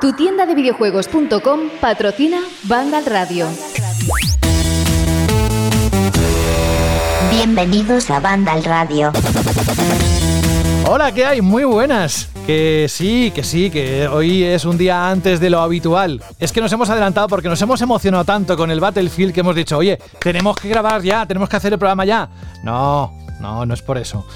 Tu tienda de videojuegos.com patrocina Vandal Radio. Bienvenidos a Vandal Radio. Hola, ¿qué hay? Muy buenas. Que sí, que sí, que hoy es un día antes de lo habitual. Es que nos hemos adelantado porque nos hemos emocionado tanto con el Battlefield que hemos dicho, oye, tenemos que grabar ya, tenemos que hacer el programa ya. No, no, no es por eso.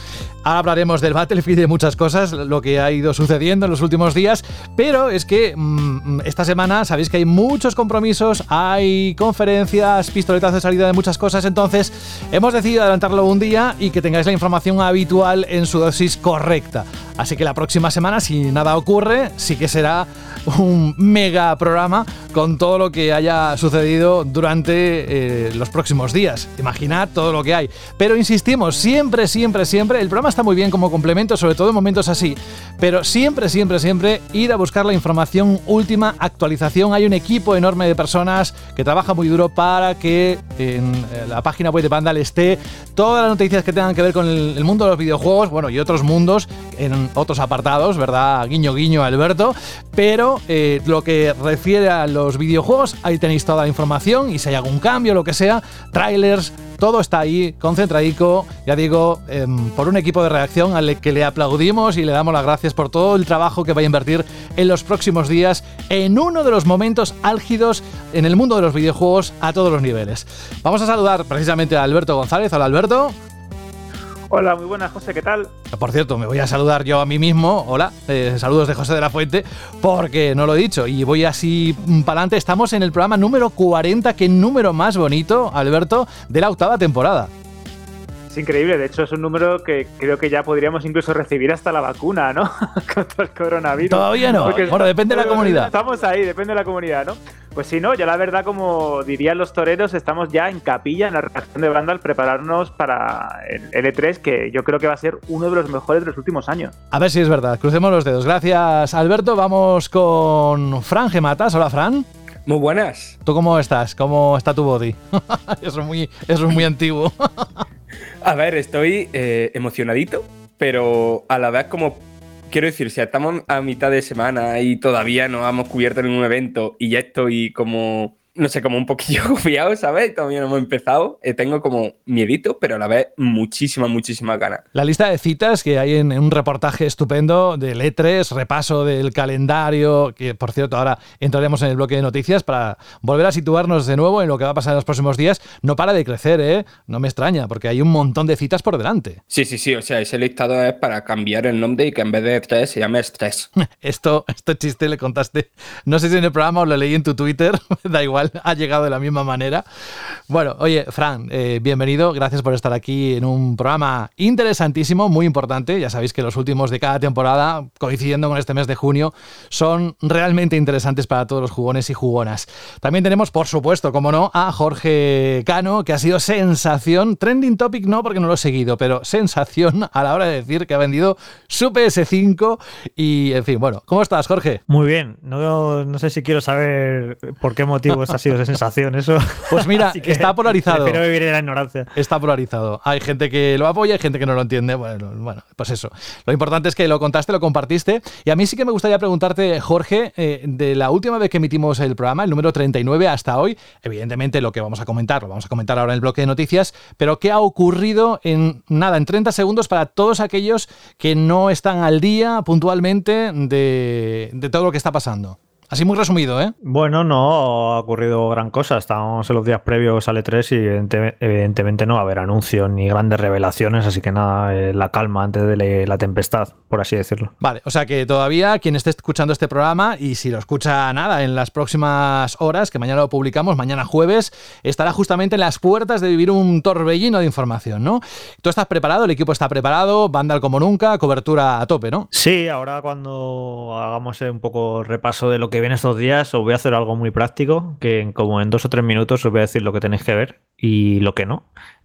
Ahora hablaremos del Battlefield y de muchas cosas, lo que ha ido sucediendo en los últimos días, pero es que mm, esta semana sabéis que hay muchos compromisos, hay conferencias, pistoletas de salida de muchas cosas, entonces hemos decidido adelantarlo un día y que tengáis la información habitual en su dosis correcta. Así que la próxima semana, si nada ocurre, sí que será un mega programa con todo lo que haya sucedido durante eh, los próximos días. Imaginad todo lo que hay. Pero insistimos, siempre, siempre, siempre, el programa está muy bien como complemento, sobre todo en momentos así, pero siempre, siempre, siempre ir a buscar la información última, actualización. Hay un equipo enorme de personas que trabaja muy duro para que en eh, la página web de Vandal esté todas las noticias que tengan que ver con el, mundo de los videojuegos, bueno, y otros mundos en otros apartados, ¿verdad? Guiño, guiño, Alberto. Pero eh, lo que refiere a los videojuegos, ahí tenéis toda la información y si hay algún cambio, lo que sea, trailers, todo está ahí concentradico, ya digo, em, por un equipo de reacción al que le aplaudimos y le damos las gracias por todo el trabajo que va a invertir en los próximos días en uno de los momentos álgidos en el mundo de los videojuegos a todos los niveles. Vamos a saludar precisamente a Alberto González. Hola Alberto. Hola, muy buenas, José, ¿qué tal? Por cierto, me voy a saludar yo a mí mismo. Hola, eh, saludos de José de la Fuente, porque no lo he dicho. Y voy así para adelante. Estamos en el programa número 40. Qué número más bonito, Alberto, de la octava temporada. Es increíble, de hecho es un número que creo que ya podríamos incluso recibir hasta la vacuna, ¿no? Contra el coronavirus. Todavía no, bueno, depende de la comunidad. Estamos ahí, depende de la comunidad, ¿no? Pues sí, no, ya la verdad, como dirían los toreros, estamos ya en capilla en la reacción de Vandal prepararnos para el L3, que yo creo que va a ser uno de los mejores de los últimos años. A ver si es verdad, crucemos los dedos. Gracias, Alberto. Vamos con Fran Gematas. Hola, Fran. Muy buenas. ¿Tú cómo estás? ¿Cómo está tu body? eso, es muy, eso es muy antiguo. A ver, estoy eh, emocionadito, pero a la vez como quiero decir, si estamos a mitad de semana y todavía no hemos cubierto ningún evento y ya estoy como no sé, como un poquillo confiado, ¿sabes? Todavía no hemos empezado. Eh, tengo como miedito, pero a la vez muchísima, muchísima ganas. La lista de citas que hay en, un reportaje estupendo del E3, repaso del calendario, que por cierto ahora entraremos en el bloque de noticias para volver a situarnos de nuevo en lo que va a pasar en los próximos días, no para de crecer, ¿eh? No me extraña, porque hay un montón de citas por delante. Sí, sí, sí, o sea, ese listado es para cambiar el nombre y que en vez de E3 se llame Stress. Esto, este chiste le contaste, no sé si en el programa o lo leí en tu Twitter, da igual ha llegado de la misma manera. Bueno, oye, Fran, eh, bienvenido. Gracias por estar aquí en un programa interesantísimo, muy importante. Ya sabéis que los últimos de cada temporada, coincidiendo con este mes de junio, son realmente interesantes para todos los jugones y jugonas. También tenemos, por supuesto, como no, a Jorge Cano, que ha sido sensación. Trending topic no, porque no lo he seguido, pero sensación a la hora de decir que ha vendido su PS5 y, en fin, bueno, ¿cómo estás, Jorge? Muy bien. No, no sé si quiero saber por qué motivo ha sido de sensación eso. Pues mira, está polarizado. Pero vivir en la ignorancia. Está polarizado. Hay gente que lo apoya, hay gente que no lo entiende. Bueno, bueno, pues eso. Lo importante es que lo contaste, lo compartiste. Y a mí sí que me gustaría preguntarte, Jorge, eh, de la última vez que emitimos el programa, el número 39 hasta hoy, evidentemente lo que vamos a comentar, lo vamos a comentar ahora en el bloque de noticias, pero ¿qué ha ocurrido en nada, en 30 segundos para todos aquellos que no están al día puntualmente de, de todo lo que está pasando? Así muy resumido, ¿eh? Bueno, no ha ocurrido gran cosa. Estamos en los días previos al E3 y evidentemente no va a haber anuncios ni grandes revelaciones, así que nada, eh, la calma antes de la tempestad, por así decirlo. Vale, o sea que todavía quien esté escuchando este programa y si lo escucha nada en las próximas horas, que mañana lo publicamos, mañana jueves, estará justamente en las puertas de vivir un torbellino de información, ¿no? ¿Tú estás preparado? ¿El equipo está preparado? ¿Vandal como nunca? ¿Cobertura a tope, no? Sí, ahora cuando hagamos un poco repaso de lo que viene estos días os voy a hacer algo muy práctico, que como en dos o tres minutos os voy a decir lo que tenéis que ver y lo que no.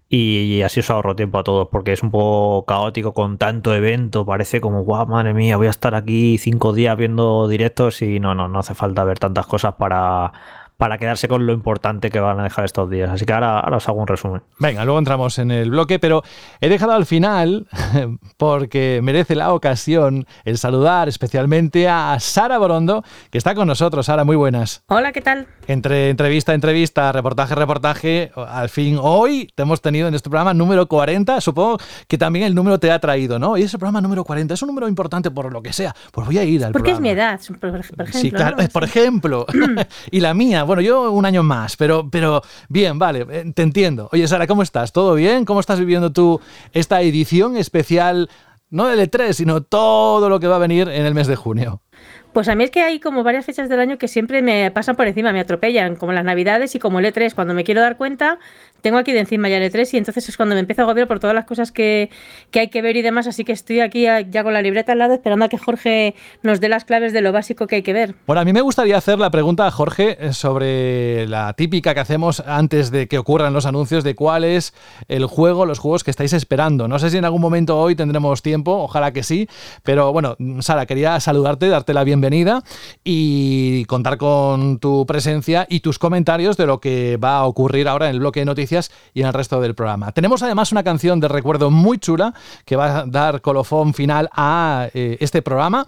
Y, así os ahorro tiempo a todos, porque es un poco caótico con tanto evento. Parece como, guau, madre mía, voy a estar aquí cinco días viendo directos y no, no, no hace falta ver tantas cosas para, para quedarse con lo importante que van a dejar estos días. Así que ahora, ahora os hago un resumen. Venga, luego entramos en el bloque, pero he dejado al final, porque merece la ocasión, el saludar especialmente a Sara Borondo, que está con nosotros. Sara, muy buenas. Hola, ¿qué tal? Entre entrevista, entrevista, reportaje, reportaje, al fin hoy te hemos tenido en este programa número 40. Supongo que también el número te ha traído, ¿no? Y ese programa número 40 es un número importante por lo que sea. Pues voy a ir al Porque es programa. mi edad, por, por ejemplo. Sí, claro, ¿no? por ejemplo. y la mía, bueno, yo un año más, pero, pero bien, vale, eh, te entiendo. Oye, Sara, ¿cómo estás? ¿Todo bien? ¿Cómo estás viviendo tú esta edición especial, no del E3, sino todo lo que va a venir en el mes de junio? Pues a mí es que hay como varias fechas del año que siempre me pasan por encima, me atropellan, como las Navidades y como el E3. Cuando me quiero dar cuenta, tengo aquí de encima ya el E3 y entonces es cuando me empiezo a agobiar por todas las cosas que, que hay que ver y demás. Así que estoy aquí ya con la libreta al lado esperando a que Jorge nos dé las claves de lo básico que hay que ver. Bueno, a mí me gustaría hacer la pregunta a Jorge eh, sobre la típica que hacemos antes de que ocurran los anuncios de cuál es el juego, los juegos que estáis esperando. No sé si en algún momento hoy tendremos tiempo, ojalá que sí, pero bueno, Sara, quería saludarte, darte la bienvenida y contar con tu presencia y tus comentarios de lo que va a ocurrir ahora en el bloque de noticias y en el resto del programa. Tenemos además una canción de recuerdo muy chula que va a dar colofón final a eh, este programa,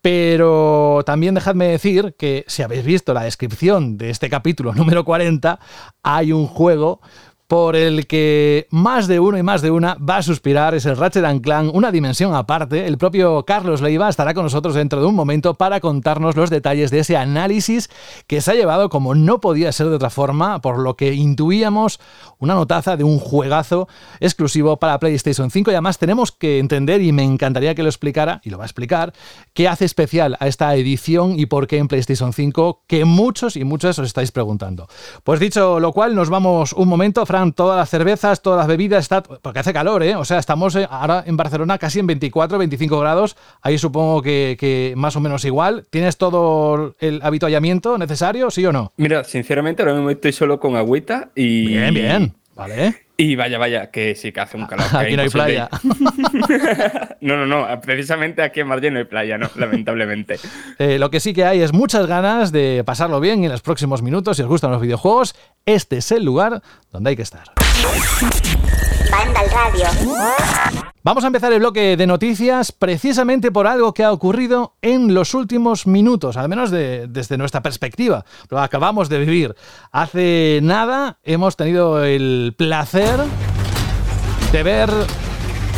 pero también dejadme decir que si habéis visto la descripción de este capítulo número 40, hay un juego por el que más de uno y más de una va a suspirar es el Ratchet and Clank, una dimensión aparte. El propio Carlos Leiva estará con nosotros dentro de un momento para contarnos los detalles de ese análisis que se ha llevado como no podía ser de otra forma, por lo que intuíamos una notaza de un juegazo exclusivo para PlayStation 5 y además tenemos que entender y me encantaría que lo explicara y lo va a explicar qué hace especial a esta edición y por qué en PlayStation 5 que muchos y muchas os estáis preguntando. Pues dicho lo cual, nos vamos un momento, todas las cervezas, todas las bebidas, está, porque hace calor, ¿eh? O sea, estamos eh, ahora en Barcelona casi en 24, 25 grados, ahí supongo que, que más o menos igual. ¿Tienes todo el habituallamiento necesario, sí o no? Mira, sinceramente, ahora mismo estoy solo con agüita y. Bien, bien, vale. Y vaya, vaya, que sí que hace un calor. Aquí no hay playa. no, no, no. Precisamente aquí en Madrid no hay playa, no, lamentablemente. Eh, lo que sí que hay es muchas ganas de pasarlo bien y en los próximos minutos, si os gustan los videojuegos, este es el lugar donde hay que estar. Vandal Radio. Vamos a empezar el bloque de noticias precisamente por algo que ha ocurrido en los últimos minutos, al menos de- desde nuestra perspectiva. Lo acabamos de vivir. Hace nada hemos tenido el placer de ver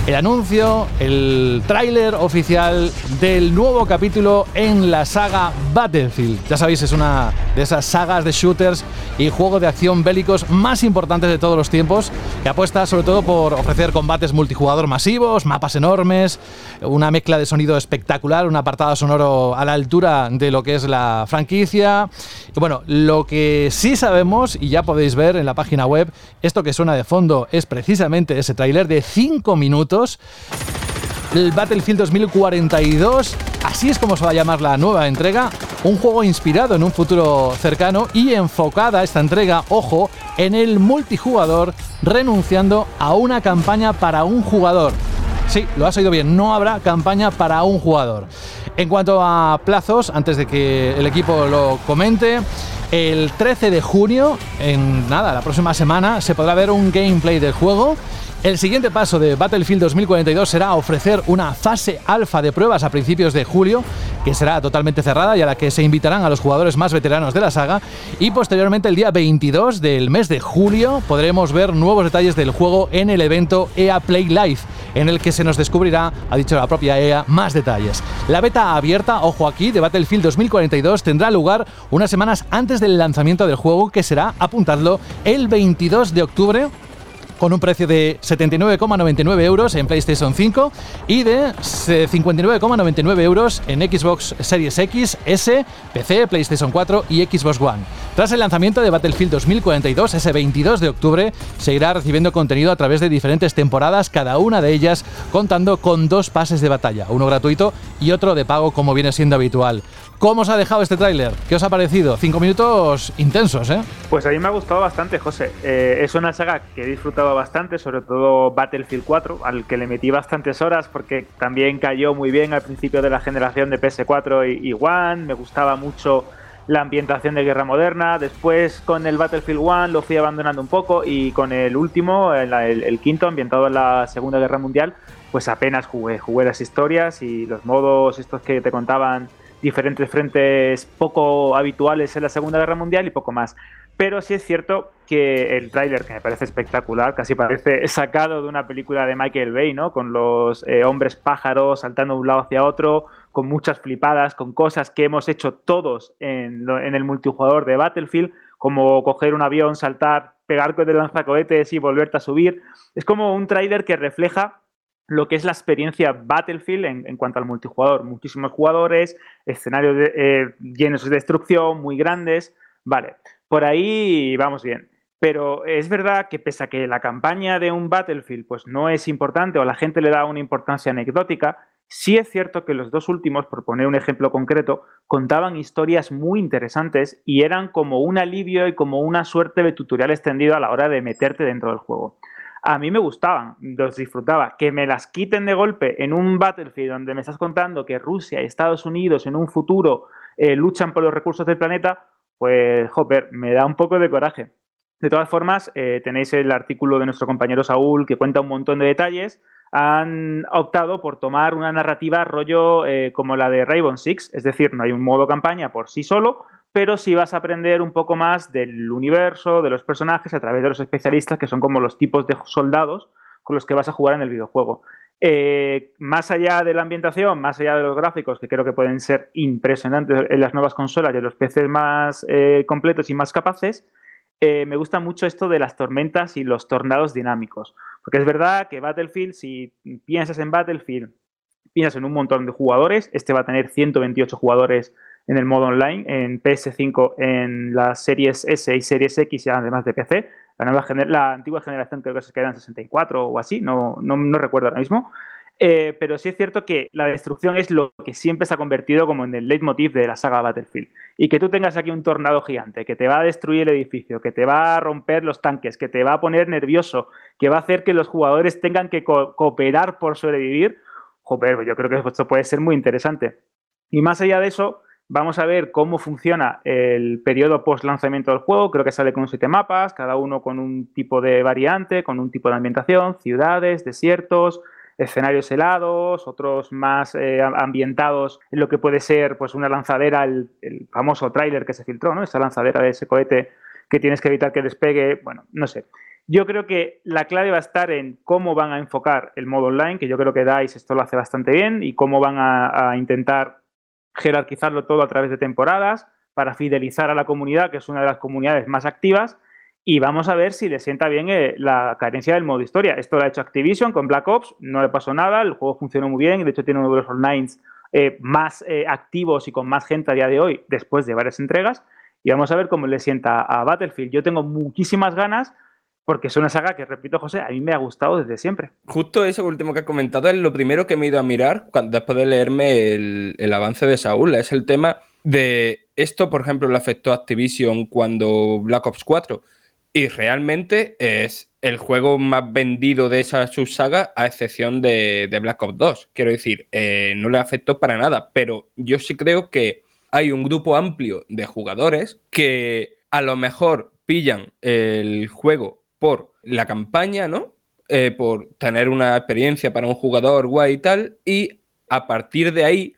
el anuncio, el tráiler oficial del nuevo capítulo en la saga Battlefield. Ya sabéis, es una de esas sagas de shooters y juegos de acción bélicos más importantes de todos los tiempos, que apuesta sobre todo por ofrecer combates multijugador masivos, mapas enormes, una mezcla de sonido espectacular, un apartado sonoro a la altura de lo que es la franquicia. Bueno, lo que sí sabemos, y ya podéis ver en la página web, esto que suena de fondo es precisamente ese tráiler de 5 minutos el Battlefield 2042, así es como se va a llamar la nueva entrega, un juego inspirado en un futuro cercano y enfocada esta entrega, ojo, en el multijugador, renunciando a una campaña para un jugador. Sí, lo has oído bien, no habrá campaña para un jugador. En cuanto a plazos, antes de que el equipo lo comente, el 13 de junio, en nada, la próxima semana, se podrá ver un gameplay del juego. El siguiente paso de Battlefield 2042 será ofrecer una fase alfa de pruebas a principios de julio, que será totalmente cerrada y a la que se invitarán a los jugadores más veteranos de la saga. Y posteriormente, el día 22 del mes de julio, podremos ver nuevos detalles del juego en el evento EA Play Live, en el que se nos descubrirá, ha dicho la propia EA, más detalles. La beta abierta, ojo aquí, de Battlefield 2042 tendrá lugar unas semanas antes del lanzamiento del juego, que será, apuntadlo, el 22 de octubre con un precio de 79,99 euros en PlayStation 5 y de 59,99 euros en Xbox Series X, S, PC, PlayStation 4 y Xbox One. Tras el lanzamiento de Battlefield 2042, ese 22 de octubre, se irá recibiendo contenido a través de diferentes temporadas, cada una de ellas contando con dos pases de batalla, uno gratuito y otro de pago como viene siendo habitual. ¿Cómo os ha dejado este tráiler? ¿Qué os ha parecido? Cinco minutos intensos, ¿eh? Pues a mí me ha gustado bastante, José. Eh, es una saga que he disfrutado bastante, sobre todo Battlefield 4, al que le metí bastantes horas porque también cayó muy bien al principio de la generación de PS4 y, y One. Me gustaba mucho la ambientación de guerra moderna. Después con el Battlefield 1 lo fui abandonando un poco y con el último, el, el- el quinto, ambientado en la Segunda Guerra Mundial, pues apenas jugué. Jugué las historias y los modos estos que te contaban diferentes frentes poco habituales en la Segunda Guerra Mundial y poco más. Pero sí es cierto que el tráiler, que me parece espectacular, casi parece sacado de una película de Michael Bay, ¿no? Con los eh, hombres pájaros saltando de un lado hacia otro, con muchas flipadas, con cosas que hemos hecho todos en, el multijugador de Battlefield, como coger un avión, saltar, pegar con el lanzacohetes y volverte a subir. Es como un tráiler que refleja lo que es la experiencia Battlefield en, cuanto al multijugador. Muchísimos jugadores, escenarios de- eh, llenos de destrucción, muy grandes. Vale, por ahí vamos bien. Pero es verdad que pese a que la campaña de un Battlefield pues no es importante o la gente le da una importancia anecdótica, sí es cierto que los dos últimos, por poner un ejemplo concreto, contaban historias muy interesantes y eran como un alivio y como una suerte de tutorial extendido a la hora de meterte dentro del juego. A mí me gustaban, los disfrutaba. Que me las quiten de golpe en un Battlefield donde me estás contando que Rusia y Estados Unidos en un futuro eh, luchan por los recursos del planeta, pues, joder, me da un poco de coraje. De todas formas, eh, tenéis el artículo de nuestro compañero Saúl que cuenta un montón de detalles. Han optado por tomar una narrativa rollo eh, como la de Rainbow Six, es decir, no hay un modo campaña por sí solo, pero sí vas a aprender un poco más del universo, de los personajes, a través de los especialistas, que son como los tipos de soldados con los que vas a jugar en el videojuego. Eh, más allá de la ambientación, más allá de los gráficos, que creo que pueden ser impresionantes en las nuevas consolas y en los PCs más eh, completos y más capaces, eh, me gusta mucho esto de las tormentas y los tornados dinámicos. Porque es verdad que Battlefield, si piensas en Battlefield, piensas en un montón de jugadores, este va a tener 128 jugadores en el modo online, en PS5, en las series S y series X y además de PC. La, nueva la antigua generación creo que se queda en 64 o así, no, no, no recuerdo ahora mismo. Eh, pero sí es cierto que la destrucción es lo que siempre se ha convertido como en el leitmotiv de la saga Battlefield. Y que tú tengas aquí un tornado gigante que te va a destruir el edificio, que te va a romper los tanques, que te va a poner nervioso, que va a hacer que los jugadores tengan que co- cooperar por sobrevivir, joder, pues yo creo que esto puede ser muy interesante. Y más allá de eso, vamos a ver cómo funciona el periodo post lanzamiento del juego. Creo que sale con siete mapas, cada uno con un tipo de variante, con un tipo de ambientación, ciudades, desiertos, escenarios helados, otros más eh, ambientados en lo que puede ser pues una lanzadera, el, famoso tráiler que se filtró, ¿no? Esa lanzadera de ese cohete que tienes que evitar que despegue, bueno, no sé. Yo creo que la clave va a estar en cómo van a enfocar el modo online, que yo creo que DICE esto lo hace bastante bien, y cómo van a intentar jerarquizarlo todo a través de temporadas para fidelizar a la comunidad, que es una de las comunidades más activas, y vamos a ver si le sienta bien eh, la carencia del modo historia. Esto lo ha hecho Activision con Black Ops, no le pasó nada, el juego funcionó muy bien, de hecho tiene uno de los online eh, más eh, activos y con más gente a día de hoy, después de varias entregas, y vamos a ver cómo le sienta a Battlefield. Yo tengo muchísimas ganas, porque es una saga que, repito, José, a mí me ha gustado desde siempre. Justo eso último que has comentado es lo primero que me he ido a mirar después de leerme el, avance de Saúl. Es el tema de esto, por ejemplo, le afectó a Activision cuando Black Ops 4. Y realmente es el juego más vendido de esa subsaga, a excepción de, de Black Ops 2. Quiero decir, eh, no le afectó para nada. Pero yo sí creo que hay un grupo amplio de jugadores que a lo mejor pillan el juego por la campaña, ¿no? Eh, por tener una experiencia para un jugador guay y tal, y a partir de ahí,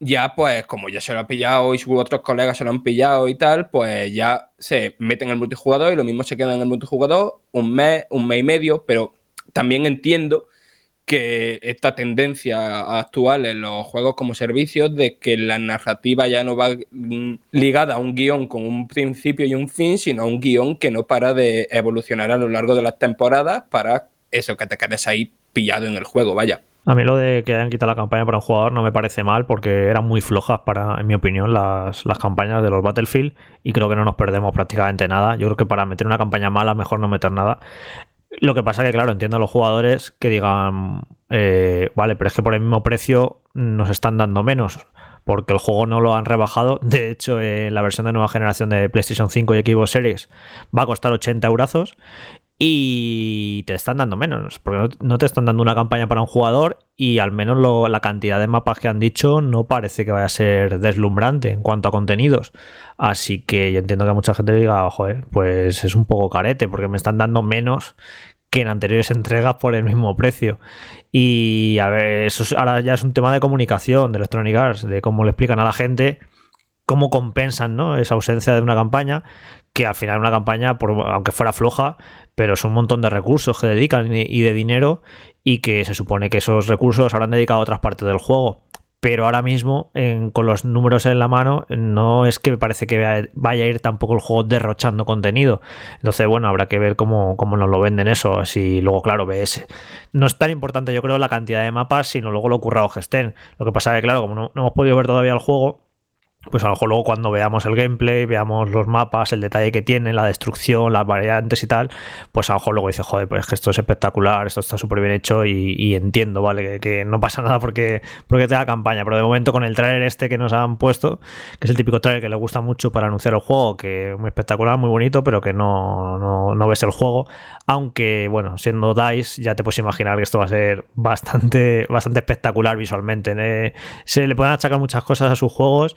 ya pues como ya se lo ha pillado y sus otros colegas se lo han pillado y tal, pues ya se meten en el multijugador y lo mismo se quedan en el multijugador un mes, un mes y medio, pero también entiendo que esta tendencia actual en los juegos como servicios de que la narrativa ya no va ligada a un guion con un principio y un fin, sino a un guion que no para de evolucionar a lo largo de las temporadas para eso, que te quedes ahí pillado en el juego, vaya. A mí lo de que hayan quitado la campaña para un jugador no me parece mal porque eran muy flojas para, en mi opinión, las, las campañas de los Battlefield y creo que no nos perdemos prácticamente nada. Yo creo que para meter una campaña mala mejor no meter nada. Lo que pasa que, claro, entiendo a los jugadores que digan, eh, vale, pero es que por el mismo precio nos están dando menos, porque el juego no lo han rebajado. De hecho, eh, la versión de nueva generación de PlayStation 5 y Xbox Series va a costar 80 eurazos y te están dando menos, porque no, te están dando una campaña para un jugador y al menos la cantidad de mapas que han dicho no parece que vaya a ser deslumbrante en cuanto a contenidos. Así que yo entiendo que mucha gente diga, joder, pues es un poco carete, porque me están dando menos que en anteriores entregas por el mismo precio. Y a ver, eso ahora ya es un tema de comunicación de Electronic Arts, de cómo le explican a la gente cómo compensan ¿no? esa ausencia de una campaña, que al final una campaña, por, aunque fuera floja, pero es un montón de recursos que dedican y de dinero y que se supone que esos recursos habrán dedicado a otras partes del juego. Pero ahora mismo, con los números en la mano, no es que me parece que vaya a ir tampoco el juego derrochando contenido. Entonces, bueno, habrá que ver cómo, cómo nos lo venden eso. Si luego, claro, ves. No es tan importante, yo creo, la cantidad de mapas, sino luego lo currado que estén. Lo que pasa es que, claro, como no hemos podido ver todavía el juego, pues a lo mejor luego cuando veamos el gameplay, veamos los mapas, el detalle que tiene, la destrucción, las variantes y tal, pues a lo mejor luego dice, joder, pues es que esto es espectacular, esto está súper bien hecho y, entiendo, ¿vale? Que, no pasa nada porque, porque tenga campaña, pero de momento con el trailer este que nos han puesto, que es el típico trailer que le gusta mucho para anunciar el juego, que es muy espectacular, muy bonito, pero que no, no, no ves el juego, aunque, bueno, siendo DICE, ya te puedes imaginar que esto va a ser bastante, bastante espectacular visualmente. ¿eh? Se le pueden achacar muchas cosas a sus juegos,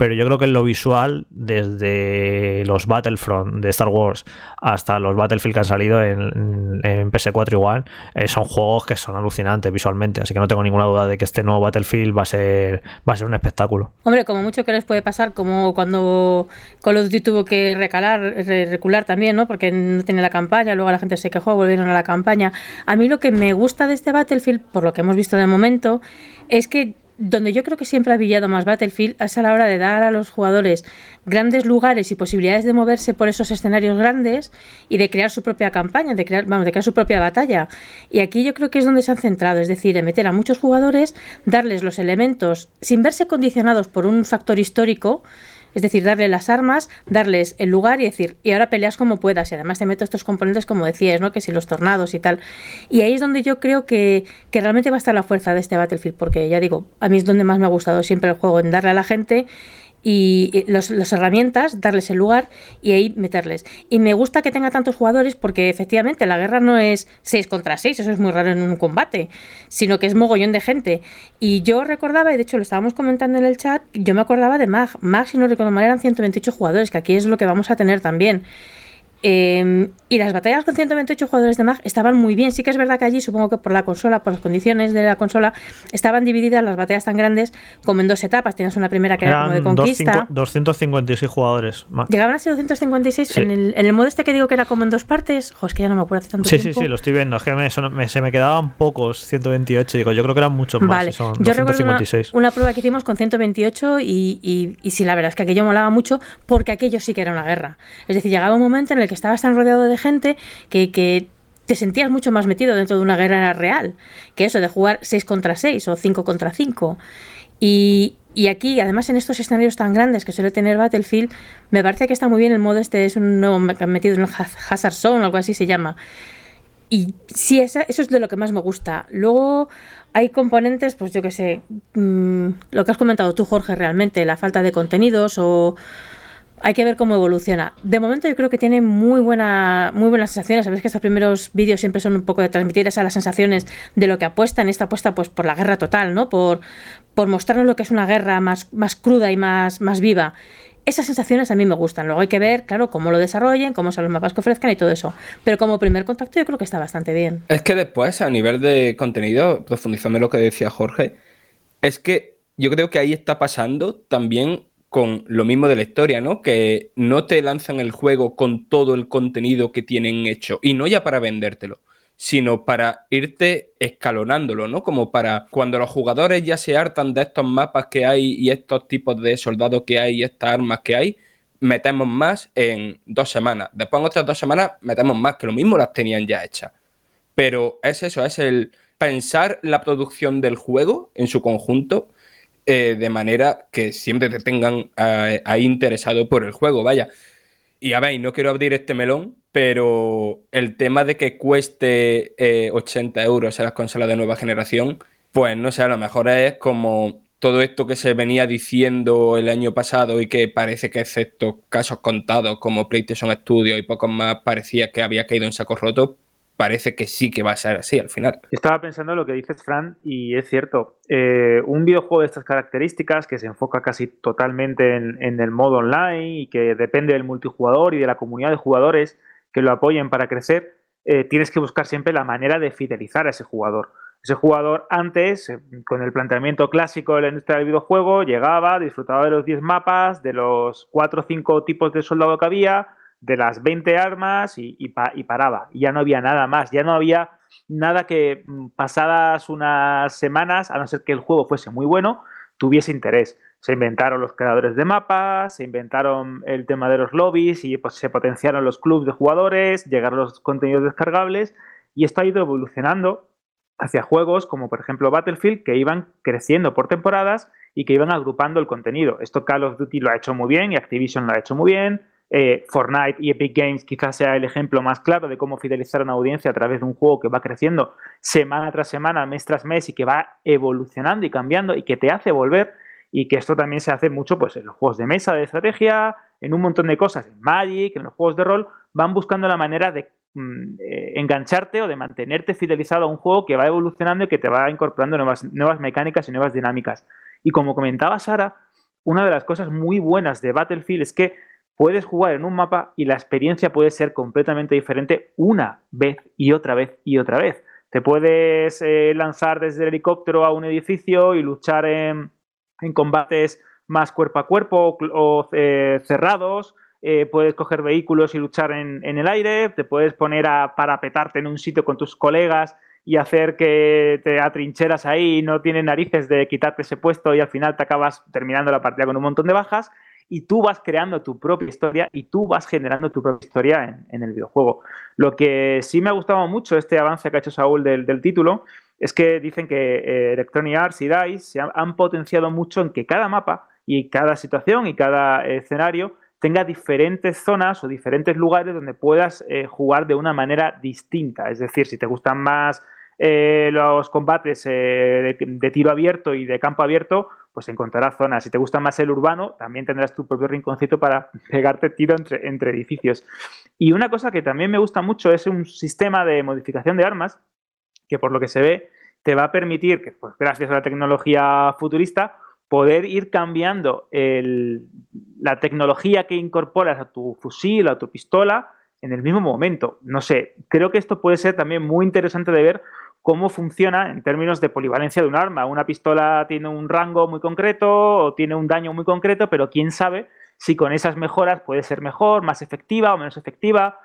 pero yo creo que en lo visual, desde los Battlefront de Star Wars hasta los Battlefield que han salido en, PS4 igual, eh, son juegos que son alucinantes visualmente, así que no tengo ninguna duda de que este nuevo Battlefield va a ser, va a ser un espectáculo. Hombre, como mucho que les puede pasar, como cuando Call of Duty tuvo que recalar, recular también, ¿no? Porque no tenía la campaña, luego la gente se quejó, volvieron a la campaña. A mí lo que me gusta de este Battlefield, por lo que hemos visto de momento, es que donde yo creo que siempre ha brillado más Battlefield es a la hora de dar a los jugadores grandes lugares y posibilidades de moverse por esos escenarios grandes y de crear su propia campaña, de crear, vamos, de crear su propia batalla. Y aquí yo creo que es donde se han centrado, es decir, en meter a muchos jugadores, darles los elementos sin verse condicionados por un factor histórico, es decir, darle las armas, darles el lugar y decir, y ahora peleas como puedas. Y además te meto estos componentes como decías, ¿no? Que si los tornados y tal. Y ahí es donde yo creo que, que realmente va a estar la fuerza de este Battlefield, porque ya digo, a mí es donde más me ha gustado siempre el juego, en darle a la gente y las herramientas, darles el lugar y ahí meterles. Y me gusta que tenga tantos jugadores porque efectivamente la guerra no es 6 contra 6, eso es muy raro en un combate, sino que es mogollón de gente. Y yo recordaba, y de hecho lo estábamos comentando en el chat, yo me acordaba de Mag. Mag, si no recuerdo mal, eran 128 jugadores, que aquí es lo que vamos a tener también. Em, y las batallas con 128 jugadores de MAG estaban muy bien. Sí que es verdad que allí, supongo que por la consola, por las condiciones de la consola, estaban divididas las batallas tan grandes como en dos etapas. Tienes una primera que era como de conquista. 256 jugadores. Llegaban a ser 256 en, el, en, el, modo este que digo que era como en dos partes. Ojo, es que ya no me acuerdo hace tanto sí, tiempo. Sí, sí, lo estoy viendo. Es que me, se me quedaban pocos 128. Digo, yo creo que eran muchos más. Vale. Son yo recuerdo una, una, prueba que hicimos con 128 y, y, y sí, la verdad es que aquello molaba mucho porque aquello sí que era una guerra. Es decir, llegaba un momento en el que estabas tan rodeado de gente que, te sentías mucho más metido dentro de una guerra real que eso de jugar 6 contra 6 o 5 contra 5. Y, aquí, además en estos escenarios tan grandes que suele tener Battlefield, me parece que está muy bien el modo este, es un nuevo metido en el Hazard Zone o algo así se llama. Y sí, eso es de lo que más me gusta. Luego hay componentes, pues yo que sé, mm, lo que has comentado tú, Jorge, realmente, la falta de contenidos o hay que ver cómo evoluciona. De momento yo creo que tiene muy buena, muy buenas sensaciones. Sabéis que estos primeros vídeos siempre son un poco de transmitir esas las sensaciones de lo que apuesta en esta apuesta pues por la guerra total, ¿no? Por, por mostrarnos lo que es una guerra más, más cruda y más, más viva. Esas sensaciones a mí me gustan. Luego hay que ver, claro, cómo lo desarrollen, cómo son los mapas que ofrezcan y todo eso. Pero como primer contacto yo creo que está bastante bien. Es que después, a nivel de contenido, profundizando en lo que decía Jorge, es que yo creo que ahí está pasando también con lo mismo de la historia, ¿no? Que no te lanzan el juego con todo el contenido que tienen hecho, y no ya para vendértelo, sino para irte escalonándolo, ¿no? Como para cuando los jugadores ya se hartan de estos mapas que hay y estos tipos de soldados que hay y estas armas que hay, metemos más en dos semanas. Después en otras dos semanas metemos más, que lo mismo las tenían ya hechas. Pero es eso, es el pensar la producción del juego en su conjunto eh, de manera que siempre te tengan eh, ahí interesado por el juego, vaya. Y a ver, no quiero abrir este melón, pero el tema de que cueste 80 eh, euros en las consolas de nueva generación, pues no sé, a lo mejor es como todo esto que se venía diciendo el año pasado y que parece que excepto casos contados como PlayStation Studio y pocos más parecía que había caído en saco roto, parece que sí que va a ser así al final. Estaba pensando en lo que dices, Fran, y es cierto. Eh, un videojuego de estas características, que se enfoca casi totalmente en, el modo online y que depende del multijugador y de la comunidad de jugadores que lo apoyen para crecer, eh, tienes que buscar siempre la manera de fidelizar a ese jugador. Ese jugador antes, eh, con el planteamiento clásico de la industria del videojuego, llegaba, disfrutaba de los 10 mapas, de los 4 o 5 tipos de soldado que había, de las 20 armas y, y, paraba. Ya no había nada más, ya no había nada que mm, pasadas unas semanas, a no ser que el juego fuese muy bueno, tuviese interés. Se inventaron los creadores de mapas, se inventaron el tema de los lobbies y pues, se potenciaron los clubes de jugadores, llegaron los contenidos descargables y esto ha ido evolucionando hacia juegos como por ejemplo Battlefield que iban creciendo por temporadas y que iban agrupando el contenido. Esto Call of Duty lo ha hecho muy bien y Activision lo ha hecho muy bien. Eh, Fortnite y Epic Games quizás sea el ejemplo más claro de cómo fidelizar a una audiencia a través de un juego que va creciendo semana tras semana, mes tras mes y que va evolucionando y cambiando y que te hace volver y que esto también se hace mucho pues, en los juegos de mesa de estrategia, en un montón de cosas, en Magic, en los juegos de rol, van buscando la manera de mm, eh, engancharte o de mantenerte fidelizado a un juego que va evolucionando y que te va incorporando nuevas, nuevas mecánicas y nuevas dinámicas. Y como comentaba Sara, una de las cosas muy buenas de Battlefield es que puedes jugar en un mapa y la experiencia puede ser completamente diferente una vez y otra vez y otra vez. Te puedes eh, lanzar desde el helicóptero a un edificio y luchar en, combates más cuerpo a cuerpo o eh, cerrados. Eh, puedes coger vehículos y luchar en, el aire. Te puedes poner a parapetarte en un sitio con tus colegas y hacer que te atrincheras ahí y no tienes narices de quitarte ese puesto y al final te acabas terminando la partida con un montón de bajas y tú vas creando tu propia historia y tú vas generando tu propia historia en, el videojuego. Lo que sí me ha gustado mucho este avance que ha hecho Saúl del, título es que dicen que eh, Electronic Arts y DICE se han, potenciado mucho en que cada mapa y cada situación y cada escenario tenga diferentes zonas o diferentes lugares donde puedas eh, jugar de una manera distinta. Es decir, si te gustan más eh, los combates de, tiro abierto y de campo abierto, pues encontrarás zonas. Si te gusta más el urbano, también tendrás tu propio rinconcito para pegarte tiro entre, edificios. Y una cosa que también me gusta mucho es un sistema de modificación de armas que por lo que se ve te va a permitir, que pues, gracias a la tecnología futurista, poder ir cambiando la tecnología que incorporas a tu fusil a tu pistola en el mismo momento. No sé, creo que esto puede ser también muy interesante de ver cómo funciona en términos de polivalencia de un arma. Una pistola tiene un rango muy concreto o tiene un daño muy concreto, pero quién sabe si con esas mejoras puede ser mejor, más efectiva o menos efectiva.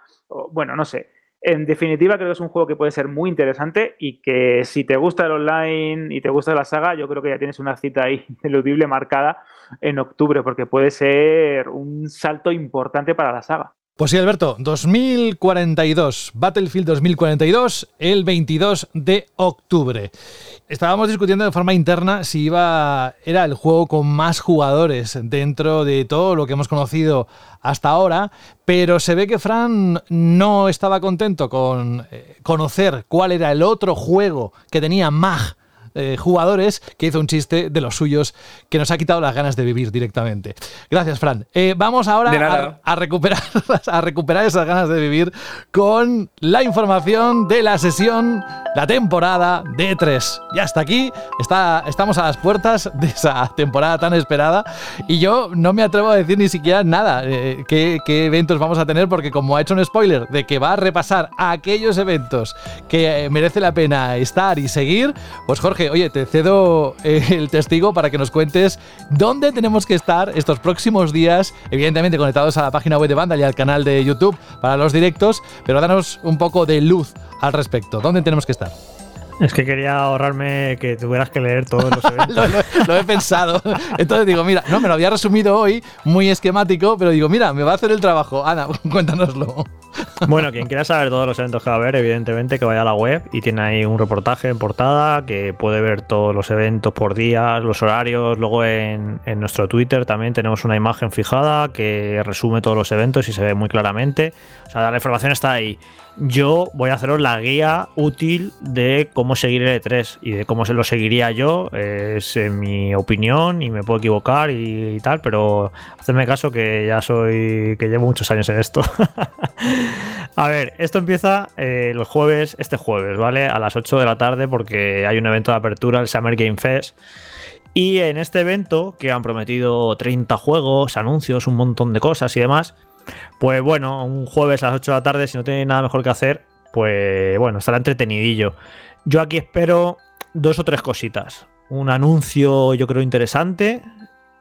bueno, no sé. En definitiva, creo que es un juego que puede ser muy interesante y que si te gusta el online y te gusta la saga, yo creo que ya tienes una cita ahí ineludible marcada en octubre, porque puede ser un salto importante para la saga. Pues sí, Alberto, 2042, Battlefield 2042, el 22 de octubre. Estábamos discutiendo de forma interna si iba era el juego con más jugadores dentro de todo lo que hemos conocido hasta ahora, pero se ve que Fran no estaba contento con eh, conocer cuál era el otro juego que tenía más eh, jugadores que hizo un chiste de los suyos que nos ha quitado las ganas de vivir directamente. Gracias, Fran. Eh, vamos ahora a, recuperar, a recuperar esas ganas de vivir con la información de la sesión, la temporada de 3. Ya está aquí, está, estamos a las puertas de esa temporada tan esperada y yo no me atrevo a decir ni siquiera nada, eh, qué, qué eventos vamos a tener, porque como ha hecho un spoiler de que va a repasar aquellos eventos que merece la pena estar y seguir, pues Jorge, oye, te cedo eh, el testigo para que nos cuentes dónde tenemos que estar estos próximos días, evidentemente conectados a la página web de Vandal y al canal de YouTube para los directos, pero danos un poco de luz al respecto. ¿Dónde tenemos que estar? Es que quería ahorrarme que tuvieras que leer todos los eventos. lo, he pensado. Entonces digo, mira, no, me lo había resumido hoy, muy esquemático, pero digo, mira, me va a hacer el trabajo. Ana, cuéntanoslo. Bueno, quien quiera saber todos los eventos que va a haber, evidentemente que vaya a la web y tiene ahí un reportaje en portada que puede ver todos los eventos por día, los horarios. Luego en, en nuestro Twitter también tenemos una imagen fijada que resume todos los eventos y se ve muy claramente. O sea, la información está ahí yo voy a haceros la guía útil de cómo seguir el E3 y de cómo se lo seguiría yo. Es mi opinión y me puedo equivocar y, tal, pero hacedme caso que ya soy, que llevo muchos años en esto. a ver, esto empieza eh, el jueves, este jueves, ¿vale? A las 8 de la tarde porque hay un evento de apertura, el Summer Game Fest. Y en este evento, que han prometido 30 juegos, anuncios, un montón de cosas y demás, pues bueno, un jueves a las 8 de la tarde, si no tiene nada mejor que hacer, pues bueno, estará entretenidillo. Yo aquí espero dos o tres cositas. Un anuncio, yo creo, interesante.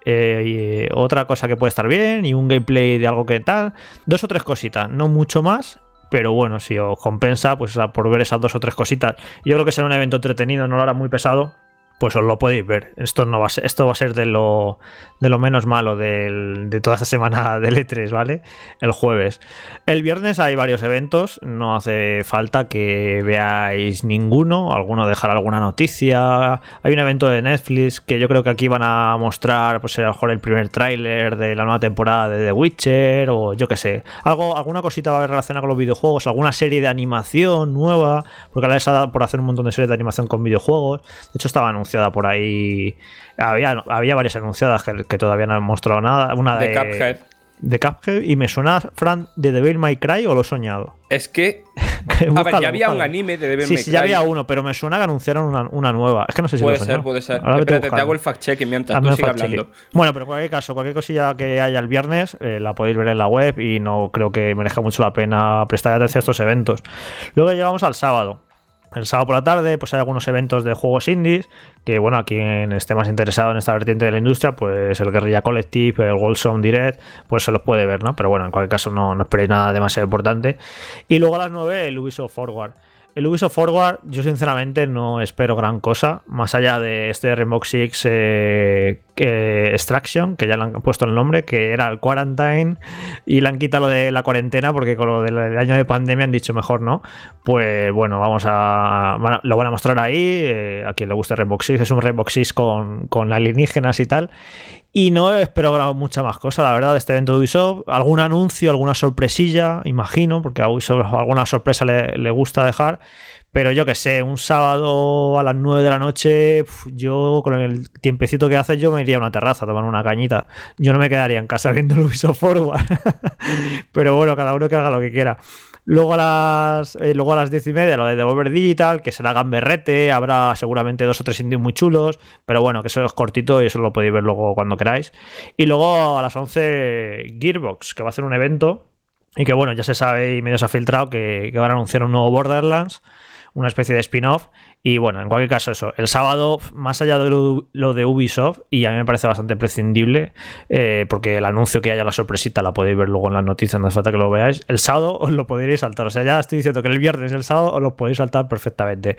Eh, otra cosa que puede estar bien. Y un gameplay de algo que tal. Dos o tres cositas, no mucho más. Pero bueno, si os compensa, pues por ver esas dos o tres cositas. Yo creo que será un evento entretenido, no lo hará muy pesado pues os lo podéis ver. Esto no va a ser, esto va a ser de lo, de lo menos malo de toda esta semana del E3, ¿vale? El jueves. El viernes hay varios eventos, no hace falta que veáis ninguno, alguno dejar alguna noticia. Hay un evento de Netflix que yo creo que aquí van a mostrar, pues a lo mejor el primer tráiler de la nueva temporada de The Witcher, o yo qué sé. Algo, alguna cosita va a haber relacionada con los videojuegos, alguna serie de animación nueva, porque ahora les ha dado por hacer un montón de series de animación con videojuegos. De hecho, estaban anunciada por ahí. Había, había varias anunciadas que, todavía no han mostrado nada. Una de, de Cuphead. De Cuphead. Y me suena, Fran, de Devil May Cry o lo he soñado. Es que. a ver, ya había un anime de Devil May Cry. Sí, ya había uno, pero me suena que anunciaron una, nueva. Es que no sé si Puede ser, puede ser. Espérate, te, hago el fact-check mientras tú sigas hablando. Bueno, pero en cualquier caso, cualquier cosilla que haya el viernes eh, la podéis ver en la web y no creo que merezca mucho la pena prestar atención a estos eventos. Luego llegamos al sábado. El sábado por la tarde, pues hay algunos eventos de juegos indies, que bueno, a quien esté más interesado en esta vertiente de la industria, pues el Guerrilla Collective, el Wilson Direct, pues se los puede ver, ¿no? Pero bueno, en cualquier caso no, no esperéis nada demasiado importante. Y luego a las 9, el Ubisoft Forward. El Ubisoft Forward, yo sinceramente no espero gran cosa, más allá de este Rainbow Six eh, Extraction, que ya le han puesto el nombre, que era el Quarantine, y le han quitado lo de la cuarentena, porque con lo del año de pandemia han dicho mejor no. Pues bueno, vamos a. lo van a mostrar ahí. Eh, a quien le guste Rainbow Six, es un Rainbow Six con alienígenas y tal. Y no espero mucha más cosa, la verdad, de este evento de Ubisoft. Algún anuncio, alguna sorpresilla, imagino, porque a Ubisoft alguna sorpresa le, gusta dejar. Pero yo que sé, un sábado a las 9 de la noche, yo con el tiempecito que hace, yo me iría a una terraza a tomar una cañita. Yo no me quedaría en casa viendo el Ubisoft Forward. Pero bueno, cada uno que haga lo que quiera. Luego a las eh, luego a las diez y media lo de Devolver Digital, que será gamberrete, habrá seguramente dos o tres indios muy chulos, pero bueno, que eso es cortito y eso lo podéis ver luego cuando queráis. Y luego a las 11 Gearbox, que va a hacer un evento y que bueno, ya se sabe y medio se ha filtrado que, que van a anunciar un nuevo Borderlands, una especie de spin-off y bueno, en cualquier caso, eso. El sábado, más allá de lo, de Ubisoft, y a mí me parece bastante prescindible, eh, porque el anuncio que haya la sorpresita la podéis ver luego en las noticias, no hace falta que lo veáis. El sábado os lo podréis saltar. O sea, ya estoy diciendo que el viernes el sábado os lo podéis saltar perfectamente.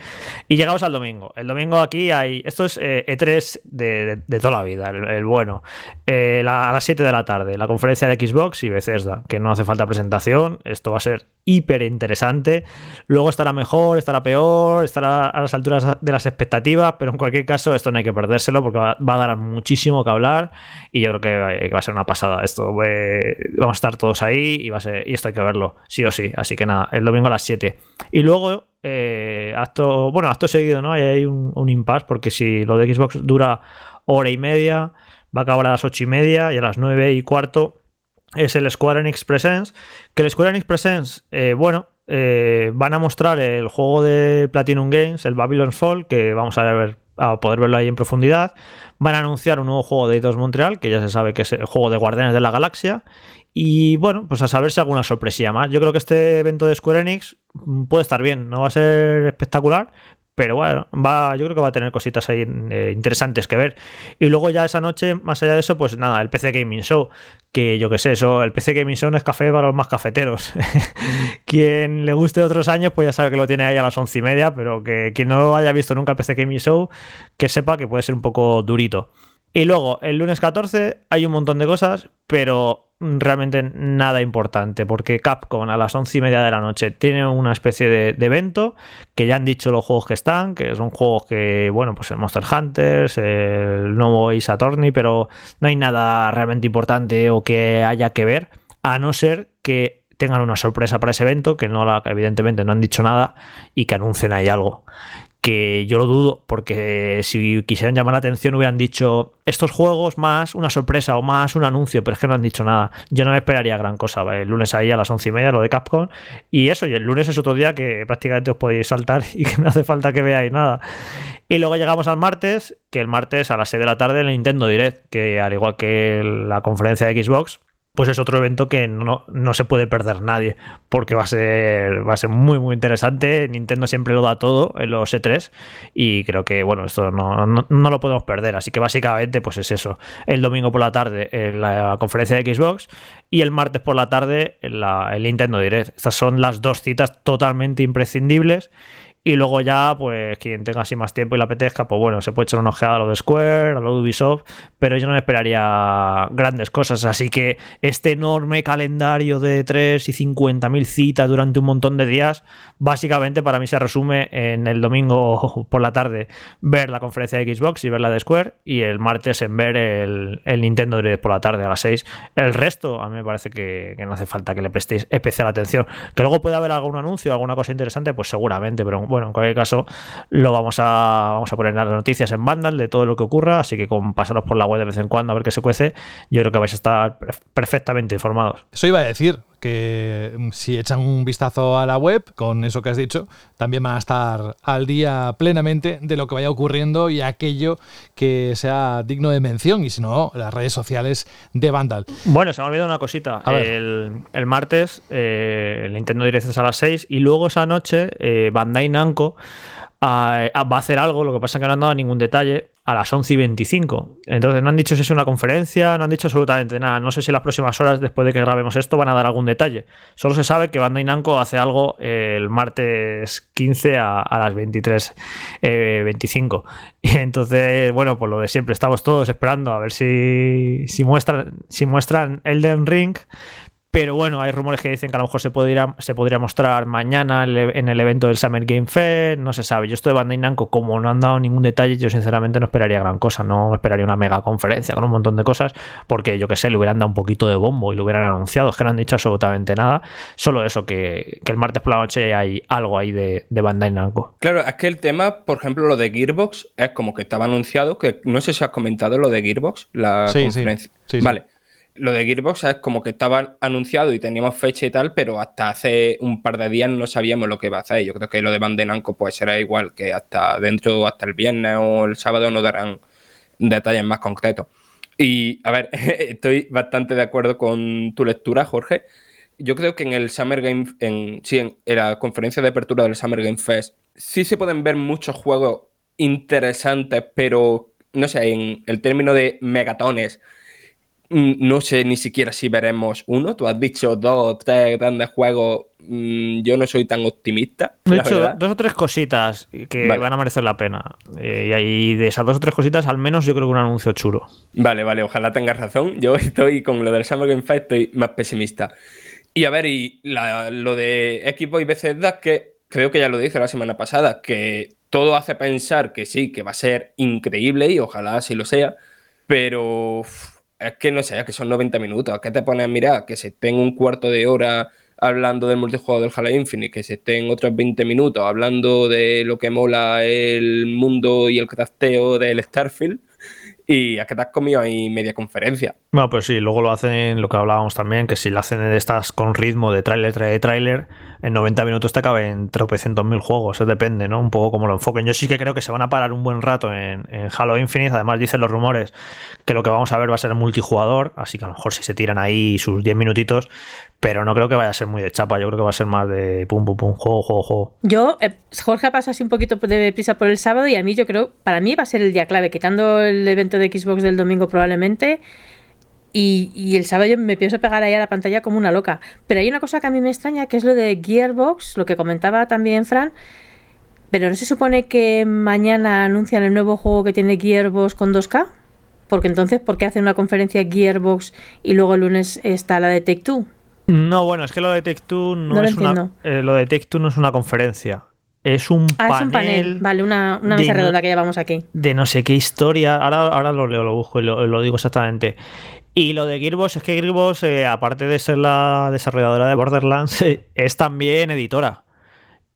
Y llegamos al domingo. El domingo aquí hay. Esto es E3 eh, e de, toda la vida, el, bueno. Eh, a las 7 de la tarde, la conferencia de Xbox y Bethesda, que no hace falta presentación. Esto va a ser hiper interesante. Luego estará mejor, estará peor, estará a las alturas de las expectativas, pero en cualquier caso esto no hay que perdérselo porque va, a dar muchísimo que hablar y yo creo que, va a ser una pasada esto. vamos a estar todos ahí y, va a ser, y esto hay que verlo, sí o sí. Así que nada, el domingo a las 7. Y luego, eh, acto, bueno, acto seguido, ¿no? hay un, un impasse porque si lo de Xbox dura hora y media, va a acabar a las 8 y media y a las 9 y cuarto es el Square Enix Presents. Que el Square Enix Presents, eh, bueno, eh, van a mostrar el juego de Platinum Games, el Babylon's Fall, que vamos a poder verlo ahí en profundidad. Van a anunciar un nuevo juego de Eidos Montreal, que ya se sabe que es el juego de Guardianes de la Galaxia. Y bueno, pues a saber si alguna sorpresilla más. Yo creo que este evento de Square Enix puede estar bien, no va a ser espectacular, pero bueno, va, yo creo que va a tener cositas ahí eh, interesantes que ver. Y luego ya esa noche, más allá de eso, pues nada, el PC Gaming Show, que yo qué sé, eso, el PC Gaming Show es café para los más cafeteros. quien le guste otros años, pues ya sabe que lo tiene ahí a las once y media, pero que quien no haya visto nunca el PC Gaming Show, que sepa que puede ser un poco durito. Y luego, el lunes 14 hay un montón de cosas, pero realmente nada importante, porque Capcom a las once y media de la noche tiene una especie de, evento que ya han dicho los juegos que están, que son juegos que, bueno, pues el Monster Hunters, el nuevo Ace Attorney, pero no hay nada realmente importante o que haya que ver, a no ser que tengan una sorpresa para ese evento, que no la, evidentemente no han dicho nada y que anuncien ahí algo que yo lo dudo, porque si quisieran llamar la atención hubieran dicho estos juegos más una sorpresa o más un anuncio, pero es que no han dicho nada. Yo no me esperaría gran cosa. El lunes ahí a las once y media, lo de Capcom, y eso, y el lunes es otro día que prácticamente os podéis saltar y que no hace falta que veáis nada. Y luego llegamos al martes, que el martes a las 6 de la tarde el Nintendo Direct, que al igual que la conferencia de Xbox, pues es otro evento que no, no, se puede perder nadie, porque va a ser va a ser muy muy interesante. Nintendo siempre lo da todo en los E3 y creo que bueno, esto no, no, no lo podemos perder, así que básicamente pues es eso. El domingo por la tarde en la conferencia de Xbox y el martes por la tarde en la, el Nintendo Direct. Estas son las dos citas totalmente imprescindibles y luego ya, pues quien tenga así más tiempo y le apetezca, pues bueno, se puede echar una ojeada a lo de Square, a lo de Ubisoft, pero yo no esperaría grandes cosas. Así que este enorme calendario de 3 y 50.000 citas durante un montón de días, básicamente para mí se resume en el domingo por la tarde ver la conferencia de Xbox y ver la de Square, y el martes en ver el, el Nintendo por la tarde a las 6. El resto, a mí me parece que, que no hace falta que le prestéis especial atención. Que luego puede haber algún anuncio, alguna cosa interesante, pues seguramente, pero bueno, en cualquier caso, lo vamos a, vamos a poner en las noticias en Vandal de todo lo que ocurra, así que con pasaros por la web de vez en cuando a ver qué se cuece, yo creo que vais a estar perfectamente informados. Eso iba a decir, que si echan un vistazo a la web, con eso que has dicho, también van a estar al día plenamente de lo que vaya ocurriendo y aquello que sea digno de mención, y si no, las redes sociales de Vandal. Bueno, se me ha olvidado una cosita. El, el, martes, eh, el Nintendo Direct es a las 6 y luego esa noche, eh, Bandai Namco a, a, va a hacer algo, lo que pasa es que no han dado ningún detalle, a las 11 y 25. Entonces no han dicho si es una conferencia, no han dicho absolutamente nada. No sé si las próximas horas después de que grabemos esto van a dar algún detalle. Solo se sabe que Bandai Namco hace algo el martes 15 a, las 23, eh, 25. Y entonces, bueno, pues lo de siempre, estamos todos esperando a ver si, si, muestran, si muestran Elden Ring. Pero bueno, hay rumores que dicen que a lo mejor se podría, se podría mostrar mañana en el evento del Summer Game Fair. No se sabe. Yo estoy de Bandai Namco, como no han dado ningún detalle, yo sinceramente no esperaría gran cosa. No esperaría una mega conferencia con un montón de cosas, porque yo que sé, le hubieran dado un poquito de bombo y lo hubieran anunciado. Es que no han dicho absolutamente nada. Solo eso, que, que el martes por la noche hay algo ahí de, de Bandai Namco. Claro, es que el tema, por ejemplo, lo de Gearbox, es como que estaba anunciado, que no sé si has comentado lo de Gearbox, la Sí, sí, conferencia. sí, sí. Vale. Lo de Gearbox es como que estaba anunciado y teníamos fecha y tal, pero hasta hace un par de días no sabíamos lo que iba a hacer. Yo creo que lo de Bandai Namco pues será igual, que hasta dentro, hasta el viernes o el sábado nos darán detalles más concretos. Y a ver, estoy bastante de acuerdo con tu lectura, Jorge. Yo creo que en el Summer Game, en, sí, en la conferencia de apertura del Summer Game Fest, sí se pueden ver muchos juegos interesantes, pero no sé, en el término de megatones, no sé ni siquiera si veremos uno. Tú has dicho dos, tres grandes juegos. Mm, Yo no soy tan optimista. Hecho, verdad. dos o tres cositas que Vale. van a merecer la pena. Eh, y ahí de esas dos o tres cositas, al menos yo creo que un anuncio chulo. Vale, vale, ojalá tengas razón. Yo estoy con lo del Summer Game Fest, estoy más pesimista. Y a ver, y la- lo de Xbox y Bethesda, que creo que ya lo dije la semana pasada, que todo hace pensar que sí, que va a ser increíble y ojalá así lo sea, pero es que no sé, es que son 90 minutos. ¿Qué te pones a mirar? Que se estén un cuarto de hora hablando del multijugador del Halo Infinite, que se estén otros 20 minutos hablando de lo que mola el mundo y el crafteo del Starfield. Y es que te has comido ahí media conferencia. Bueno, pues sí, luego lo hacen lo que hablábamos también, que si lo hacen de estas con ritmo de tráiler, tráiler, tráiler, en 90 minutos te caben tropecientos mil juegos, eso depende, ¿no? Un poco como lo enfoquen. Yo sí que creo que se van a parar un buen rato en, en Halo Infinite, además dicen los rumores que lo que vamos a ver va a ser multijugador, así que a lo mejor si se tiran ahí sus 10 minutitos, pero no creo que vaya a ser muy de chapa, yo creo que va a ser más de pum, pum, pum, juego, juego, juego. Yo, eh, Jorge pasa así un poquito de prisa por el sábado y a mí yo creo, para mí va a ser el día clave, quitando el evento de Xbox del domingo probablemente. Y, y el sábado yo me pienso pegar ahí a la pantalla como una loca. Pero hay una cosa que a mí me extraña, que es lo de Gearbox, lo que comentaba también Fran. Pero ¿no se supone que mañana anuncian el nuevo juego que tiene Gearbox con 2K? Porque entonces, ¿por qué hacen una conferencia Gearbox y luego el lunes está la de Take Two? No, bueno, es que lo de Take Two no, No lo es una, eh, lo de Take Two no es una conferencia. Es un Ah, panel, es un panel. Vale, una, una mesa no- redonda que llevamos aquí. de no sé qué historia. Ahora, ahora lo leo, lo busco y lo, lo digo exactamente. Y lo de Gearbox es que Gearbox, eh, aparte de ser la desarrolladora de Borderlands, es también editora.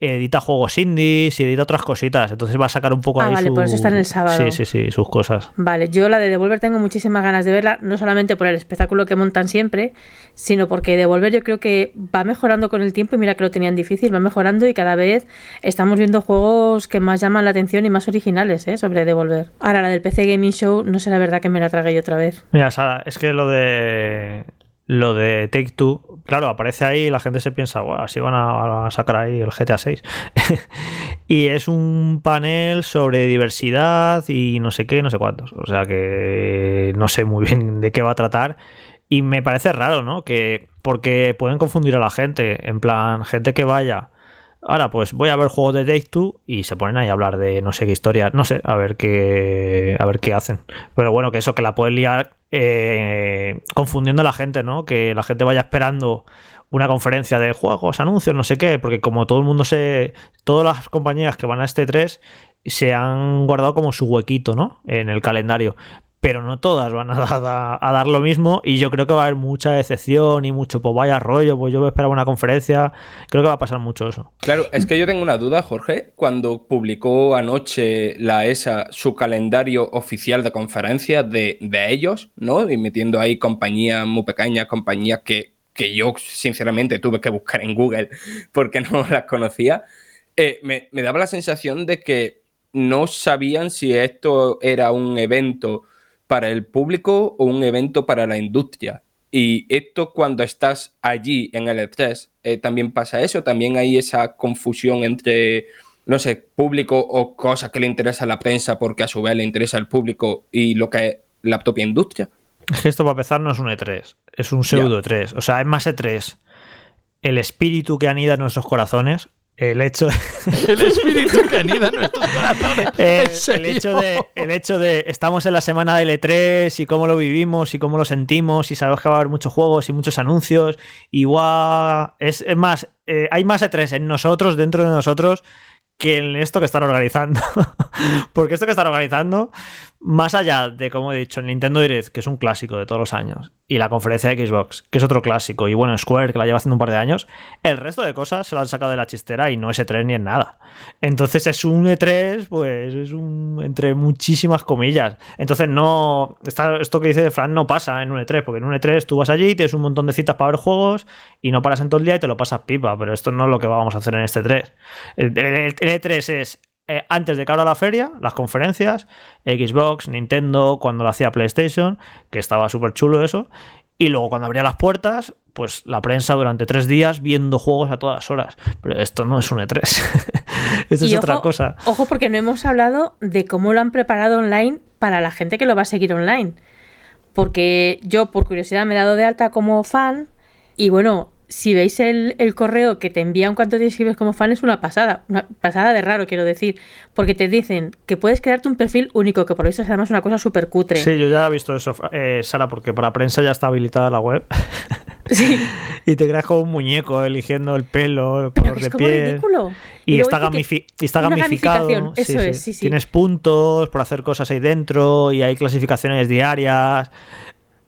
Edita juegos indies y edita otras cositas. Entonces va a sacar un poco Ah, ahí vale, su- por eso está en el sábado. Sí, sí, sí, sus cosas. Vale, yo la de Devolver tengo muchísimas ganas de verla, no solamente por el espectáculo que montan siempre, sino porque Devolver yo creo que va mejorando con el tiempo y mira que lo tenían difícil, va mejorando y cada vez estamos viendo juegos que más llaman la atención y más originales ¿eh? sobre Devolver. Ahora la del PC Gaming Show, no sé la verdad que me la tragué yo otra vez. Mira, Sara, es que lo de lo de Take Two, claro, aparece ahí y la gente se piensa, "Buah, así van a, a sacar ahí el GTA 6. y es un panel sobre diversidad y no sé qué, no sé cuántos. O sea que no sé muy bien de qué va a tratar. Y me parece raro, ¿no? Que porque pueden confundir a la gente, en plan, gente que vaya. Ahora, pues voy a ver juegos de Take Two y se ponen ahí a hablar de no sé qué historia, no sé, a ver qué, a ver qué hacen. Pero bueno, que eso, que la pueden liar eh, confundiendo a la gente, ¿no? Que la gente vaya esperando una conferencia de juegos, anuncios, no sé qué, porque como todo el mundo se. Todas las compañías que van a este 3 se han guardado como su huequito, ¿no? En el calendario. Pero no todas van a, dar- lo mismo y yo creo que va a haber mucha decepción y mucho, pues vaya rollo, pues yo esperaba una conferencia. Creo que va a pasar mucho eso. Claro, es que yo tengo una duda, Jorge. Cuando publicó anoche la ESA su calendario oficial de conferencias de, de ellos, ¿no? Y metiendo ahí compañías muy pequeñas, compañías que, que yo sinceramente tuve que buscar en Google porque no las conocía, eh, me daba la sensación de que no sabían si esto era un evento para el público o un evento para la industria. Y esto cuando estás allí en el E3, eh, también pasa eso, también hay esa confusión entre, no sé, público o cosas que le interesa a la prensa porque a su vez le interesa al público y lo que es la propia industria. Es que esto para empezar no es un E3, es un pseudo E3. O sea, es más E3 el espíritu que anida en nuestros corazones, el hecho, El espíritu que anida en nuestros corazones. eh, ¿En el, hecho de, el hecho de estamos en la semana del E3 y cómo lo vivimos y cómo lo sentimos y sabemos que va a haber muchos juegos y muchos anuncios. Igual es, es más, eh, hay más E3 en nosotros, dentro de nosotros, que en esto que están organizando. Porque esto que están organizando, más allá de, como he dicho, el Nintendo Direct, que es un clásico de todos los años, y la conferencia de Xbox, que es otro clásico, y bueno, Square, que la lleva haciendo un par de años, el resto de cosas se lo han sacado de la chistera y no es E3 ni es nada. Entonces es un E3, pues es un entre muchísimas comillas. Entonces no, está- esto que dice Fran no pasa en un E3, porque en un E3 tú vas allí, tienes un montón de citas para ver juegos y no paras en todo el día y te lo pasas pipa, pero esto no es lo que vamos a hacer en este E3. El, el- el E3 es eh, antes de que abra la feria, las conferencias, Xbox, Nintendo, cuando lo hacía PlayStation, que estaba súper chulo eso, y luego cuando abría las puertas, pues la prensa durante tres días viendo juegos a todas horas. Pero esto no es un E3. esto es otra cosa. Ojo, porque no hemos hablado de cómo lo han preparado online para la gente que lo va a seguir online. Porque yo, por curiosidad, me he dado de alta como fan. Y bueno, si veis el, el correo que te envían cuando te inscribes como fan, es una pasada. Una pasada de raro, quiero decir. Porque te dicen que puedes crearte un perfil único, que por eso es además una cosa súper cutre. Sí, yo ya he visto eso, eh, Sara, porque para prensa ya está habilitada la web. Sí, y te creas como un muñeco eligiendo el pelo, el color de es piel. ridículo. Y, está, gamifi- y está gamificado. eso es, sí, sí. Tienes puntos por hacer cosas ahí dentro y hay clasificaciones diarias.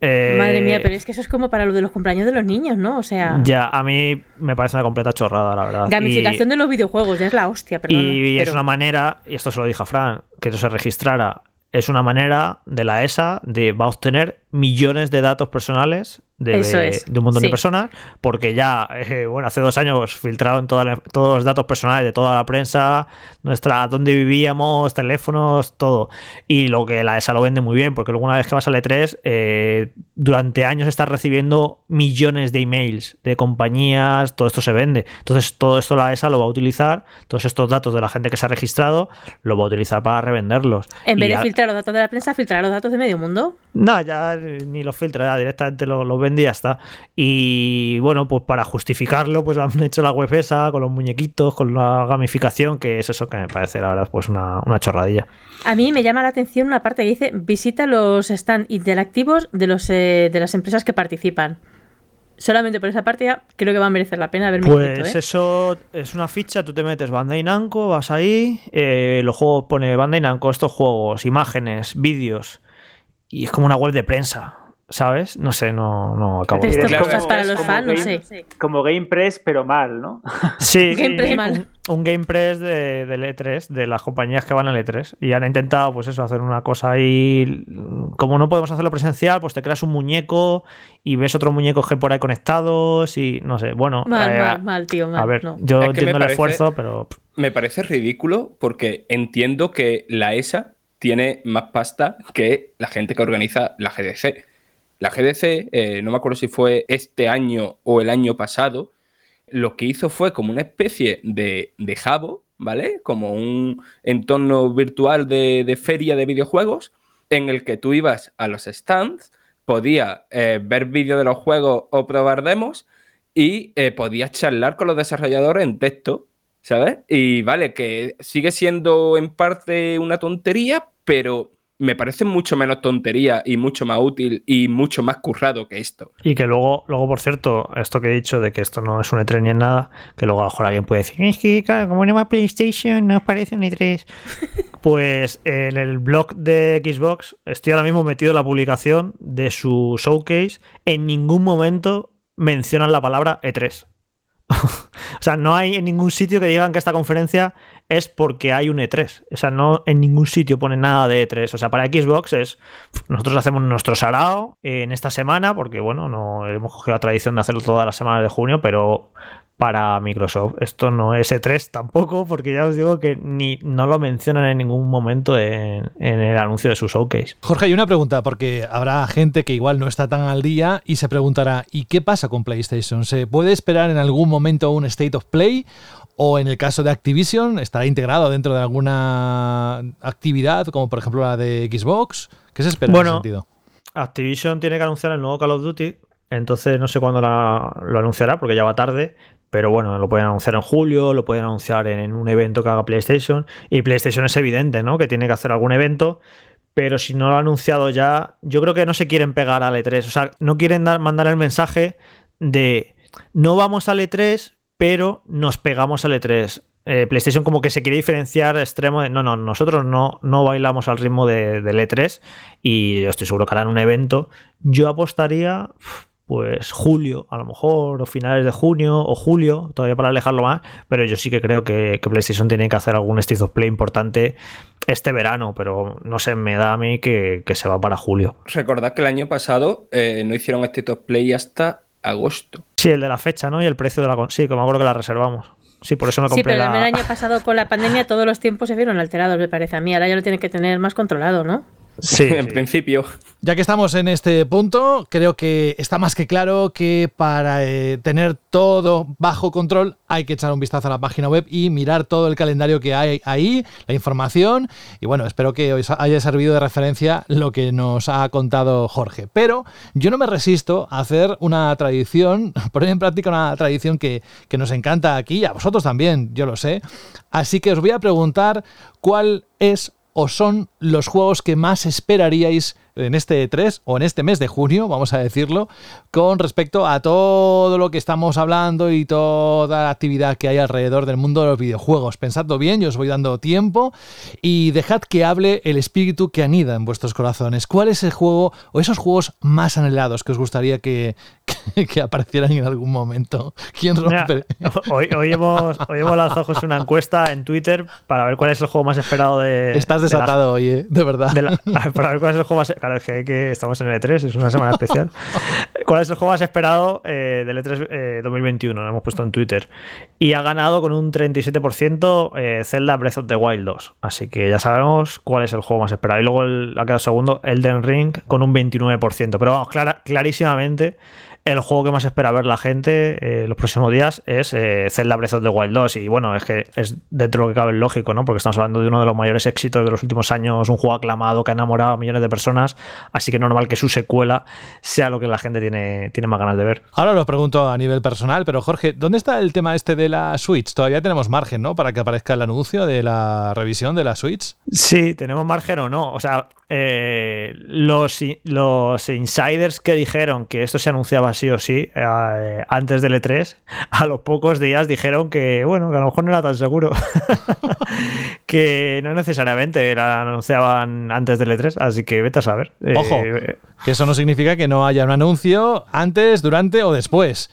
Eh, Madre mía, pero es que eso es como para lo de los cumpleaños de los niños, ¿no? O sea, Ya, a mí me parece una completa chorrada, la verdad. gamificación Y- de los videojuegos, ya es la hostia, perdón. Y es una manera, y esto se lo dije a Fran, que eso se registrara, es una manera de la ESA de va a obtener millones de datos personales de, Eso es, de un montón de personas, porque ya, eh, bueno, hace dos años filtraron toda la- todos los datos personales de toda la prensa, nuestra, dónde vivíamos, teléfonos, todo. Y lo que la ESA lo vende muy bien, porque luego una vez que vas al E3, eh, durante años estás recibiendo millones de emails de compañías, todo esto se vende. Entonces, todo esto la ESA lo va a utilizar, todos estos datos de la gente que se ha registrado, lo va a utilizar para revenderlos. En Y vez de ya- filtrar los datos de la prensa, filtrar los datos de medio mundo. no, ya ni los filtra, ya directamente los lo vende y ya está. Y bueno, pues para justificarlo, pues han hecho la web esa con los muñequitos, con la gamificación, que es eso que me parece, la verdad, pues una, una chorradilla. A mí me llama la atención una parte que dice visita los stand interactivos de, los, eh, de las empresas que participan. Solamente por esa parte ya creo que va a merecer la pena haberme Pues ¿eh? eso es una ficha, tú te metes Bandai Namco, vas ahí, eh, los juegos pone Bandai Namco, estos juegos, imágenes, vídeos, y es como una web de prensa, ¿sabes? No sé, no, no acabo de Claro, cosas para como los fans, no game- sé. Como Game Press, pero mal, ¿no? Sí, Gameplay sí, mal. Un, un Game Press de, del E3, de las compañías que van al E3. Y han intentado, pues eso, hacer una cosa ahí. Como no podemos hacerlo presencial, pues te creas un muñeco y ves otros muñecos que por ahí conectados y no sé. Bueno, Mal, eh, mal, mal, tío, mal. a ver, no. yo Es que me entiendo el esfuerzo, pero. Me parece ridículo porque entiendo que la ESA tiene más pasta que la gente que organiza la GDC. La GDC, eh, no me acuerdo si fue este año o el año pasado, lo que hizo fue como una especie de, de Jabo, ¿vale? Como un entorno virtual de, de feria de videojuegos en el que tú ibas a los stands, podías eh, ver vídeos de los juegos o probar demos y eh, podías charlar con los desarrolladores en texto, ¿sabes? Y vale, que sigue siendo en parte una tontería, pero me parece mucho menos tontería y mucho más útil y mucho más currado que esto. Y que luego, luego, por cierto, esto que he dicho de que esto no es un E3 ni es nada, que luego a lo mejor alguien puede decir, es que claro, como no va PlayStation, no parece un E3. Pues en el blog de Xbox estoy ahora mismo metido en la publicación de su showcase. En ningún momento mencionan la palabra E3. o sea, no hay en ningún sitio que digan que esta conferencia es porque hay un E3. O sea, no en ningún sitio pone nada de E3. O sea, para Xbox es. Nosotros hacemos nuestro sarao en esta semana, porque bueno, no hemos cogido la tradición de hacerlo todas las semanas de junio, pero para Microsoft esto no es E3 tampoco, porque ya os digo que ni no lo mencionan en ningún momento en, en el anuncio de su showcase. Jorge, hay una pregunta, porque habrá gente que igual no está tan al día y se preguntará, ¿y qué pasa con PlayStation? ¿Se puede esperar en algún momento un State of Play? ¿O en el caso de Activision, estará integrado dentro de alguna actividad, como por ejemplo la de Xbox? ¿Qué se espera Bueno, en ese sentido? Activision tiene que anunciar el nuevo Call of Duty, entonces no sé cuándo la- lo anunciará, porque ya va tarde. Pero bueno, lo pueden anunciar en julio, lo pueden anunciar en un evento que haga PlayStation. Y PlayStation es evidente, ¿no? Que tiene que hacer algún evento. Pero si no lo ha anunciado ya, yo creo que no se quieren pegar al E3. O sea, no quieren dar, mandar el mensaje de no vamos al E3, pero nos pegamos al E3. Eh, PlayStation como que se quiere diferenciar extremo de no, no, nosotros no, no bailamos al ritmo de, del E3 y yo estoy seguro que harán un evento. Yo apostaría pues julio, a lo mejor, o finales de junio o julio, todavía para alejarlo más, pero yo sí que creo que, que PlayStation tiene que hacer algún State of Play importante este verano, pero no sé, me da a mí que, que se va para julio. Recordad que el año pasado eh, no hicieron este top play hasta agosto. Sí, el de la fecha, ¿no? Y el precio de la... Sí, que me acuerdo que la reservamos. Sí, por eso me Sí, compré pero la... el año pasado con la pandemia todos los tiempos se vieron alterados, me parece a mí. Ahora ya lo tienen que tener más controlado, ¿no? Sí, en sí. principio. Ya que estamos en este punto, creo que está más que claro que para eh, tener todo bajo control hay que echar un vistazo a la página web y mirar todo el calendario que hay ahí, la información. Y bueno, espero que os haya servido de referencia lo que nos ha contado Jorge. Pero yo no me resisto a hacer una tradición, poner en práctica una tradición que, que nos encanta aquí, a vosotros también, yo lo sé. Así que os voy a preguntar cuál es o son los juegos que más esperaríais en este E3 o en este mes de junio, vamos a decirlo, con respecto a todo lo que estamos hablando y toda la actividad que hay alrededor del mundo de los videojuegos. Pensadlo bien, yo os voy dando tiempo y dejad que hable el espíritu que anida en vuestros corazones. ¿Cuál es el juego o esos juegos más anhelados que os gustaría que, que, que aparecieran en algún momento? ¿Quién Mira, rompe? hoy, hoy hemos, hoy hemos lanzado José, una encuesta en Twitter para ver cuál es el juego más esperado de. Estás de desatado hoy, ¿eh? de verdad. de la- para ver cuál es el juego más. Claro, es que, que estamos en el E3, es una semana especial. ¿Cuál es el juego más esperado eh, del E3 eh, 2021? Lo hemos puesto en Twitter. Y ha ganado con un 37% eh, Zelda Breath of the Wild 2. Así que ya sabemos cuál es el juego más esperado. Y luego el- ha quedado segundo Elden Ring con un 29%. Pero vamos, clara- clarísimamente el juego que más espera ver la gente eh, los próximos días es eh, Zelda Breath of the Wild 2. Y bueno, es que es dentro de lo que cabe lógico, ¿no? Porque estamos hablando de uno de los mayores éxitos de los últimos años, un juego aclamado que ha enamorado a millones de personas. Así que normal que su secuela sea lo que la gente tiene, tiene más ganas de ver. Ahora lo pregunto a nivel personal, pero Jorge, ¿dónde está el tema este de la Switch? Todavía tenemos margen, ¿no? Para que aparezca el anuncio de la revisión de la Switch. Sí, tenemos margen o no. O sea, eh, los, los insiders que dijeron que esto se anunciaba sí o sí eh, antes del E3, a los pocos días dijeron que, bueno, que a lo mejor no era tan seguro. que no necesariamente la anunciaban antes del E3, así que vete a saber. Ojo, Eh, que eso no significa que no haya un anuncio antes, durante o después.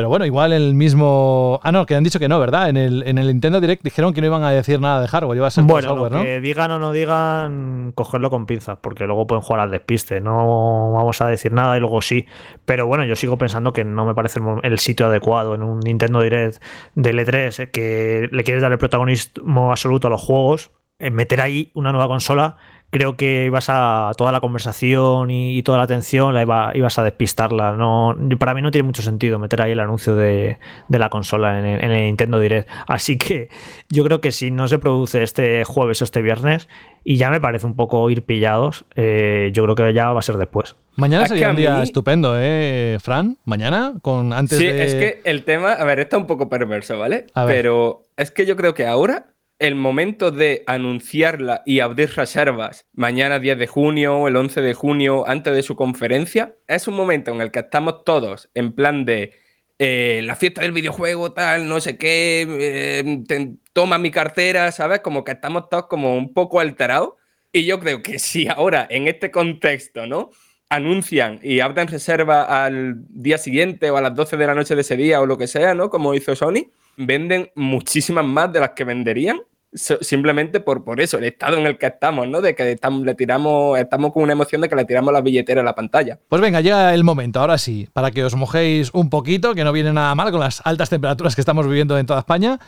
Pero bueno, igual el mismo. Ah, no, que han dicho que no, ¿verdad? En el, en el Nintendo Direct dijeron que no iban a decir nada de hardware, iba a ser Bueno, software, lo ¿no? que digan o no digan, cogerlo con pinzas, porque luego pueden jugar al despiste. No vamos a decir nada y luego sí. Pero bueno, yo sigo pensando que no me parece el sitio adecuado en un Nintendo Direct del E3, eh, que le quieres dar el protagonismo absoluto a los juegos. eh, meter ahí una nueva consola, creo que ibas a toda la conversación y, y toda la atención la iba- ibas a despistarla. No, para mí no tiene mucho sentido meter ahí el anuncio de, de la consola en el, en el Nintendo Direct. Así que yo creo que si no se produce este jueves o este viernes, y ya me parece un poco ir pillados, eh, yo creo que ya va a ser después. Mañana sería un día mí- estupendo, ¿eh, Fran? Mañana, con antes Sí, de. es que el tema, a ver, está un poco perverso, ¿vale? A ver. Pero es que yo creo que ahora el momento de anunciarla y abrir reservas mañana 10 de junio el 11 de junio antes de su conferencia es un momento en el que estamos todos en plan de eh, la fiesta del videojuego, tal, no sé qué, eh, toma mi cartera, ¿sabes? Como que estamos todos como un poco alterados. Y yo creo que si ahora en este contexto, ¿no? anuncian y abren reserva al día siguiente o a las 12 de la noche de ese día o lo que sea, ¿no? Como hizo Sony, venden muchísimas más de las que venderían. So- simplemente por, por eso, el estado en el que estamos, ¿no? De que estamos, le tiramos, estamos con una emoción de que le tiramos la billetera a la pantalla. Pues venga, llega el momento, ahora sí, para que os mojéis un poquito, que no viene nada mal con las altas temperaturas que estamos viviendo en toda España,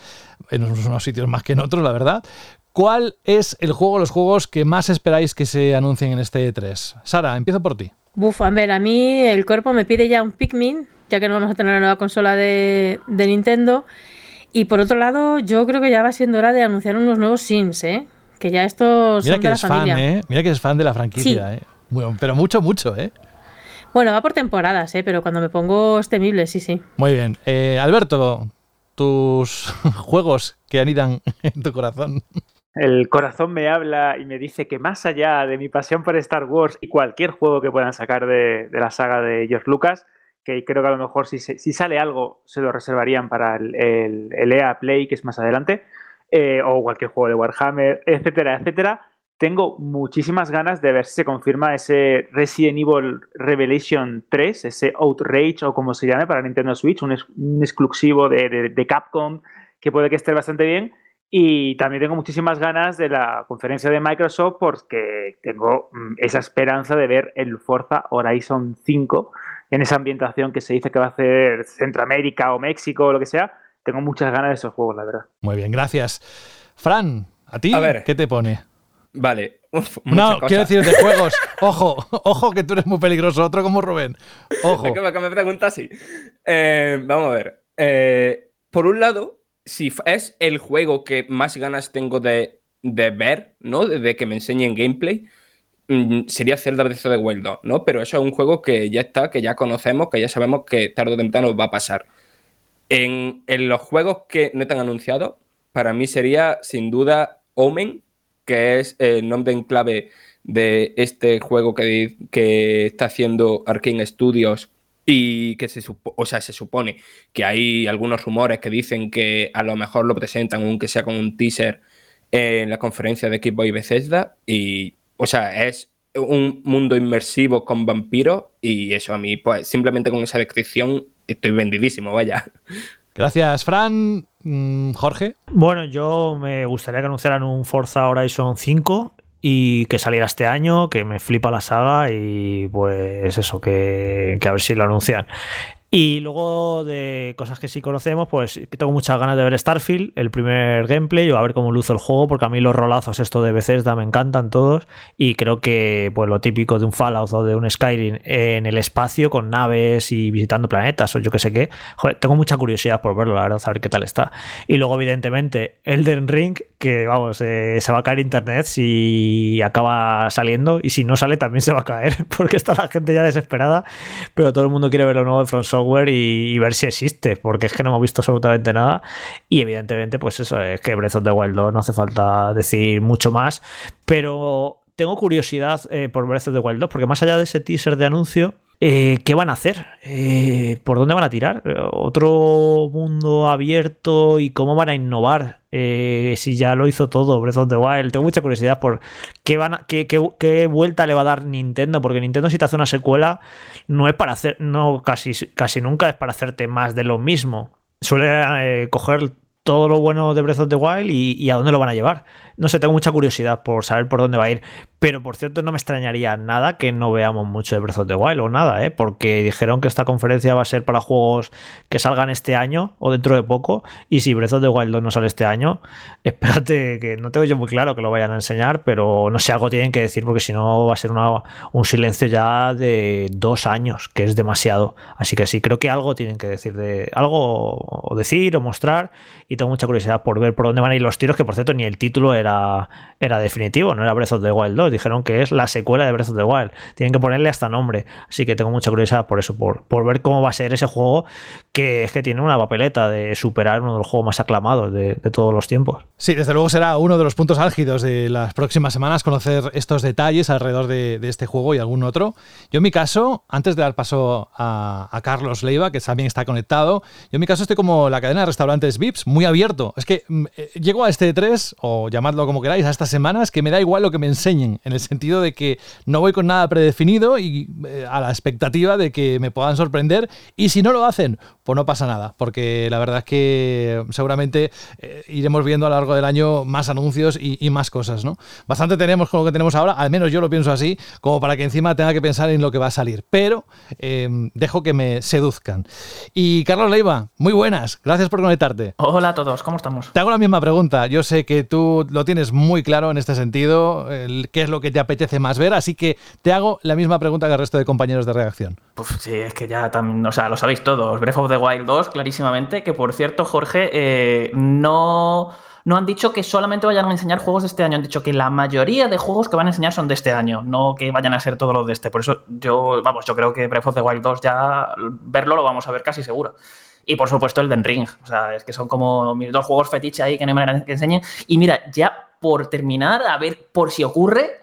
en unos sitios más que en otros, la verdad. ¿Cuál es el juego, los juegos que más esperáis que se anuncien en este E3? Sara, empiezo por ti. Buf, a ver, a mí el cuerpo me pide ya un Pikmin, ya que no vamos a tener la nueva consola de, de Nintendo. Y por otro lado, yo creo que ya va siendo hora de anunciar unos nuevos Sims, ¿eh? Que ya estos Mira son que de la es fan. ¿eh? Mira que es fan de la franquicia, ¿eh? Bueno, pero mucho, mucho, ¿eh? Bueno, va por temporadas, ¿eh? Pero cuando me pongo es temible, sí, sí. Muy bien. Eh, Alberto, tus juegos que anidan en tu corazón. El corazón me habla y me dice que más allá de mi pasión por Star Wars y cualquier juego que puedan sacar de, de la saga de George Lucas, que creo que a lo mejor si, si sale algo se lo reservarían para el, el- el EA Play, que es más adelante, eh, o cualquier juego de Warhammer, etcétera, etcétera. Tengo muchísimas ganas de ver si se confirma ese Resident Evil Revelation 3, ese Outrage o como se llame para Nintendo Switch, un, un exclusivo de, de- de Capcom que puede que esté bastante bien. Y también tengo muchísimas ganas de la conferencia de Microsoft porque tengo mm, esa esperanza de ver el Forza Horizon 5 en esa ambientación que se dice que va a hacer Centroamérica o México o lo que sea. Tengo muchas ganas de esos juegos, la verdad. Muy bien, gracias. Fran, ¿a ti A ver. qué te pone? Vale. Uf, No, quiero decir de juegos. Ojo, ojo que tú eres muy peligroso. Otro como Rubén. Ojo. Es que me, preguntas así. Eh, vamos a ver. Eh, por un lado, si es el juego que más ganas tengo de, de ver, ¿no? De, de que me enseñen gameplay, sería Zelda Breath of the Wild 2, ¿no? Pero eso es un juego que ya está, que ya conocemos, que ya sabemos que tarde o temprano va a pasar. En, los juegos que no te han anunciado, para mí sería sin duda Omen, que es el nombre en clave de este juego que, está haciendo Arkane Studios y que se supone que hay algunos rumores que dicen que a lo mejor lo presentan, aunque sea con un teaser, en la conferencia de Xbox y Bethesda. Y, o sea, es un mundo inmersivo con vampiros y eso a mí, pues simplemente con esa descripción estoy vendidísimo, vaya. Gracias, Fran. Mm, Jorge. Bueno, yo me gustaría que anunciaran un Forza Horizon 5 y que saliera este año, que me flipa la saga y pues eso, que, que a ver si lo anuncian. Y luego de cosas que sí conocemos, pues tengo muchas ganas de ver Starfield, el primer gameplay, o a ver cómo luce el juego, porque a mí los rolazos esto de Bethesda me encantan todos. Y creo que pues lo típico de un Fallout o de un Skyrim en el espacio, con naves y visitando planetas, o yo que sé qué. Joder, tengo mucha curiosidad por verlo, la verdad, a ver qué tal está. Y luego, evidentemente, Elden Ring, que vamos, eh, se va a caer internet si acaba saliendo, y si no sale también se va a caer, porque está la gente ya desesperada, pero todo el mundo quiere ver lo nuevo de From y, ver si existe, porque es que no hemos visto absolutamente nada. Y evidentemente, pues eso, es que Breath of the Wild 2 no hace falta decir mucho más, pero tengo curiosidad eh, por Breath of the Wild 2, porque más allá de ese teaser de anuncio, eh, ¿qué van a hacer? Eh, ¿Por dónde van a tirar? ¿Otro mundo abierto y cómo van a innovar? si ya lo hizo todo Breath of the Wild. Tengo mucha curiosidad por qué, van qué, qué, vuelta le va a dar Nintendo, porque Nintendo si te hace una secuela no es para hacer, no casi, casi nunca es para hacerte más de lo mismo. Suele coger todo lo bueno de Breath of the Wild y, a dónde lo van a llevar. No sé, tengo mucha curiosidad por saber por dónde va a ir. Pero por cierto, no me extrañaría nada que no veamos mucho de Breath of the Wild o nada, ¿eh? porque dijeron que esta conferencia va a ser para juegos que salgan este año o dentro de poco. Y si Breath of the Wild 2 no sale este año, espérate, que no tengo yo muy claro que lo vayan a enseñar, pero no sé, algo tienen que decir, porque si no va a ser un silencio ya de dos años, que es demasiado. Así que sí, creo que algo tienen que decir de algo o decir o mostrar. Y tengo mucha curiosidad por ver por dónde van a ir los tiros, que por cierto, ni el título era, era definitivo, no era Breath of the Wild 2 dijeron que es la secuela de Breath of the Wild. Tienen que ponerle hasta nombre. Así que tengo mucha curiosidad por eso, por, por ver cómo va a ser ese juego que es que tiene una papeleta de superar uno de los juegos más aclamados de, todos los tiempos. Sí, desde luego será uno de los puntos álgidos de las próximas semanas conocer estos detalles alrededor de, este juego y algún otro. Yo en mi caso, antes de dar paso a, Carlos Leiva, que también está conectado, yo en mi caso estoy como la cadena de restaurantes VIPs, muy abierto. Es que mm, eh, llego a este 3, o llamadlo como queráis, a estas semanas, que me da igual lo que me enseñen en el sentido de que no voy con nada predefinido y eh, a la expectativa de que me puedan sorprender. Y si no lo hacen, pues no pasa nada, porque la verdad es que seguramente eh, iremos viendo a lo largo del año más anuncios y, más cosas, ¿no? Bastante tenemos con lo que tenemos ahora, al menos yo lo pienso así, como para que encima tenga que pensar en lo que va a salir. Pero em, dejo que me seduzcan. Y Carlos Leiva, muy buenas, gracias por conectarte. Hola a todos, ¿cómo estamos? Te hago la misma pregunta. Yo sé que tú lo tienes muy claro en este sentido, qué es lo que te apetece más ver, así que te hago la misma pregunta que el resto de compañeros de redacción. Pues sí, es que ya también, o sea, lo sabéis todos. Breath of the Wild 2, clarísimamente, que por cierto, Jorge, eh, no, no han dicho que solamente vayan a enseñar juegos de este año, han dicho que la mayoría de juegos que van a enseñar son de este año, no que vayan a ser todos los de este. Por eso yo, vamos, yo creo que Breath of the Wild 2 ya verlo lo vamos a ver casi seguro. Y por supuesto el Den Ring. O sea, es que son como mis dos juegos fetiche ahí que no hay manera que enseñen. Y mira, ya por terminar, a ver por si ocurre,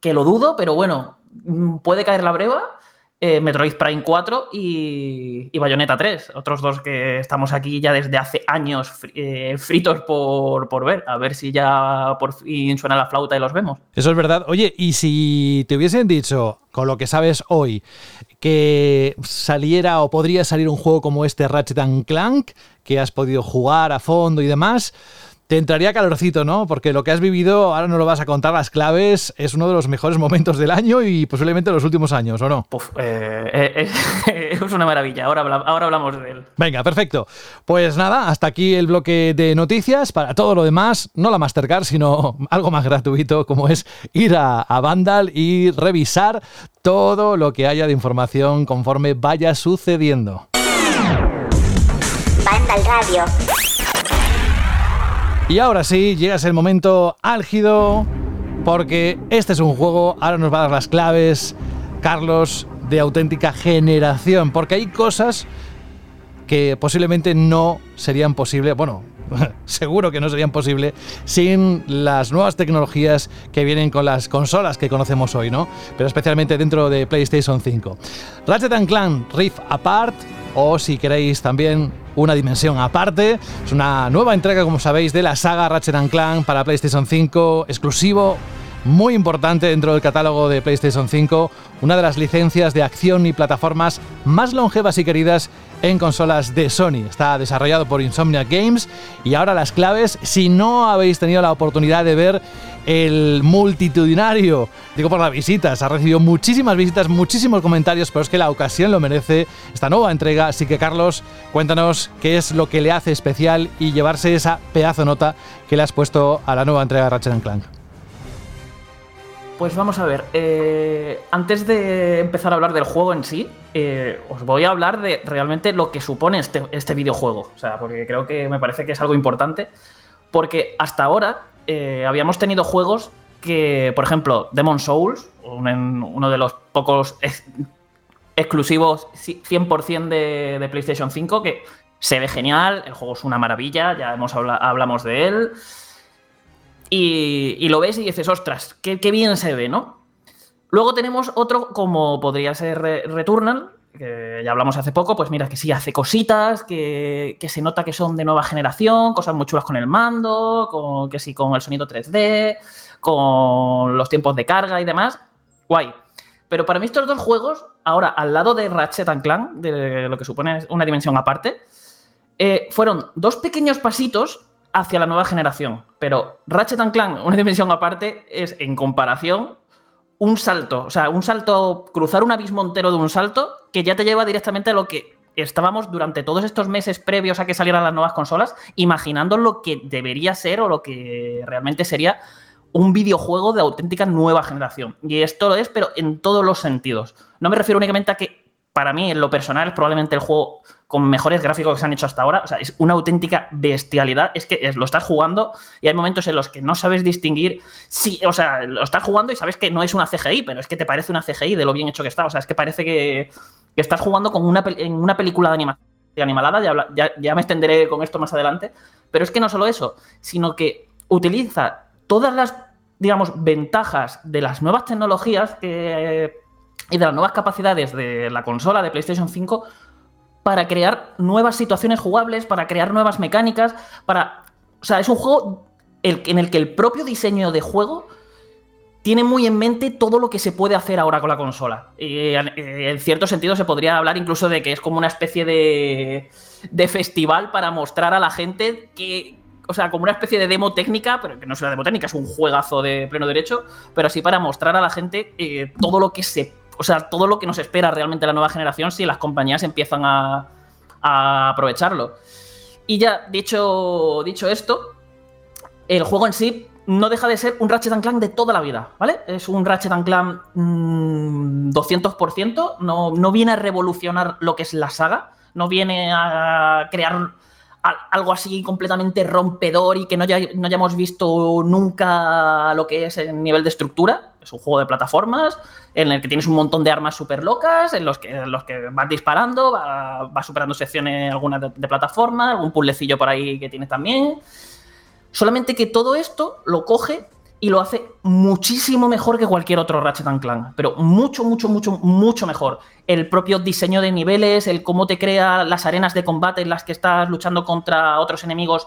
que lo dudo, pero bueno, mm, puede caer la breva. Eh, Metroid Prime 4 y, y, Bayonetta 3, otros dos que estamos aquí ya desde hace años eh, fritos por, por, ver, a ver si ya por fin suena la flauta y los vemos. Eso es verdad. Oye, y si te hubiesen dicho, con lo que sabes hoy, que saliera o podría salir un juego como este Ratchet Clank, que has podido jugar a fondo y demás, te entraría calorcito, ¿no? Porque lo que has vivido, ahora no lo vas a contar las claves, es uno de los mejores momentos del año y posiblemente de los últimos años, ¿o no? Eh, eh, eh, es una maravilla, ahora, ahora hablamos de él. Venga, perfecto. Pues nada, hasta aquí el bloque de noticias. Para todo lo demás, no la Mastercard, sino algo más gratuito, como es ir a, a Vandal y revisar todo lo que haya de información conforme vaya sucediendo. Vandal Radio. Y ahora sí, llega el momento álgido, porque este es un juego, ahora nos va a dar las claves, Carlos, de auténtica generación, porque hay cosas que posiblemente no serían posibles, bueno, seguro que no serían posibles sin las nuevas tecnologías que vienen con las consolas que conocemos hoy, ¿no? Pero especialmente dentro de PlayStation 5. Ratchet Clank Rift Apart o si queréis también una dimensión aparte. Es una nueva entrega, como sabéis, de la saga Ratchet Clank para PlayStation 5, exclusivo muy importante dentro del catálogo de PlayStation 5, una de las licencias de acción y plataformas más longevas y queridas en consolas de Sony. Está desarrollado por Insomnia Games y ahora las claves, si no habéis tenido la oportunidad de ver el multitudinario, digo por las visitas, ha recibido muchísimas visitas, muchísimos comentarios, pero es que la ocasión lo merece esta nueva entrega. Así que Carlos, cuéntanos qué es lo que le hace especial y llevarse esa pedazo nota que le has puesto a la nueva entrega de Ratchet Clank. Pues vamos a ver, eh, antes de empezar a hablar del juego en sí, eh, os voy a hablar de realmente lo que supone este, este, videojuego. O sea, porque creo que me parece que es algo importante. Porque hasta ahora eh, habíamos tenido juegos que, por ejemplo, Demon Souls, uno de los pocos exclusivos 100% de, de, PlayStation 5, que se ve genial, el juego es una maravilla, ya hemos hablamos de él. Y, lo ves y dices, ostras, qué, bien se ve, ¿no? Luego tenemos otro como podría ser Returnal, ya hablamos hace poco, pues mira, que sí hace cositas, que, se nota que son de nueva generación, cosas muy chulas con el mando, con, que sí con el sonido 3D, con los tiempos de carga y demás. Guay. Pero para mí estos dos juegos, ahora al lado de Ratchet Clank, de lo que supone una dimensión aparte, eh, fueron dos pequeños pasitos hacia la nueva generación. Pero Ratchet Clank, una dimensión aparte, es en comparación un salto. O sea, un salto, cruzar un abismo entero de un salto que ya te lleva directamente a lo que estábamos durante todos estos meses previos a que salieran las nuevas consolas, imaginando lo que debería ser o lo que realmente sería un videojuego de auténtica nueva generación. Y esto lo es, pero en todos los sentidos. No me refiero únicamente a que, para mí, en lo personal, es probablemente el juego con mejores gráficos que se han hecho hasta ahora. O sea, es una auténtica bestialidad. Es que lo estás jugando y hay momentos en los que no sabes distinguir si, o sea, lo estás jugando y sabes que no es una CGI, pero es que te parece una CGI de lo bien hecho que está. O sea, es que parece que, estás jugando con una, en una película de animación animalada, ya, ya, me extenderé con esto más adelante, pero es que no solo eso, sino que utiliza todas las, digamos, ventajas de las nuevas tecnologías y de las nuevas capacidades de la consola de PlayStation 5 para crear nuevas situaciones jugables, para crear nuevas mecánicas, para... O sea, es un juego en el que el propio diseño de juego tiene muy en mente todo lo que se puede hacer ahora con la consola. Eh, en cierto sentido se podría hablar incluso de que es como una especie de, de festival para mostrar a la gente que, o sea, como una especie de demo técnica, pero que no es una demo técnica, es un juegazo de pleno derecho, pero así para mostrar a la gente eh, todo lo que se o sea, todo lo que nos espera realmente la nueva generación si las compañías empiezan a, aprovecharlo. Y ya, dicho, dicho esto, el juego en sí no deja de ser un Ratchet Clank de toda la vida, ¿vale? Es un Ratchet Clank 200%, mm, no, no viene a revolucionar lo que es la saga, no viene a crear algo así completamente rompedor y que no, no hayamos visto nunca lo que es el nivel de estructura. Es un juego de plataformas en el que tienes un montón de armas súper locas, en los que, los que vas disparando, vas superando secciones algunas de, plataforma, algún puzzlecillo por ahí que tienes también. Solamente que todo esto lo coge y lo hace muchísimo mejor que cualquier otro Ratchet Clank, pero mucho, mucho, mucho, mucho mejor. El propio diseño de niveles, el cómo te crea las arenas de combate en las que estás luchando contra otros enemigos,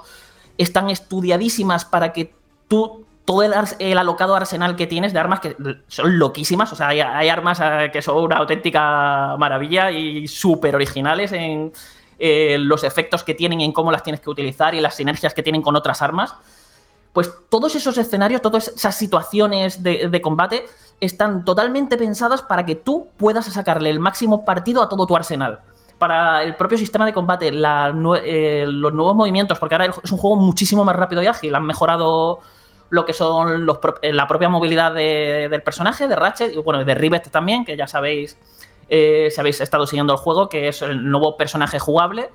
están estudiadísimas para que tú, todo el, alocado arsenal que tienes de armas que son loquísimas, o sea, hay, armas eh, que son una auténtica maravilla y súper originales en eh, los efectos que tienen, en cómo las tienes que utilizar y las sinergias que tienen con otras armas pues todos esos escenarios, todas esas situaciones de, combate están totalmente pensadas para que tú puedas sacarle el máximo partido a todo tu arsenal. Para el propio sistema de combate, eh, los nuevos movimientos, porque ahora es un juego muchísimo más rápido y ágil. Han mejorado lo que son eh, la propia movilidad del personaje, de Ratchet, y bueno, de Rivet también, que ya sabéis, eh, si habéis estado siguiendo el juego, que es el nuevo personaje jugable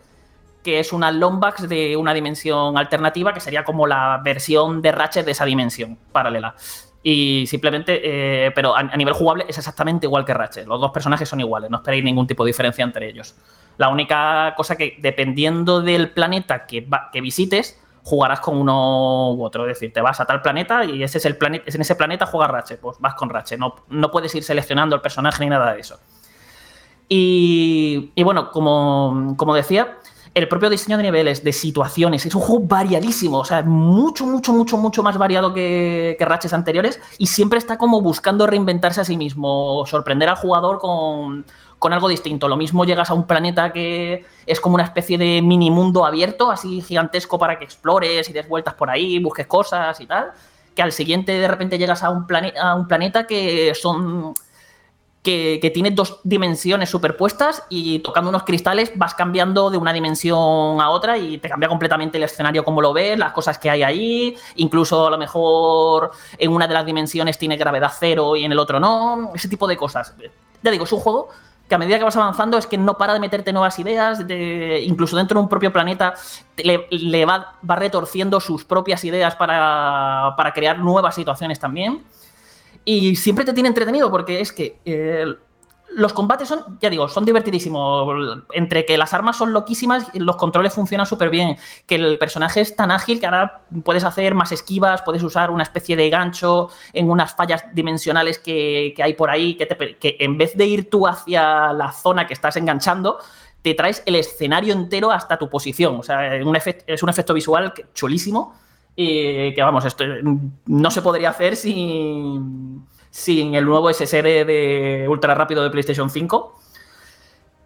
que es una Lombax de una dimensión alternativa, que sería como la versión de Ratchet de esa dimensión paralela. Y simplemente, eh, pero a, nivel jugable es exactamente igual que Ratchet. Los dos personajes son iguales, no esperéis ningún tipo de diferencia entre ellos. La única cosa que, dependiendo del planeta que, que visites, jugarás con uno u otro. Es decir, te vas a tal planeta y ese es el planeta, en ese planeta juega Ratchet, pues vas con Ratchet. No, no puedes ir seleccionando el personaje ni nada de eso. Y, y bueno, como, como decía, el propio diseño de niveles, de situaciones, es un juego variadísimo, o sea, mucho, mucho, mucho, mucho más variado que, que anteriores y siempre está como buscando reinventarse a sí mismo, sorprender al jugador con, con algo distinto. Lo mismo llegas a un planeta que es como una especie de mini mundo abierto, así gigantesco para que explores y des vueltas por ahí, busques cosas y tal. que al siguiente de repente llegas a un, a un planeta que son que, tiene dos dimensiones superpuestas y tocando unos cristales vas cambiando de una dimensión a otra y te cambia completamente el escenario como lo ves, las cosas que hay ahí, incluso a lo mejor en una de las dimensiones tiene gravedad cero y en el otro no, ese tipo de cosas. Ya digo, es un juego que a medida que vas avanzando es que no para de meterte nuevas ideas, de- incluso dentro de un propio planeta le va, va retorciendo sus propias ideas para, para crear nuevas situaciones también. Y siempre te tiene entretenido porque es que eh, los combates son, ya digo, son divertidísimos. Entre que las armas son loquísimas, los controles funcionan súper bien, que el personaje es tan ágil que ahora puedes hacer más esquivas, puedes usar una especie de gancho en unas fallas dimensionales que, que hay por ahí, que, en vez de ir tú hacia la zona que estás enganchando, te traes el escenario entero hasta tu posición. O sea, un efect- es un efecto visual chulísimo. Y que vamos, esto no se podría hacer sin, sin el nuevo SSR de ultra rápido de PlayStation 5.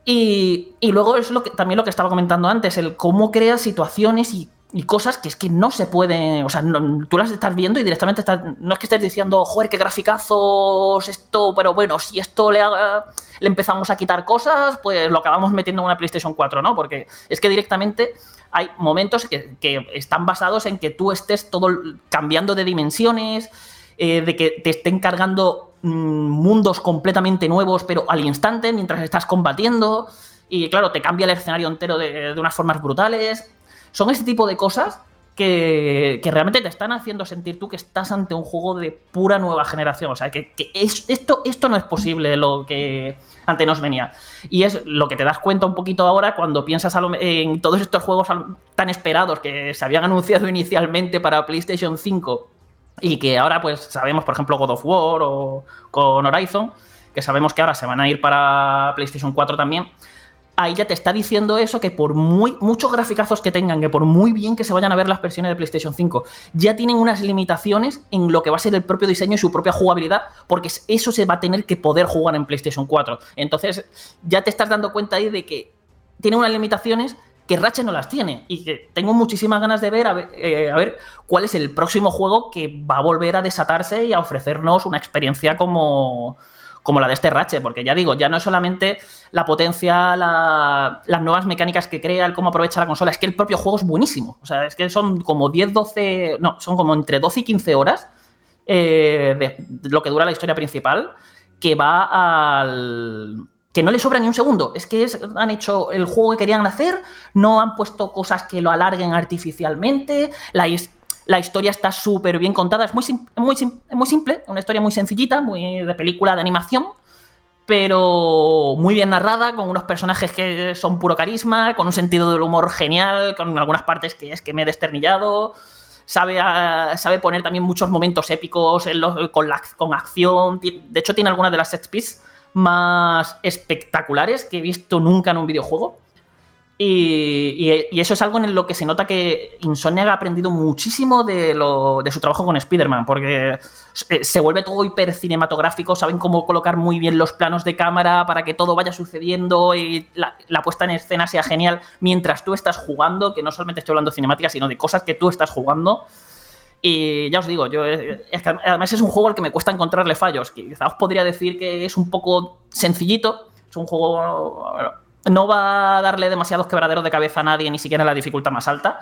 Y, y luego es lo que, también lo que estaba comentando antes, el cómo creas situaciones y, y cosas que es que no se pueden, o sea, tú las estás viendo y directamente estás, no es que estés diciendo, joder, qué graficazos esto, pero bueno, si esto le, haga- le empezamos a quitar cosas, pues lo acabamos metiendo en una PlayStation 4, ¿no? Porque es que directamente hay momentos que, que están basados en que tú estés todo cambiando de dimensiones, eh, de que te estén cargando mm, mundos completamente nuevos, pero al instante, mientras estás combatiendo. Y claro, te cambia el escenario entero de, de unas formas brutales. Son ese tipo de cosas que, que realmente te están haciendo sentir tú que estás ante un juego de pura nueva generación. O sea, que, que es- esto, esto no es posible lo que antes nos venía. Y es lo que te das cuenta un poquito ahora cuando piensas en todos estos juegos tan esperados que se habían anunciado inicialmente para PlayStation 5 y que ahora pues sabemos, por ejemplo, God of War o con Horizon, que sabemos que ahora se van a ir para PlayStation 4 también. Ahí ya te está diciendo eso que por muy muchos graficazos que tengan, que por muy bien que se vayan a ver las versiones de PlayStation 5, ya tienen unas limitaciones en lo que va a ser el propio diseño y su propia jugabilidad, porque eso se va a tener que poder jugar en PlayStation 4. Entonces, ya te estás dando cuenta ahí de que tiene unas limitaciones que Ratchet no las tiene y que tengo muchísimas ganas de ver a, ver eh, a ver cuál es el próximo juego que va a volver a desatarse y a ofrecernos una experiencia como, como la de este Ratchet, porque ya digo, ya no es solamente la potencia, la- las nuevas mecánicas que crea, el cómo aprovecha la consola, es que el propio juego es buenísimo, o sea, es que son como 10, 12, no, son como entre 12 y 15 horas eh, de lo que dura la historia principal, que va al que no le sobra ni un segundo. Es que han hecho el juego que querían hacer, no han puesto cosas que lo alarguen artificialmente, la, la historia está súper bien contada, es muy, muy, muy simple, una historia muy sencillita, muy de película de animación, pero muy bien narrada, con unos personajes que son puro carisma, con un sentido del humor genial, con algunas partes que es que me he desternillado. Sabe, sabe poner también muchos momentos épicos con, con acción. De hecho, tiene algunas de las set más espectaculares que he visto nunca en un videojuego. Y, eso es algo en lo que se nota que Insomniac ha aprendido muchísimo de, lo- de su trabajo con Spider-Man, porque se, se vuelve todo hiper cinematográfico, saben cómo colocar muy bien los planos de cámara para que todo vaya sucediendo y la, la puesta en escena sea genial mientras tú estás jugando, que no solamente estoy hablando de cinemática, sino de cosas que tú estás jugando. Y ya os digo, yo eh, es que además es un juego al que me cuesta encontrarle fallos. que Quizá os podría decir que es un poco sencillito. Es un juego. No va a darle demasiados quebraderos de cabeza a nadie, ni siquiera en la dificultad más alta.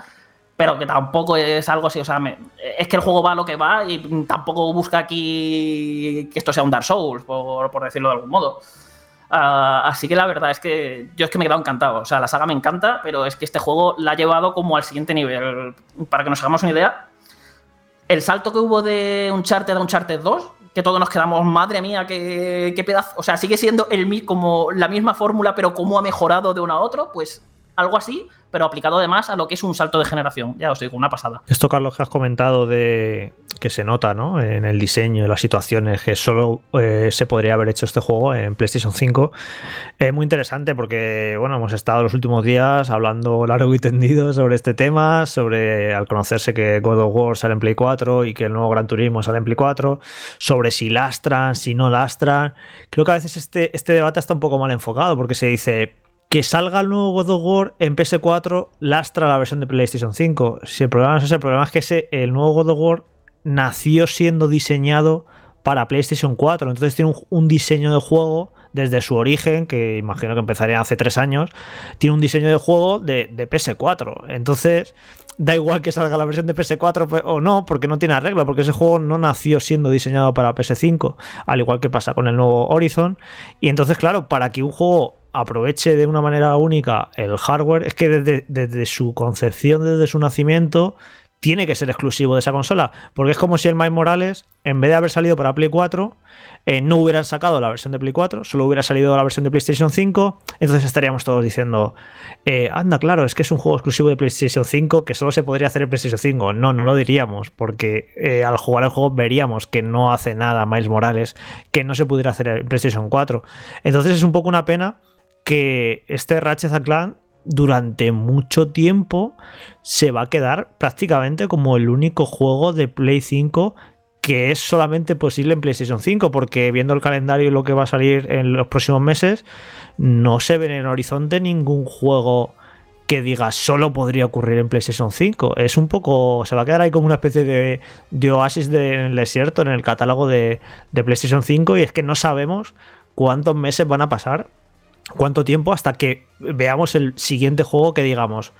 Pero que tampoco es algo así. O sea, me- es que el juego va a lo que va y tampoco busca aquí que esto sea un Dark Souls, por, por decirlo de algún modo. Ah, así que la verdad es que yo es que me he quedado encantado. O sea, la saga me encanta, pero es que este juego la ha llevado como al siguiente nivel. Para que nos hagamos una idea, el salto que hubo de Uncharted a Uncharted 2, que todos nos quedamos, madre mía, qué, qué pedazo. O sea, sigue siendo el, como la misma fórmula, pero cómo ha mejorado de uno a otro, pues algo así, pero aplicado además a lo que es un salto de generación. Ya os digo, una pasada. Esto, Carlos, que has comentado de que se nota ¿no? en el diseño, en las situaciones, que solo eh, se podría haber hecho este juego en PlayStation 5, es muy interesante porque bueno, hemos estado los últimos días hablando largo y tendido sobre este tema, sobre al conocerse que God of War sale en Play 4 y que el nuevo Gran Turismo sale en Play 4, sobre si lastran, si no lastran. Creo que a veces este, este debate está un poco mal enfocado porque se dice que salga el nuevo God of War en PS4 lastra la versión de PlayStation 5. Si el problema no es ese, el problema es que ese, el nuevo God of War nació siendo diseñado para PlayStation 4. Entonces tiene un, diseño de juego desde su origen, que imagino que empezaría hace tres años, tiene un diseño de juego de, de PS4. Entonces, da igual que salga la versión de PS4 pues, o no, porque no tiene arreglo, porque ese juego no nació siendo diseñado para PS5, al igual que pasa con el nuevo Horizon. Y entonces, claro, para que un juego aproveche de una manera única el hardware, es que desde, desde su concepción, desde su nacimiento, tiene que ser exclusivo de esa consola. Porque es como si el Miles Morales, en vez de haber salido para Play 4, eh, no hubieran sacado la versión de Play 4, solo hubiera salido la versión de PlayStation 5. Entonces estaríamos todos diciendo, eh, anda, claro, es que es un juego exclusivo de PlayStation 5 que solo se podría hacer en PlayStation 5. No, no lo diríamos, porque eh, al jugar el juego veríamos que no hace nada Miles Morales que no se pudiera hacer en PlayStation 4. Entonces es un poco una pena que este Ratchet Clank durante mucho tiempo se va a quedar prácticamente como el único juego de Play 5 que es solamente posible en PlayStation 5, porque viendo el calendario y lo que va a salir en los próximos meses, no se ve en horizonte ningún juego que diga solo podría ocurrir en PlayStation 5. Es un poco. Se va a quedar ahí como una especie de, de oasis del desierto en el catálogo de, de PlayStation 5 y es que no sabemos cuántos meses van a pasar cuánto tiempo hasta que veamos el siguiente juego que digamos,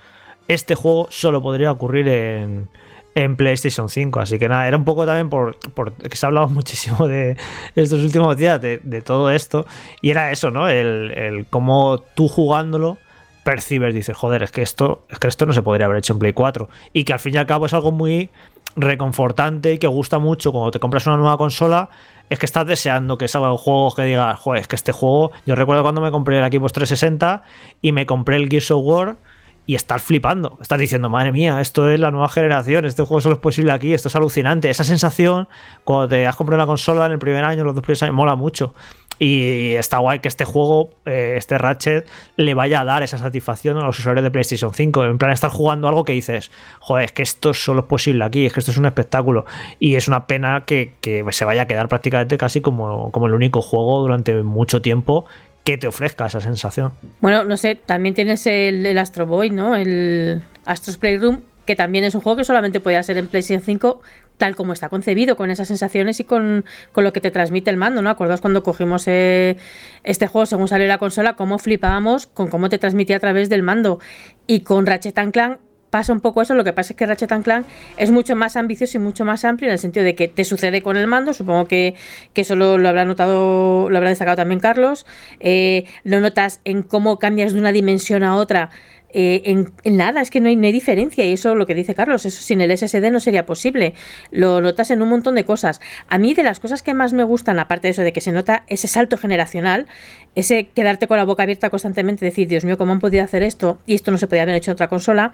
este juego solo podría ocurrir en, en PlayStation 5. Así que nada, era un poco también por, por que se ha hablado muchísimo de estos últimos días, de, todo esto. Y era eso, ¿no? El, el cómo tú jugándolo percibes, dices, joder, es que esto, es que esto no se podría haber hecho en Play 4. Y que al fin y al cabo es algo muy reconfortante y que gusta mucho cuando te compras una nueva consola. Es que estás deseando que salga un juego que digas, joder, es que este juego. Yo recuerdo cuando me compré el Xbox 360 y me compré el Gears of War y estás flipando. Estás diciendo, madre mía, esto es la nueva generación, este juego solo es posible aquí, esto es alucinante. Esa sensación, cuando te has comprado una consola en el primer año, los dos primeros años, mola mucho. Y está guay que este juego, eh, este Ratchet, le vaya a dar esa satisfacción a los usuarios de PlayStation 5. En plan, estar jugando algo que dices, joder, es que esto solo es posible aquí, es que esto es un espectáculo. Y es una pena que, que se vaya a quedar prácticamente casi como, como el único juego durante mucho tiempo que te ofrezca esa sensación. Bueno, no sé, también tienes el, Astro Boy, ¿no? El Astro's Playroom, que también es un juego que solamente podía ser en PlayStation 5 tal como está concebido, con esas sensaciones y con, con lo que te transmite el mando, ¿no? ¿Acordaos cuando cogimos eh, este juego según salió la consola, cómo flipábamos con cómo te transmitía a través del mando? Y con Ratchet Clank pasa un poco eso, lo que pasa es que Ratchet Clank es mucho más ambicioso y mucho más amplio en el sentido de que te sucede con el mando, supongo que, que eso lo, lo habrá notado, lo habrá destacado también Carlos, eh, lo notas en cómo cambias de una dimensión a otra, eh, en, en, nada, es que no hay, no hay, diferencia y eso lo que dice Carlos, eso sin el SSD no sería posible. Lo notas en un montón de cosas. A mí de las cosas que más me gustan, aparte de eso de que se nota ese salto generacional, ese quedarte con la boca abierta constantemente, decir, Dios mío, ¿cómo han podido hacer esto? Y esto no se podía haber hecho en otra consola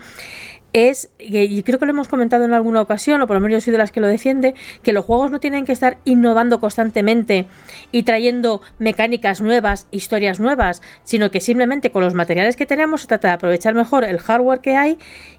es, y creo que lo hemos comentado en alguna ocasión, o por lo menos yo soy de las que lo defiende, que los juegos no tienen que estar innovando constantemente y trayendo mecánicas nuevas, historias nuevas, sino que simplemente con los materiales que tenemos se trata de aprovechar mejor el hardware que hay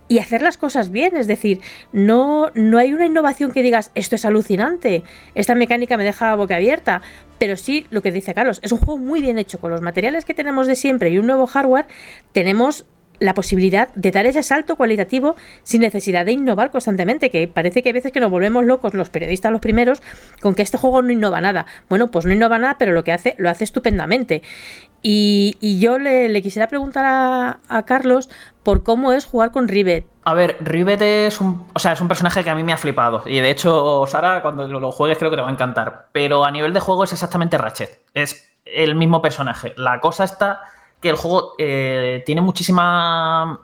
y hacer las cosas bien. Es decir, no, no hay una innovación que digas, esto es alucinante, esta mecánica me deja la boca abierta. Pero sí, lo que dice Carlos, es un juego muy bien hecho. Con los materiales que tenemos de siempre y un nuevo hardware, tenemos la posibilidad de dar ese salto cualitativo sin necesidad de innovar constantemente, que parece que hay veces que nos volvemos locos los periodistas los primeros con que este juego no innova nada. Bueno, pues no innova nada, pero lo que hace lo hace estupendamente. Y, y yo le, quisiera preguntar a, a, Carlos por cómo es jugar con Rivet. A ver, Rivet es un, o sea, es un personaje que a mí me ha flipado. Y de hecho, Sara, cuando lo juegues creo que te va a encantar. Pero a nivel de juego es exactamente Ratchet. Es el mismo personaje. La cosa está que el juego eh, tiene muchísima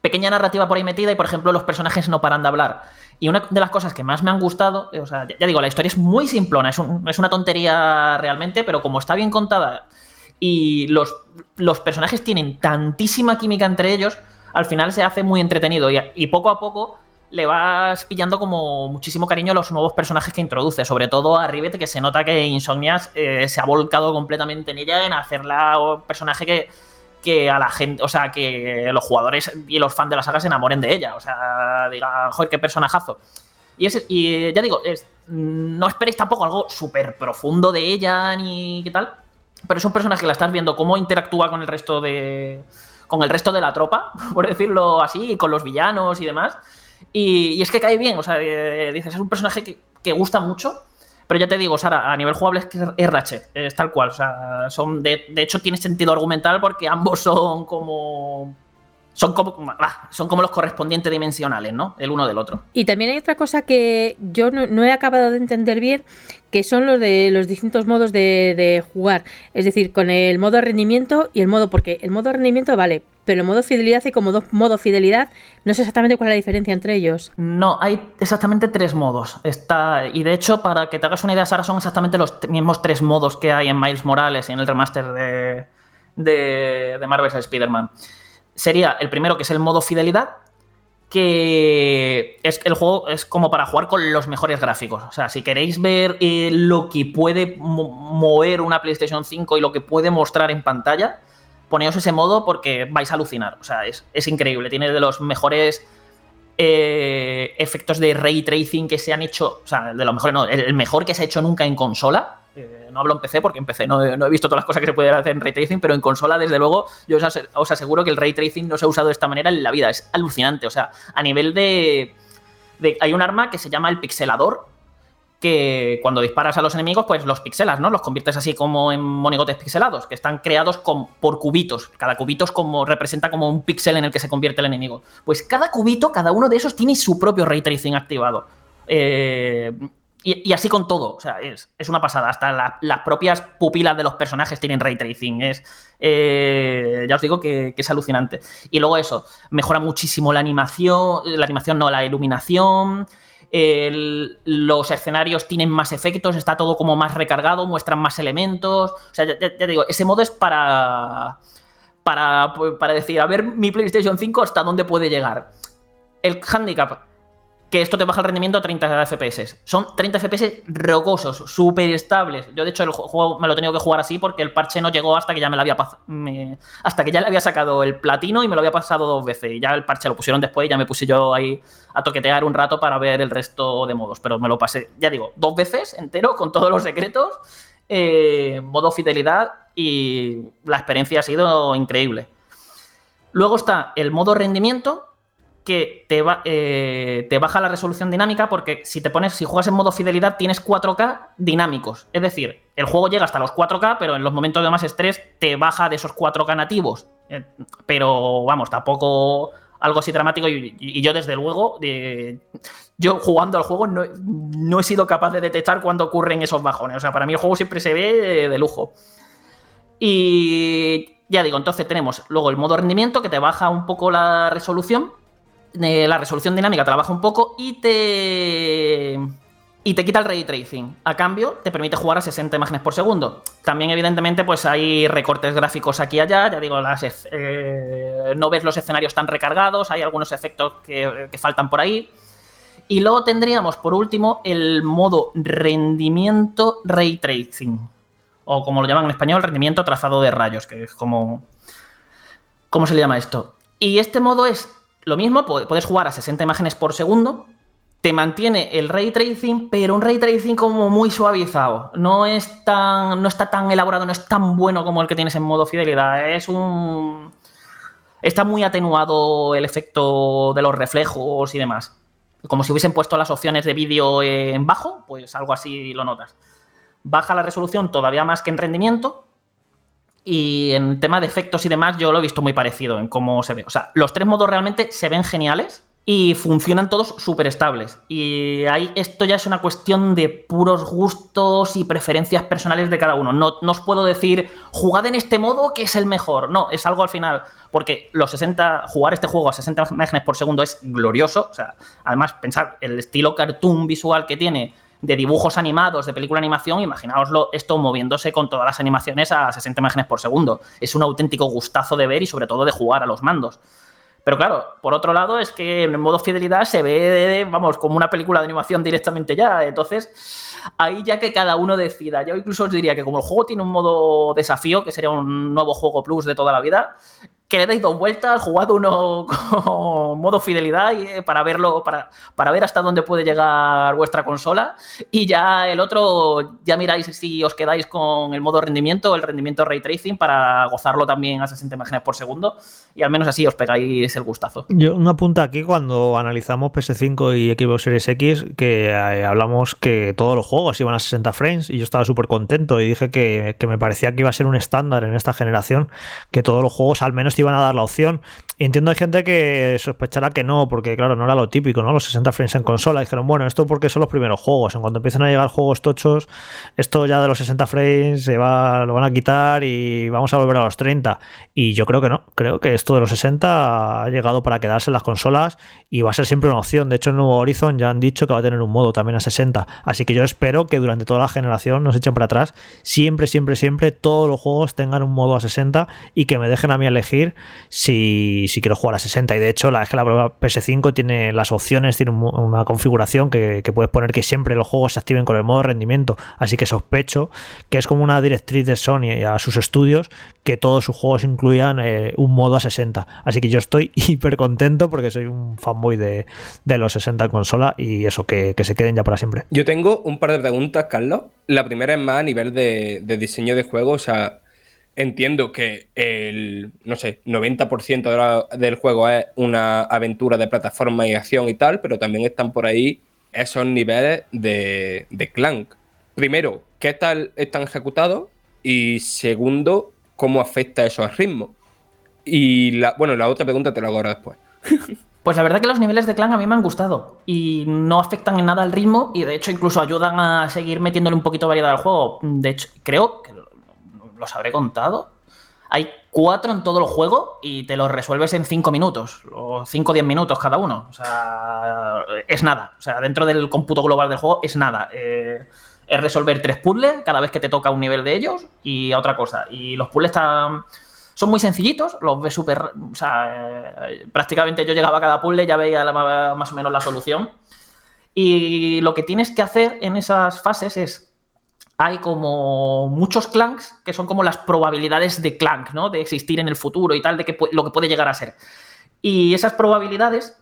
pequeña narrativa por ahí metida y, por ejemplo, los personajes no paran de hablar. Y una de las cosas que más me han gustado, o sea, ya, digo, la historia es muy simplona, es, es, una tontería realmente, pero como está bien contada y los, los, personajes tienen tantísima química entre ellos, al final se hace muy entretenido y poco a poco le vas pillando como muchísimo cariño a los nuevos personajes que introduce, sobre todo a Rivet, que se nota que Insomnias eh, se ha volcado completamente en ella, en hacerla un personaje que, que a la gente, o sea, que los jugadores y los fans de la saga se enamoren de ella, o sea, diga, joder, qué personajazo. Y, es, ya digo, no esperéis tampoco algo súper profundo de ella ni qué tal, pero es un personaje que la estás viendo cómo interactúa con el resto de con el resto de la tropa, por decirlo así, con los villanos y demás Y, es que cae bien, o sea, eh, dices, es un personaje que, que gusta mucho. Pero ya te digo, Sara, a nivel jugable es que es Ratchet, es tal cual. O sea, son de, de hecho tiene sentido argumental porque ambos son como son como, ah, son como los correspondientes dimensionales, ¿no? El uno del otro. Y también hay otra cosa que yo no, no he acabado de entender bien, que son los de los distintos modos de, de jugar. Es decir, con el modo rendimiento y el modo, porque el modo rendimiento vale, pero el modo fidelidad y como do- modo fidelidad, no sé exactamente cuál es la diferencia entre ellos. No, hay exactamente tres modos. Está, y de hecho, para que te hagas una idea, Sara, son exactamente los mismos tres modos que hay en Miles Morales y en el remaster de, de, de Marvel's Spider-Man. Sería el primero, que es el modo fidelidad, que es el juego es como para jugar con los mejores gráficos. O sea, si queréis ver eh, lo que puede mo- mover una PlayStation 5 y lo que puede mostrar en pantalla, poneos ese modo porque vais a alucinar. O sea, es, es increíble. Tiene de los mejores eh, efectos de ray tracing que se han hecho, o sea, de lo mejor, no, el mejor que se ha hecho nunca en consola. Eh, no hablo en PC porque en PC no, he- visto todas las cosas que se pueden hacer en ray tracing, pero en consola, desde luego, yo os, ase- os aseguro que el ray tracing no se ha usado de esta manera en la vida. Es alucinante. O sea, a nivel de. hay un arma que se llama el pixelador. Que cuando disparas a los enemigos, pues los pixelas, ¿no? Los conviertes así como en monigotes pixelados, que están creados con, por cubitos. Cada cubito es como, representa como un píxel en el que se convierte el enemigo. Pues cada cubito, cada uno de esos tiene su propio ray tracing activado. Eh, y, así con todo. O sea, es, una pasada. Hasta la- las propias pupilas de los personajes tienen ray tracing. Es, eh, ya os digo que, es alucinante. Y luego eso, mejora muchísimo la animación, la animación no, la iluminación. los escenarios tienen más efectos, está todo como más recargado, muestran más elementos. O sea, ya, ya- ya digo, ese modo es para, para, para decir, a ver mi PlayStation 5 hasta dónde puede llegar. El handicap, que esto te baja el rendimiento a 30 FPS. Son 30 FPS rocosos, súper estables. Yo, de hecho, el ju- juego me lo he tenido que jugar así porque el parche no llegó hasta que ya me lo había hasta que ya le había sacado el platino y me lo había pasado dos veces. Y ya el parche lo pusieron después y ya me puse yo ahí a toquetear un rato para ver el resto de modos. Pero me lo pasé, ya digo, dos veces entero con todos los secretos, eh, modo fidelidad y la experiencia ha sido increíble. Luego está el modo rendimiento, que eh, te baja la resolución dinámica porque si te pones, si juegas en modo fidelidad, tienes 4K dinámicos. Es decir, el juego llega hasta los 4K, pero en los momentos de más estrés te baja de esos 4K nativos. Eh, pero vamos, tampoco algo así dramático. Y, yo, desde luego, yo jugando al juego no, no he sido capaz de detectar cuando ocurren esos bajones. O sea, para mí el juego siempre se ve eh, de lujo. Y ya digo, entonces tenemos luego el modo rendimiento que te baja un poco la resolución. Eh, la resolución dinámica te la baja un poco y te. Y te quita el ray tracing. A cambio, te permite jugar a 60 imágenes por segundo. También, evidentemente, pues hay recortes gráficos aquí y allá. Ya digo, eh, no ves los escenarios tan recargados. Hay algunos efectos que, que faltan por ahí. Y luego tendríamos, por último, el modo rendimiento ray tracing o como lo llaman en español, rendimiento trazado de rayos, que es como... ¿Cómo se le llama esto? Y este modo es lo mismo, pu- puedes jugar a 60 imágenes por segundo, te mantiene el ray tracing, pero un ray tracing como muy suavizado. No es tan, no está tan elaborado, no es tan bueno como el que tienes en modo fidelidad. Es un... Está muy atenuado el efecto de los reflejos y demás. Como si hubiesen puesto las opciones de vídeo en bajo, pues algo así lo notas baja la resolución todavía más que en rendimiento. Y en tema de efectos y demás, yo lo he visto muy parecido en cómo se ve. O sea, los tres modos realmente se ven geniales y funcionan todos súper estables. Y ahí esto ya es una cuestión de puros gustos y preferencias personales de cada uno. No, no os puedo decir, jugad en este modo que es el mejor. No, es algo al final. Porque los 60, jugar este juego a 60 imágenes por segundo es glorioso. O sea, además, pensar el estilo cartoon visual que tiene de dibujos animados, de película animación, imaginaoslo esto moviéndose con todas las animaciones a 60 imágenes por segundo. Es un auténtico gustazo de ver y sobre todo de jugar a los mandos. Pero claro, por otro lado es que en modo fidelidad se ve, vamos, como una película de animación directamente ya. Entonces, ahí ya que cada uno decida. Yo incluso os diría que como el juego tiene un modo desafío, que sería un nuevo juego plus de toda la vida, que le deis dos vueltas, jugad uno con modo fidelidad y, eh, para verlo, para, para ver hasta dónde puede llegar vuestra consola. Y ya el otro, ya miráis si os quedáis con el modo rendimiento, el rendimiento ray tracing, para gozarlo también a 60 imágenes por segundo. Y al menos así os pegáis el gustazo. Yo una punta aquí cuando analizamos PS5 y Xbox Series X, que eh, hablamos que todos los juegos iban a 60 frames y yo estaba súper contento y dije que, que me parecía que iba a ser un estándar en esta generación, que todos los juegos al menos te iban a dar la opción. Y entiendo hay gente que sospechará que no, porque claro, no era lo típico, ¿no? Los 60 frames en consola. Dijeron, bueno, esto porque son los primeros juegos. En cuanto empiezan a llegar juegos tochos, esto ya de los 60 frames se va, lo van a quitar y vamos a volver a los 30. Y yo creo que no. Creo que esto de los 60 ha llegado para quedarse en las consolas y va a ser siempre una opción. De hecho, en nuevo Horizon ya han dicho que va a tener un modo también a 60. Así que yo espero que durante toda la generación nos echen para atrás. Siempre, siempre, siempre todos los juegos tengan un modo a 60 y que me dejen a mí elegir si, quiero jugar a 60. Y de hecho, la, es que la prueba PS5 tiene las opciones, tiene un- una configuración que, que puedes poner que siempre los juegos se activen con el modo rendimiento. Así que sospecho que es como una directriz de Sony a sus estudios que todos sus juegos incluyan eh, un modo a 60. Así que yo estoy hiper contento porque soy un fanboy de, de los 60 en consola y eso, que, se queden ya para siempre. Yo tengo un par de preguntas, Carlos. La primera es más a nivel de, de diseño de juego. O sea, entiendo que el, no sé, 90% de la- del juego es una aventura de plataforma y acción y tal, pero también están por ahí esos niveles de, de Clank. Primero, ¿qué tal están ejecutados? Y segundo, ¿cómo afecta eso al ritmo? Y la, bueno, la otra pregunta te la hago ahora después. Pues la verdad que los niveles de clan a mí me han gustado y no afectan en nada al ritmo y de hecho incluso ayudan a seguir metiéndole un poquito de variedad al juego. De hecho, creo que lo- los habré contado. Hay cuatro en todo el juego y te los resuelves en cinco minutos o cinco o diez minutos cada uno. O sea, es nada. O sea, dentro del cómputo global del juego es nada. Eh, es resolver tres puzzles cada vez que te toca un nivel de ellos y otra cosa. Y los puzzles están son muy sencillitos, los ves súper. Eh, prácticamente yo llegaba a cada puzzle, ya veía la- más o menos la solución. Y lo que tienes que hacer en esas fases es. Hay como muchos clanks que son como las probabilidades de clank, ¿no? De existir en el futuro y tal, de que lo que puede llegar a ser. Y esas probabilidades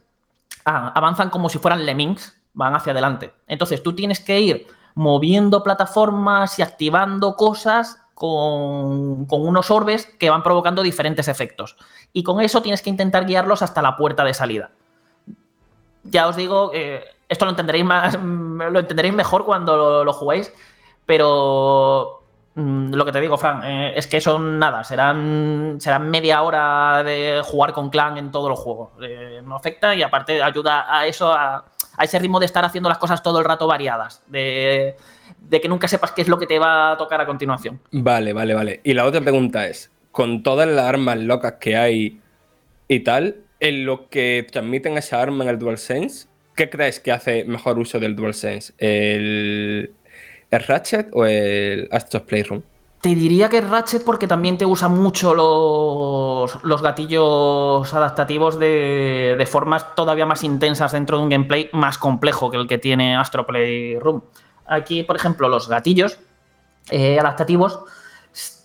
ah, avanzan como si fueran lemmings, van hacia adelante. Entonces tú tienes que ir moviendo plataformas y activando cosas con, unos orbes que van provocando diferentes efectos. Y con eso tienes que intentar guiarlos hasta la puerta de salida. Ya os digo, eh, esto lo entenderéis más, lo entenderéis mejor cuando lo, lo juguéis, pero mm, lo que te digo, Fran, eh, es que son nada, serán, serán media hora de jugar con clan en todos los juegos. Eh, no afecta y aparte ayuda a eso, a, a ese ritmo de estar haciendo las cosas todo el rato variadas, de, de que nunca sepas qué es lo que te va a tocar a continuación. Vale, vale, vale. Y la otra pregunta es, con todas las armas locas que hay y tal, en lo que transmiten esa arma en el DualSense, ¿qué crees que hace mejor uso del DualSense? ¿El, el Ratchet o el Astro's Playroom? Te diría que es Ratchet porque también te usa mucho los, los gatillos adaptativos de, de formas todavía más intensas dentro de un gameplay más complejo que el que tiene Astro Playroom. Aquí, por ejemplo, los gatillos eh, adaptativos,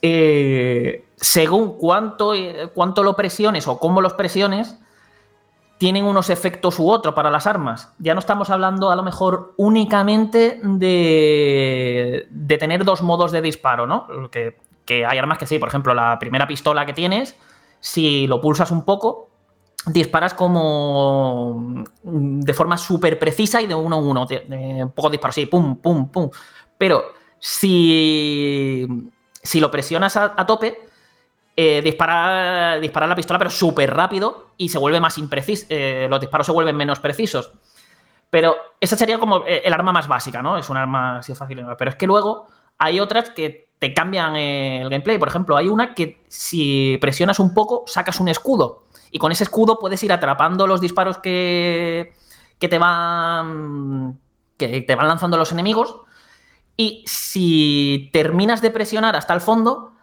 eh, según cuánto, eh, cuánto lo presiones o cómo los presiones, tienen unos efectos u otros para las armas. Ya no estamos hablando a lo mejor únicamente de, de tener dos modos de disparo, ¿no? Que, que hay armas que sí, por ejemplo, la primera pistola que tienes, si lo pulsas un poco, disparas como de forma súper precisa y de uno a uno, un poco disparo, sí, pum, pum, pum. Pero si, si lo presionas a, tope, eh, dispara, la pistola, pero súper rápido y se vuelve más impreciso. eh, los disparos se vuelven menos precisos. Pero esa sería como eh, el arma más básica, ¿no? Es un arma así fácil. Pero es que luego hay otras que te cambian el gameplay. Por ejemplo, hay una que si presionas un poco, sacas un escudo. Y con ese escudo puedes ir atrapando los disparos que, que te van. que te van lanzando los enemigos. Y si terminas de presionar hasta el fondo,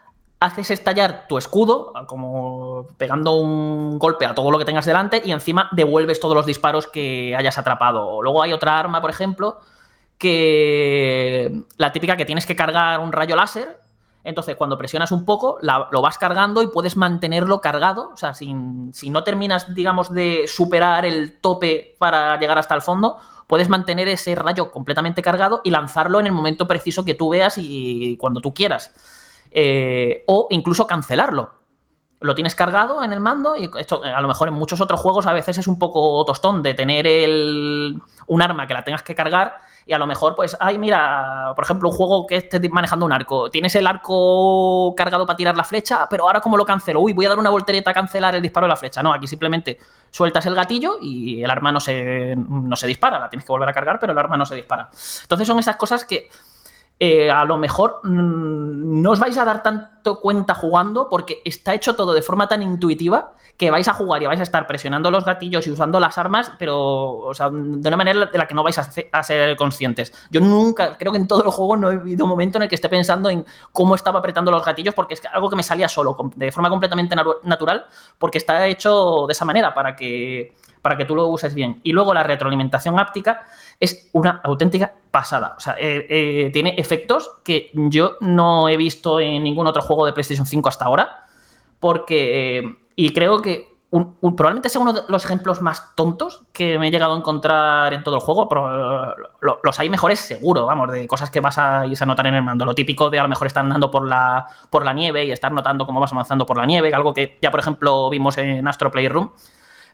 haces estallar tu escudo, como pegando un golpe a todo lo que tengas delante, y encima devuelves todos los disparos que hayas atrapado. Luego hay otra arma, por ejemplo, que la típica que tienes que cargar un rayo láser, Entonces, cuando presionas un poco, lo vas cargando y puedes mantenerlo cargado. O sea, si no terminas, digamos, de superar el tope para llegar hasta el fondo, puedes mantener ese rayo completamente cargado y lanzarlo en el momento preciso que tú veas y cuando tú quieras. Eh, o incluso cancelarlo. Lo tienes cargado en el mando y esto a lo mejor en muchos otros juegos a veces es un poco tostón de tener el, un arma que la tengas que cargar y a lo mejor pues, ay mira, por ejemplo un juego que esté manejando un arco, tienes el arco cargado para tirar la flecha, pero ahora cómo lo cancelo, uy, voy a dar una voltereta a cancelar el disparo de la flecha, no, aquí simplemente sueltas el gatillo y el arma no se, no se dispara, la tienes que volver a cargar, pero el arma no se dispara. Entonces son esas cosas que eh, a lo mejor mm, no os vais a dar tanto cuenta jugando porque está hecho todo de forma tan intuitiva que vais a jugar y vais a estar presionando los gatillos y usando las armas, pero o sea, de una manera de la que no vais a, ser conscientes. Yo nunca, creo que en todos los juegos no he habido un momento en el que esté pensando en cómo estaba apretando los gatillos porque es algo que me salía solo, de forma completamente natural, porque está hecho de esa manera para que, para que tú lo uses bien. Y luego la retroalimentación áptica es una auténtica pasada. O sea, eh, eh, tiene efectos que yo no he visto en ningún otro juego de PlayStation 5 hasta ahora, porque, y creo que probablemente sea uno de los ejemplos más tontos que me he llegado a encontrar en todo el juego, pero lo- los hay mejores seguro, vamos, de cosas que vas a a notar en el mando. Lo típico de a lo mejor estar andando por la, por la nieve y estar notando cómo vas avanzando por la nieve, algo que ya, por ejemplo, vimos en Astro Playroom.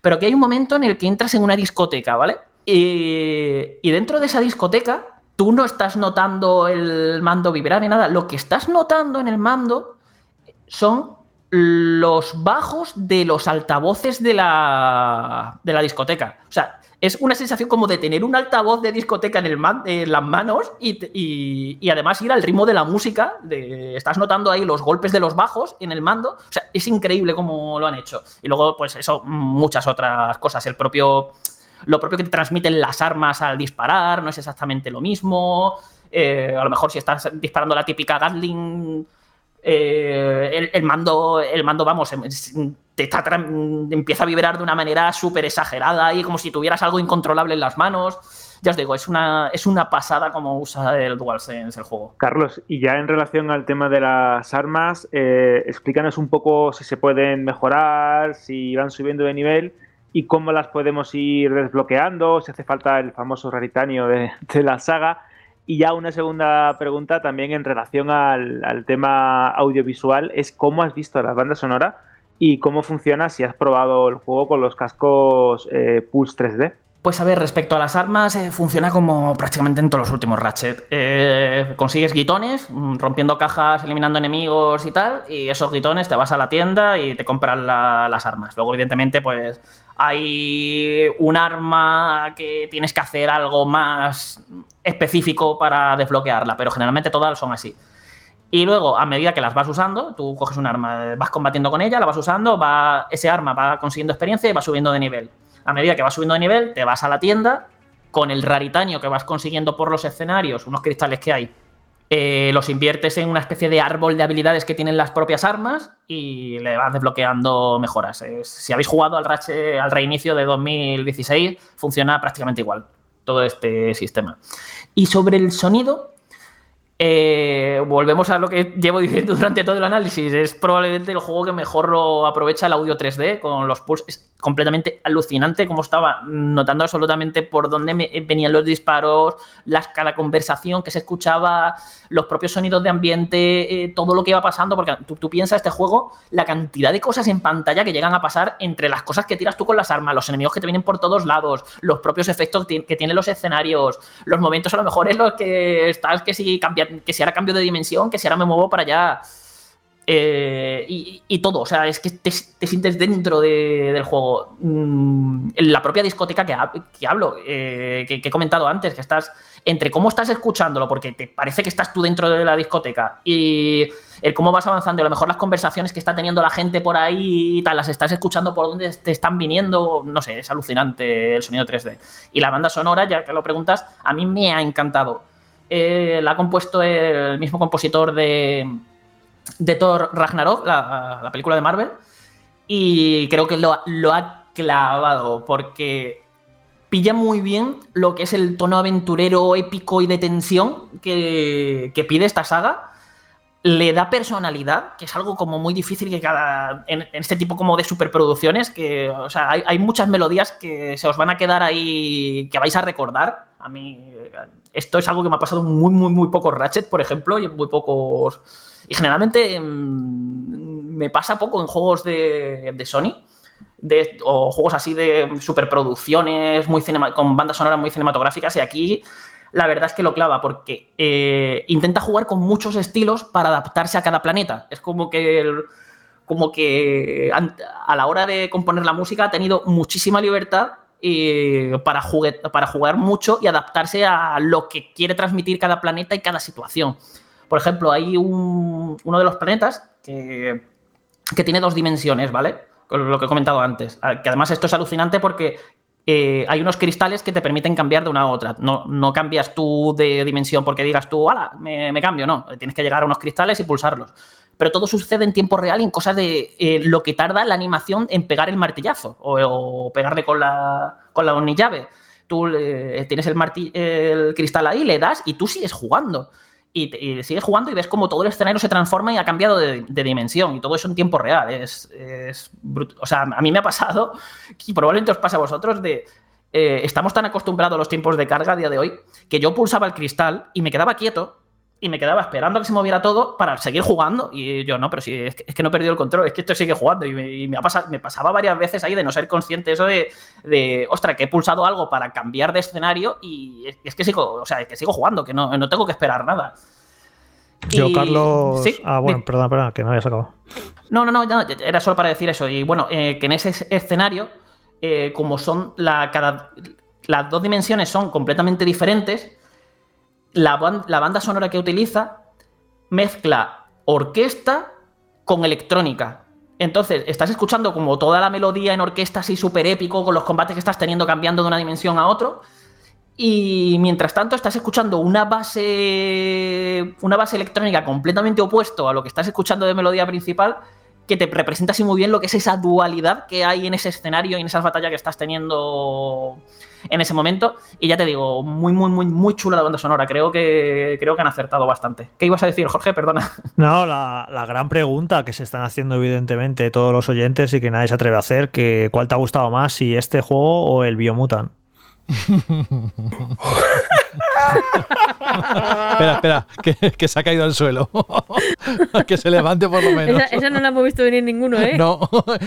Pero que hay un momento en el que entras en una discoteca, ¿vale? Y dentro de esa discoteca, tú no estás notando el mando vibrar ni nada. Lo que estás notando en el mando son los bajos de los altavoces de la, de la discoteca. O sea, es una sensación como de tener un altavoz de discoteca en, el man- en las manos y, y- y además ir al ritmo de la música. De, estás notando ahí los golpes de los bajos en el mando. O sea, es increíble cómo lo han hecho. Y luego, pues eso, muchas otras cosas. El propio, lo propio que te transmiten las armas al disparar no es exactamente lo mismo. Eh, a lo mejor si estás disparando la típica Gatling eh, el, mando, el mando, vamos, em- es- te tra- empieza a vibrar de una manera súper exagerada y como si tuvieras algo incontrolable en las manos. Ya os digo, es una, es una pasada como usa el DualSense el juego. Carlos, y ya en relación al tema de las armas, eh, explícanos un poco si se pueden mejorar, si van subiendo de nivel y cómo las podemos ir desbloqueando, si hace falta el famoso raritanio de, de la saga. Y ya una segunda pregunta también en relación al, al tema audiovisual es cómo has visto la banda sonora y cómo funciona si has probado el juego con los cascos eh, Pulse 3D. Pues a ver, respecto a las armas, eh, funciona como prácticamente en todos los últimos Ratchet. Eh, consigues guitones, mm, rompiendo cajas, eliminando enemigos y tal, y esos guitones te vas a la tienda y te compras la- las armas. Luego, evidentemente, pues hay un arma que tienes que hacer algo más específico para desbloquearla, pero generalmente todas son así. Y luego, a medida que las vas usando, tú coges un arma, vas combatiendo con ella, la vas usando, va, ese arma va consiguiendo experiencia y va subiendo de nivel. A medida que vas subiendo de nivel, te vas a la tienda con el raritanio que vas consiguiendo por los escenarios, unos cristales que hay, eh, los inviertes en una especie de árbol de habilidades que tienen las propias armas y le vas desbloqueando mejoras. Eh, si habéis jugado al, Ratchet- al reinicio de 2016, funciona prácticamente igual todo este sistema. Y sobre el sonido, eh, volvemos a lo que llevo diciendo durante todo el análisis. Es probablemente el juego que mejor lo aprovecha el audio 3D con los pulse. Es completamente alucinante como estaba notando absolutamente por dónde me- venían los disparos, las, cada conversación que se escuchaba, los propios sonidos de ambiente, eh, todo lo que iba pasando. Porque tú, tú piensas este juego, la cantidad de cosas en pantalla que llegan a pasar entre las cosas que tiras tú con las armas, los enemigos que te vienen por todos lados, los propios efectos que tienen los escenarios, los momentos a lo mejor en los que estás que si que si ahora cambio de dimensión, que si ahora me muevo para allá. Eh, y, todo, o sea, es que te, te sientes dentro de- del juego. Mm, en la propia discoteca que, hab- que hablo, eh, que, que he comentado antes, que estás entre cómo estás escuchándolo, porque te parece que estás tú dentro de la discoteca, y el cómo vas avanzando, a lo mejor las conversaciones que está teniendo la gente por ahí y tal, las estás escuchando por donde te están viniendo, no sé, es alucinante el sonido 3D. Y la banda sonora, ya que lo preguntas, a mí me ha encantado. La ha compuesto el mismo compositor de, de Thor Ragnarok, la, la película de Marvel, y creo que lo, ha- lo ha clavado porque pilla muy bien lo que es el tono aventurero, épico y de tensión que, que pide esta saga. le da personalidad, que es algo como muy difícil que cada. En, este tipo como de superproducciones, que. O sea, hay muchas melodías que se os van a quedar ahí. que vais a recordar. A mí. Esto es algo que me ha pasado muy, muy, muy pocos Ratchet, por ejemplo, y en muy pocos. Y generalmente mm, me pasa poco en juegos de, de Sony. De, o juegos así de superproducciones muy con bandas sonoras muy cinematográficas y aquí la verdad es que lo clava porque eh, intenta jugar con muchos estilos para adaptarse a cada planeta. Es como que, como que a la hora de componer la música ha tenido muchísima libertad eh, para, jugar mucho y adaptarse a lo que quiere transmitir cada planeta y cada situación. Por ejemplo, hay un- uno de los planetas que, que tiene dos dimensiones, ¿vale? Lo que he comentado antes. Ah, Que además esto es alucinante porque eh, hay unos cristales que te permiten cambiar de una a otra. No, no cambias tú de dimensión porque digas tú, ¡hala! Me, me cambio, no. Tienes que llegar a unos cristales y pulsarlos. Pero todo sucede en tiempo real en cosas de eh, lo que tarda la animación en pegar el martillazo o, o pegarle con la, con la llave. Tú eh, tienes el, el cristal ahí, le das y tú sigues jugando. Y, y sigues jugando y ves como todo el escenario se transforma y ha cambiado de, de dimensión. Y todo eso en tiempo real. Es, es O sea, a mí me ha pasado, y probablemente os pase a vosotros, de. eh, estamos tan acostumbrados a los tiempos de carga a día de hoy que yo pulsaba el cristal y me quedaba quieto y me quedaba esperando a que se moviera todo para seguir jugando. Y yo, no, pero si es que, es que no he perdido el control, es que esto sigue jugando. Y, me, y me ha pasado, me pasaba varias veces ahí de no ser consciente eso de, de ostra, que he pulsado algo para cambiar de escenario y es, es que sigo, o sea, que sigo jugando, que no, no tengo que esperar nada. Yo, Y- Carlos. Sí, ah, bueno, perdona, perdona, que no habías acabado. no, no, no, no, era solo para decir eso. Y bueno, eh, que en ese es- escenario, eh, como son la, cada, las dos dimensiones son completamente diferentes, la, ban- la banda sonora que utiliza mezcla orquesta con electrónica. Entonces, estás escuchando como toda la melodía en orquesta así súper épico, con los combates que estás teniendo cambiando de una dimensión a otro. Y mientras tanto estás escuchando una base, una base electrónica completamente opuesto a lo que estás escuchando de melodía principal, que te representa así muy bien lo que es esa dualidad que hay en ese escenario y en esas batallas que estás teniendo en ese momento. Y ya te digo, muy, muy, muy, muy chula la banda sonora. Creo que, creo que han acertado bastante. ¿Qué ibas a decir, Jorge? Perdona. No, la, la gran pregunta que se están haciendo evidentemente todos los oyentes y que nadie se atreve a hacer, que ¿cuál te ha gustado más, si este juego o el Biomutant? Espera, espera, que, que se ha caído al suelo. que se levante por lo menos. Esa, esa no la hemos visto venir ninguno, ¿eh? No,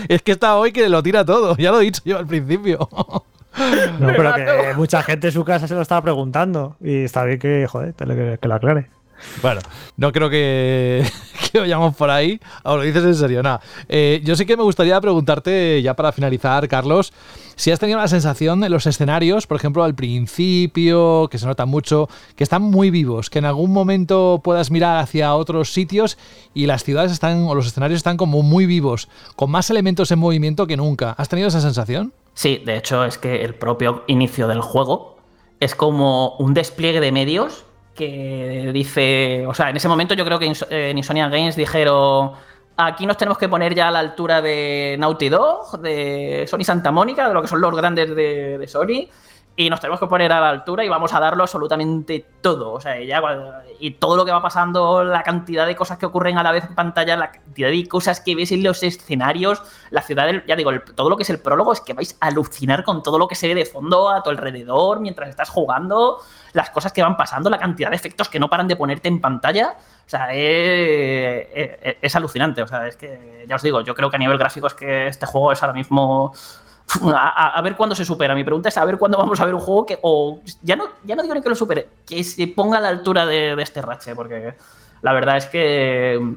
es que está hoy que lo tira todo, ya lo he dicho yo al principio. No, pero que mucha gente en su casa se lo estaba preguntando y está bien que, joder, te lo- que, que lo aclare. Bueno, no creo que, que vayamos por ahí. Ahora lo dices en serio, nada. Eh, yo sí que me gustaría preguntarte, ya para finalizar, Carlos, si has tenido la sensación en los escenarios, por ejemplo, al principio, que se nota mucho, que están muy vivos, que en algún momento puedas mirar hacia otros sitios y las ciudades están, o los escenarios están como muy vivos, con más elementos en movimiento que nunca. ¿Has tenido esa sensación? Sí, de hecho es que el propio inicio del juego es como un despliegue de medios que dice, o sea, en ese momento yo creo que eh, en Insomnia Games dijeron, aquí nos tenemos que poner ya a la altura de Naughty Dog, de Sony Santa Mónica, de lo que son los grandes de, de Sony, y nos tenemos que poner a la altura y vamos a darlo absolutamente todo. O sea, ya, y todo lo que va pasando, la cantidad de cosas que ocurren a la vez en pantalla, la cantidad de cosas que ves en los escenarios, la ciudad, del- ya digo, todo lo que es el prólogo es que vais a alucinar con todo lo que se ve de fondo a tu alrededor mientras estás jugando, las cosas que van pasando, la cantidad de efectos que no paran de ponerte en pantalla. O sea, es, es- es alucinante. O sea, es que, ya os digo, yo creo que a nivel gráfico es que este juego es ahora mismo a, a- ver cuándo se supera. Mi pregunta es a ver cuándo vamos a ver un juego que, o ya no, ya no digo ni que lo supere, que se ponga a la altura de, este Ratchet, porque la verdad es que mm,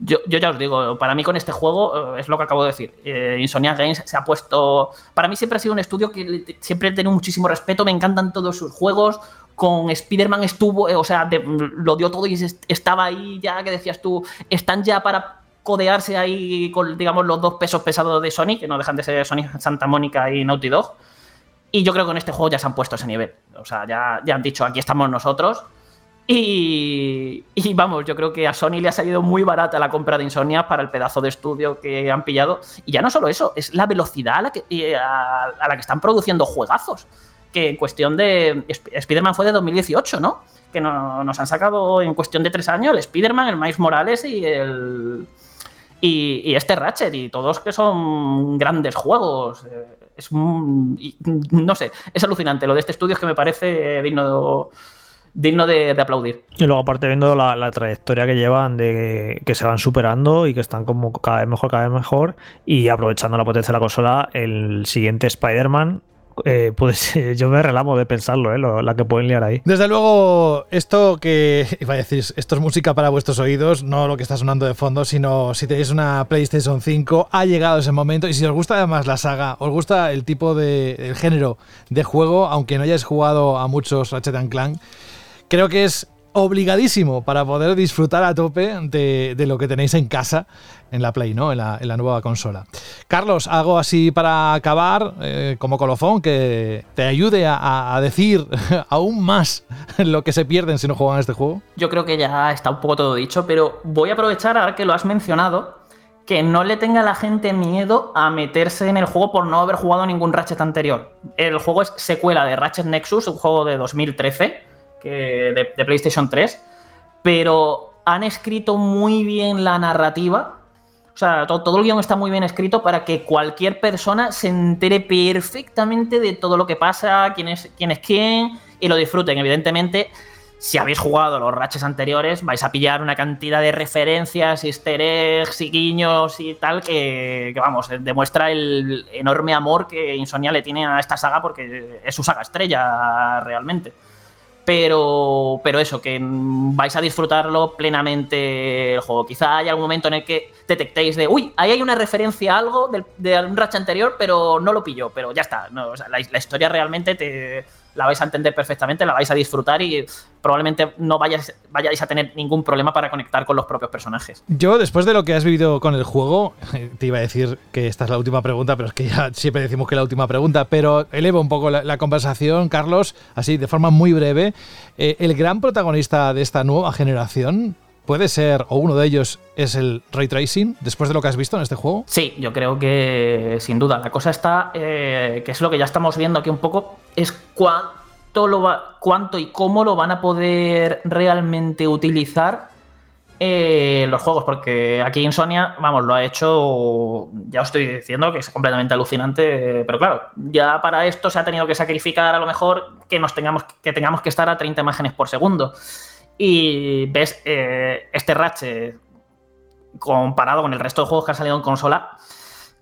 yo, yo ya os digo, para mí con este juego, eh, es lo que acabo de decir, eh, Insomnia Games se ha puesto, para mí siempre ha sido un estudio que siempre he tenido muchísimo respeto, me encantan todos sus juegos, con Spider-Man estuvo, eh, o sea, de- lo dio todo y es- estaba ahí ya, que decías tú, están ya para codearse ahí con, digamos, los dos pesos pesados de Sony, que no dejan de ser Sony Santa Mónica y Naughty Dog. Y yo creo que con este juego ya se han puesto ese nivel. O sea, ya, ya han dicho, aquí estamos nosotros. Y, y vamos, yo creo que a Sony le ha salido muy barata la compra de Insomnia para el pedazo de estudio que han pillado. Y ya no solo eso, es la velocidad a la que, a, la que están produciendo juegazos. que en cuestión de. Sp- Spider-Man fue de 2018, ¿no? Que no- nos han sacado en cuestión de tres años el Spider-Man, el Miles Morales y el. Y, y este Ratchet, y todos que son grandes juegos. eh, Es y, no sé, es alucinante. Lo de este estudio es que me parece digno, digno de, de aplaudir. Y luego, aparte, viendo la trayectoria que llevan, de que se van superando y que están como cada vez mejor, cada vez mejor, y aprovechando la potencia de la consola, el siguiente Spider-Man, eh, pues yo me relamo de pensarlo, ¿eh? la que pueden liar ahí. Desde luego, esto que iba a decir, esto es música para vuestros oídos, no lo que está sonando de fondo, sino si tenéis una PlayStation 5, ha llegado ese momento. Y si os gusta además la saga, os gusta el tipo de el género de juego, aunque no hayáis jugado a muchos Ratchet Clank, creo que es obligadísimo para poder disfrutar a tope de lo que tenéis en casa en la Play, ¿no? En la, nueva consola. Carlos, hago así para acabar, eh, como colofón, que te ayude a- decir aún más lo que se pierden si no juegan este juego. Yo creo que ya está un poco todo dicho, pero voy a aprovechar ahora que lo has mencionado, que no le tenga la gente miedo a meterse en el juego por no haber jugado ningún Ratchet anterior. El juego es secuela de Ratchet Nexus, un juego de 2013, que, de, de PlayStation 3, pero han escrito muy bien la narrativa. O sea, to- todo, el guion está muy bien escrito para que cualquier persona se entere perfectamente de todo lo que pasa, quién es quién, es quién y lo disfruten. Evidentemente, si habéis jugado los ratches anteriores, vais a pillar una cantidad de referencias, easter eggs y guiños y tal que, que, vamos, demuestra el enorme amor que Insomnia le tiene a esta saga porque es su saga estrella realmente. Pero, pero eso, que vais a disfrutarlo plenamente el juego. Quizá haya algún momento en el que detectéis de, uy, ahí hay una referencia a algo del- de, un Ratchet anterior, pero no lo pillo, pero ya está. O sea, la historia realmente te, la vais a entender perfectamente, la vais a disfrutar y probablemente no vayáis, a tener ningún problema para conectar con los propios personajes. Yo, después de lo que has vivido con el juego, te iba a decir que esta es la última pregunta, pero es que ya siempre decimos que es la última pregunta, pero elevo un poco la, la conversación, Carlos, así de forma muy breve. Eh, el gran protagonista de esta nueva generación puede ser, o uno de ellos es el ray tracing, después de lo que has visto en este juego. Sí, yo creo que sin duda. La cosa está, eh, que es lo que ya estamos viendo aquí un poco, es cuánto, lo va, cuánto y cómo lo van a poder realmente utilizar eh, los juegos, porque aquí Insomnia, vamos, lo ha hecho, ya os estoy diciendo que es completamente alucinante, pero claro, ya para esto se ha tenido que sacrificar a lo mejor que nos tengamos que tengamos que estar a 30 imágenes por segundo. Y ves eh, este Ratchet comparado con el resto de juegos que han salido en consola.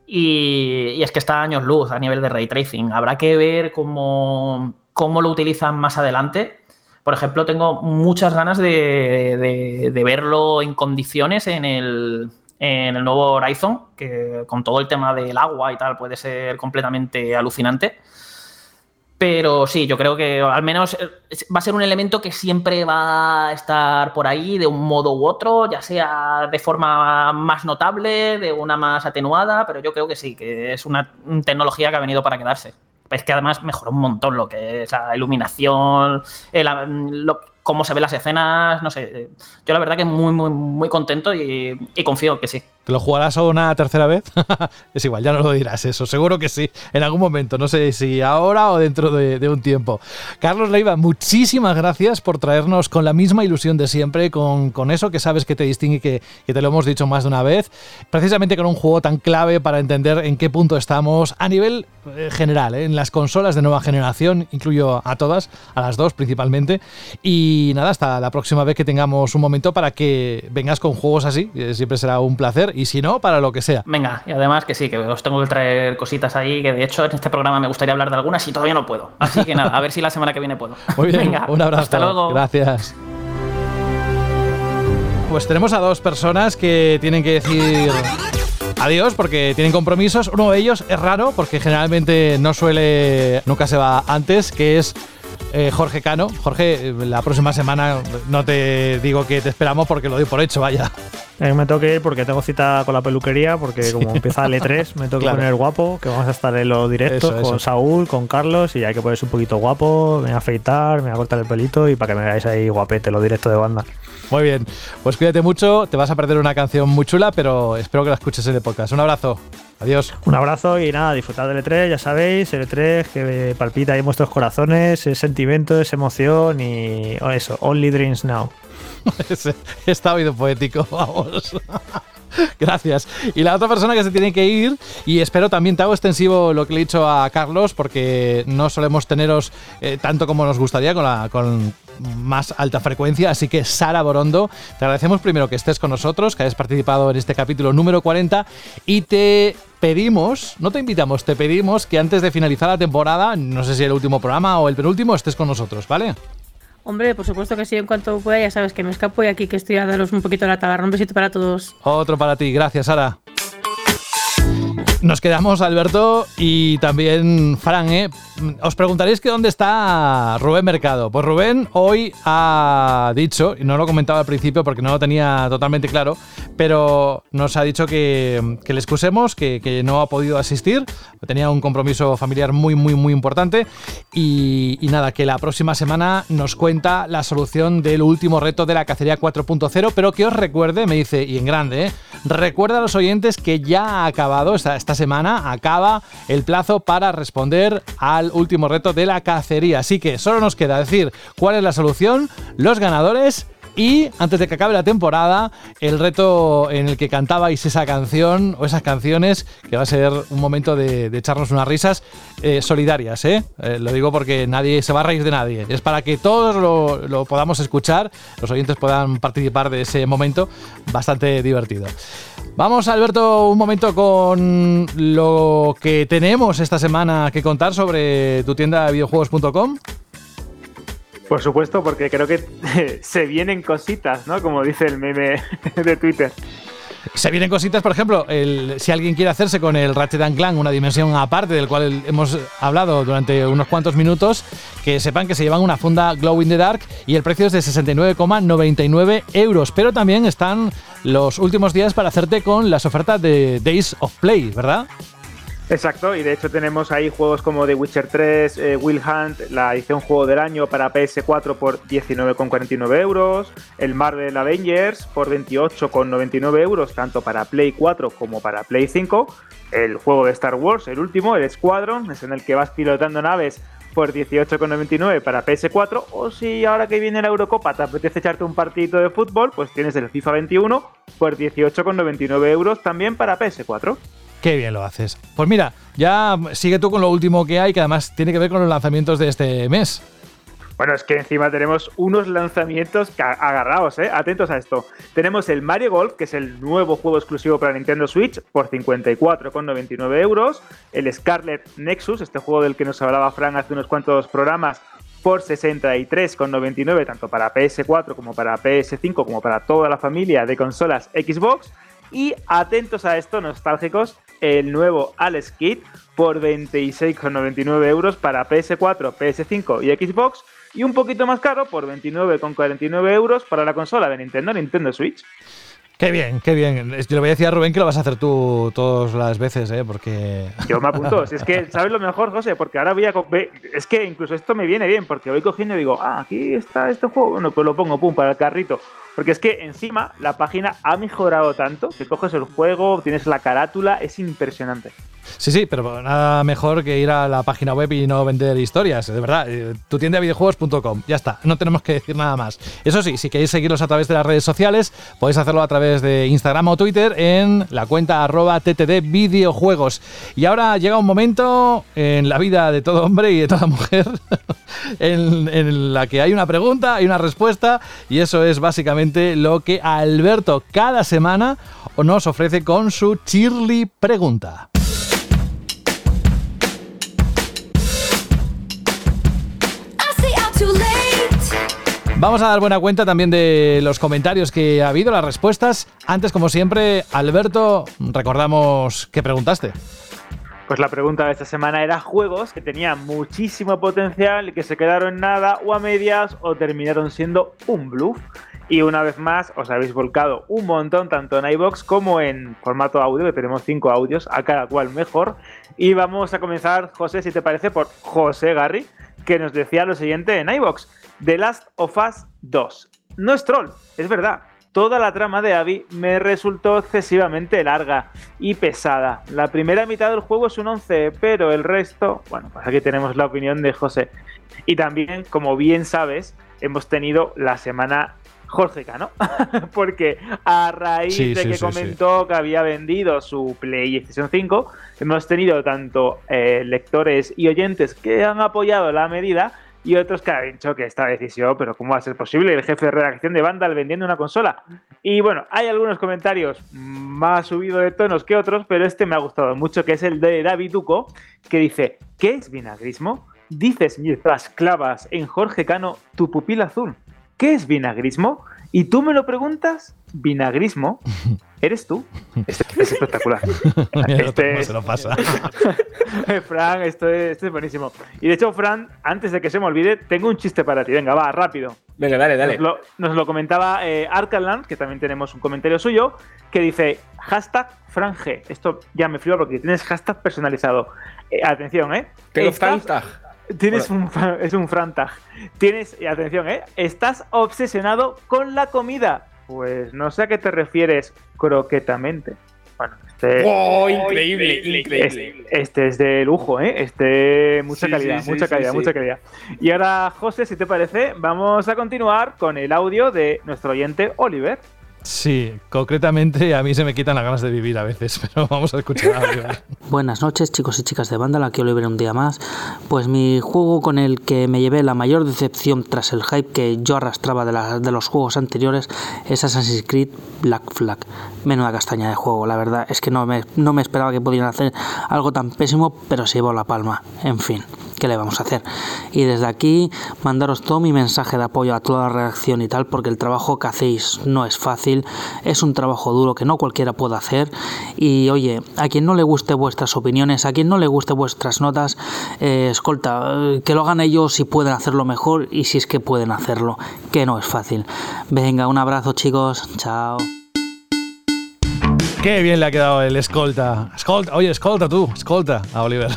Y, y es que está años luz a nivel de ray tracing. Habrá que ver cómo, cómo lo utilizan más adelante. Por ejemplo, tengo muchas ganas de, de- de verlo en condiciones en el, en el nuevo Horizon, que con todo el tema del agua y tal puede ser completamente alucinante. Pero sí, yo creo que al menos eh, va a ser un elemento que siempre va a estar por ahí de un modo u otro, ya sea de forma más notable, de una más atenuada, pero yo creo que sí, que es una tecnología que ha venido para quedarse. Es que además mejoró un montón lo que es la iluminación, cómo se ven las escenas, no sé. Yo la verdad que muy, muy, muy contento y, y confío que sí. ¿Te lo jugarás una tercera vez? es igual, ya no lo dirás eso. Seguro que sí, en algún momento. No sé si ahora o dentro de, un tiempo. Carlos Leiva, muchísimas gracias por traernos con la misma ilusión de siempre, con, con eso que sabes que te distingue que, te lo hemos dicho más de una vez. Precisamente con un juego tan clave para entender en qué punto estamos a nivel eh, general, eh, en las consolas de nueva generación. Incluyo a todas, a las dos principalmente. Y nada, hasta la próxima vez que tengamos un momento para que vengas con juegos así. que siempre será un placer. Y si no, para lo que sea. Venga, y además que sí, que os tengo que traer cositas ahí, que de hecho en este programa me gustaría hablar de algunas y todavía no puedo. Así que nada, a ver si la semana que viene puedo. Muy bien, Venga, un abrazo. Hasta luego. Gracias. Pues tenemos a dos personas que tienen que decir adiós porque tienen compromisos. Uno de ellos es raro porque generalmente no suele, nunca se va antes, que es eh, Jorge Cano. Jorge, la próxima semana no te digo que te esperamos porque lo doy por hecho, vaya. Eh, me tengo que ir porque tengo cita con la peluquería, porque como empieza el E3, me tengo que Claro. poner guapo, que vamos a estar en los directos Eso, con eso. Saúl, con Carlos, y hay que ponerse un poquito guapo, me voy a afeitar, me voy a cortar el pelito y para que me veáis ahí guapete, los directos de banda. Muy bien, pues cuídate mucho, te vas a perder una canción muy chula, pero espero que la escuches en el podcast. Un abrazo. Adiós. Un abrazo y nada, disfrutad del E3, ya sabéis, el E3 que palpita ahí en vuestros corazones, es sentimiento, es emoción y eso, only dreams now. Está oído poético, vamos. Gracias. Y la otra persona que se tiene que ir, y espero también te hago extensivo lo que le he dicho a Carlos, porque no solemos teneros eh, tanto como nos gustaría con, la, con más alta frecuencia. Así que, Sara Borondo, te agradecemos primero que estés con nosotros, que hayas participado en este capítulo número 40 y te pedimos, no te invitamos, te pedimos que antes de finalizar la temporada, no sé si el último programa o el penúltimo, estés con nosotros, ¿vale? Hombre, por supuesto que sí, en cuanto pueda, ya sabes que me escapo y aquí que estoy a daros un poquito la tabarra. Un besito para todos. Otro para ti, gracias, Sara. Nos quedamos, Alberto, y también Fran, ¿eh? Os preguntaréis que dónde está Rubén Mercado. Pues Rubén hoy ha dicho, y no lo comentaba al principio porque no lo tenía totalmente claro, pero nos ha dicho que, le excusemos, que, no ha podido asistir, tenía un compromiso familiar muy, muy, muy importante, y, nada, que la próxima semana nos cuenta la solución del último reto de la cacería 4.0, pero que os recuerde, me dice, y en grande, ¿eh? recuerda a los oyentes que ya ha acabado esta, esta semana acaba el plazo para responder al último reto de la cacería. Así que solo nos queda decir cuál es la solución, los ganadores y antes de que acabe la temporada, el reto en el que cantabais esa canción o esas canciones, que va a ser un momento de, echarnos unas risas eh, solidarias, ¿eh? ¿eh? Lo digo porque nadie se va a reír de nadie. Es para que todos lo podamos escuchar, los oyentes puedan participar de ese momento bastante divertido. Vamos, Alberto, un momento con lo que tenemos esta semana que contar sobre tu tienda videojuegos.com. Por supuesto, porque creo que se vienen cositas, ¿no? Como dice el meme de Twitter. Se vienen cositas, por ejemplo, si alguien quiere hacerse con el Ratchet Clank, una dimensión aparte del cual hemos hablado durante unos cuantos minutos, que sepan que se llevan una funda Glow in the Dark y el precio es de 69,99 euros. Pero también están los últimos días para hacerte con las ofertas de Days of Play, ¿verdad? Exacto, y de hecho tenemos ahí juegos como The Witcher 3, eh, Will Hunt, la edición juego del año para PS4 por 19,49 euros, el Marvel Avengers por 28,99 euros, tanto para Play 4 como para Play 5, el juego de Star Wars, el último, el Squadron, es en el que vas pilotando naves por 18,99 para PS4, o si ahora que viene la Eurocopa te apetece echarte un partidito de fútbol, pues tienes el FIFA 21 por 18,99 euros también para PS4. Qué bien lo haces. Pues mira, ya sigue tú con lo último que hay, que además tiene que ver con los lanzamientos de este mes. Bueno, es que encima tenemos unos lanzamientos agarrados, ¿eh? Atentos a esto. Tenemos el Mario Golf, que es el nuevo juego exclusivo para Nintendo Switch, por 54,99 euros. El Scarlet Nexus, este juego del que nos hablaba Fran hace unos cuantos programas, por 63,99, tanto para PS4 como para PS5, como para toda la familia de consolas Xbox. Y atentos a esto, nostálgicos, el nuevo Alex Kid por 26,99 euros para PS4, PS5 y Xbox. Y un poquito más caro por 29,49 euros para la consola de Nintendo, Nintendo Switch. Qué bien, qué bien. Yo le voy a decir a Rubén que lo vas a hacer tú todas las veces, ¿eh? Porque. Yo me apunto. Si es que, ¿sabes lo mejor, José? Porque ahora voy a. Es que incluso esto me viene bien, porque voy cogiendo y digo, ah, aquí está este juego. Bueno, pues lo pongo, pum, para el carrito. Porque es que encima la página ha mejorado tanto que coges el juego, tienes la carátula, es impresionante. Sí, sí, pero nada mejor que ir a la página web y no vender historias, de verdad. Tu tienda de videojuegos.com, ya está, no tenemos que decir nada más. Eso sí, si queréis seguirlos a través de las redes sociales, podéis hacerlo a través de Instagram o Twitter en la cuenta arroba ttd videojuegos. Y ahora llega un momento en la vida de todo hombre y de toda mujer en, en la que hay una pregunta, hay una respuesta y eso es básicamente lo que Alberto cada semana nos ofrece con su Chirly Pregunta. Vamos a dar buena cuenta también de los comentarios que ha habido, las respuestas. Antes, como siempre, Alberto, recordamos que preguntaste. Pues la pregunta de esta semana era juegos que tenían muchísimo potencial y que se quedaron en nada o a medias o terminaron siendo un bluff. Y una vez más os habéis volcado un montón, tanto en iBox como en formato audio, que tenemos cinco audios, a cada cual mejor. Y vamos a comenzar, José, si te parece, por José Garry, que nos decía lo siguiente en iBox: The Last of Us 2. No es troll, es verdad. toda la trama de Abby me resultó excesivamente larga y pesada. La primera mitad del juego es un 11, pero el resto, bueno, pues aquí tenemos la opinión de José. Y también, como bien sabes, hemos tenido la semana Jorge Cano, porque a raíz Sí, de sí, que sí, comentó que había vendido su PlayStation 5, hemos tenido tanto eh, lectores y oyentes que han apoyado la medida y otros que han dicho que esta decisión, pero ¿cómo va a ser posible? El jefe de redacción de Vandal vendiendo una consola. Y bueno, hay algunos comentarios más subidos de tonos que otros, pero este me ha gustado mucho, que es el de David Duco, que dice, ¿qué es vinagrismo? Dices mientras clavas en Jorge Cano tu pupila azul. ¿Qué es vinagrismo? Y tú me lo preguntas, vinagrismo, eres tú. Este es espectacular. Este se lo pasa. Fran, esto es, esto es buenísimo. Y de hecho, Fran, antes de que se me olvide, tengo un chiste para ti. Venga, va, rápido. Venga, dale, dale. Nos lo, nos lo comentaba eh, Arcaland, que también tenemos un comentario suyo, que dice hashtag franje. Esto ya me frío porque tienes hashtag personalizado. Eh, atención, ¿eh? Tengo Estás- Tienes un, es un frantag. Tienes, y atención, ¿eh? Estás obsesionado con la comida. Pues no sé a qué te refieres croquetamente. Bueno, este, ¡Oh, increíble, increíble! este, es de lujo, ¿eh? Este, mucha Sí, calidad, sí, mucha sí, calidad, sí. mucha calidad. Y ahora, José, si te parece, vamos a continuar con el audio de nuestro oyente Oliver. Sí, concretamente a mí se me quitan las ganas de vivir a veces, pero vamos a escuchar. Buenas noches chicos y chicas de Vandal, aquí Oliver un día más. Pues mi juego con el que me llevé la mayor decepción tras el hype que yo arrastraba de, de los juegos anteriores es Assassin's Creed Black Flag. Menuda castaña de juego, la verdad es que no me, no me esperaba que pudieran hacer algo tan pésimo, pero se llevó la palma. En fin, ¿qué le vamos a hacer? Y desde aquí mandaros todo mi mensaje de apoyo a toda la redacción y tal, porque el trabajo que hacéis no es fácil, es un trabajo duro que no cualquiera puede hacer. Y oye, a quien no le guste vuestras opiniones, a quien no le guste vuestras notas, eh, escolta, eh, que lo hagan ellos si pueden hacerlo mejor y si es que pueden hacerlo, que no es fácil. Venga, un abrazo chicos, chao. Qué bien le ha quedado el escolta. Escolta, oye, escolta tú, escolta a Oliver.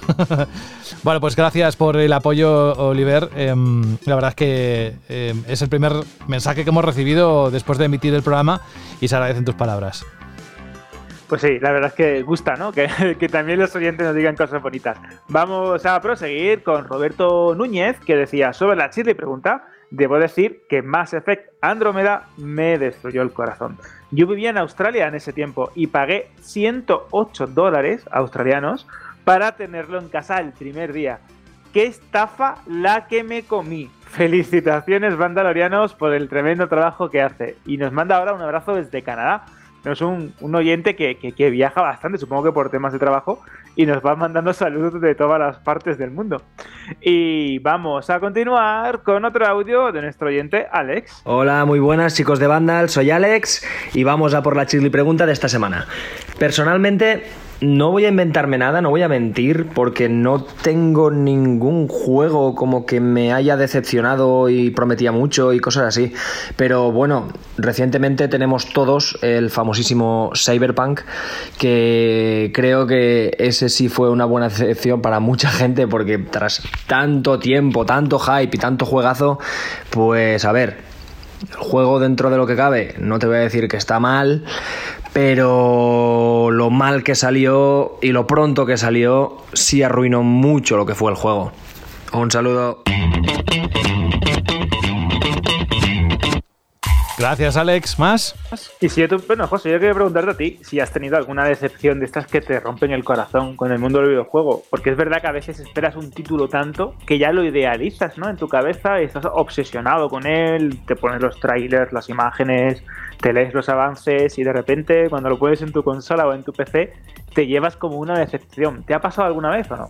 bueno, pues gracias por el apoyo, Oliver. Em, la verdad es que em, es el primer mensaje que hemos recibido después de emitir el programa y se agradecen tus palabras. Pues sí, la verdad es que gusta, ¿no? Que, también los oyentes nos digan cosas bonitas. Vamos a proseguir con Roberto Núñez, que decía sobre la chile pregunta. Debo decir que Mass Effect Andrómeda me destruyó el corazón. Yo vivía en Australia en ese tiempo y pagué 108 dólares australianos para tenerlo en casa el primer día. ¡Qué estafa la que me comí! Felicitaciones, Vandalorianos, por el tremendo trabajo que hace. Y nos manda ahora un abrazo desde Canadá. Es un, un oyente que, que- que viaja bastante, supongo que por temas de trabajo, y nos va mandando saludos de todas las partes del mundo. Y vamos a continuar con otro audio de nuestro oyente Alex. Hola, muy buenas chicos de Vandal, soy Alex y vamos a por la chirly pregunta de esta semana. Personalmente no voy a inventarme nada, no voy a mentir porque no tengo ningún juego como que me haya decepcionado y prometía mucho y cosas así. Pero bueno, recientemente tenemos todos el famosísimo Cyberpunk que creo que ese sí fue una buena decepción para mucha gente porque tras tanto tiempo, tanto hype y tanto juegazo, pues a ver, el juego dentro de lo que cabe, no te voy a decir que está mal, pero lo mal que salió y lo pronto que salió sí arruinó mucho lo que fue el juego. Un saludo. Gracias, Alex. ¿Más? Y si yo, te- bueno, José, yo quería preguntarte a ti si has tenido alguna decepción de estas que te rompen el corazón con el mundo del videojuego. Porque es verdad que a veces esperas un título tanto que ya lo idealizas, ¿no? En tu cabeza y estás obsesionado con él, te pones los trailers, las imágenes, te lees los avances y de repente cuando lo pones en tu consola o en tu PC te llevas como una decepción. ¿Te ha pasado alguna vez o no?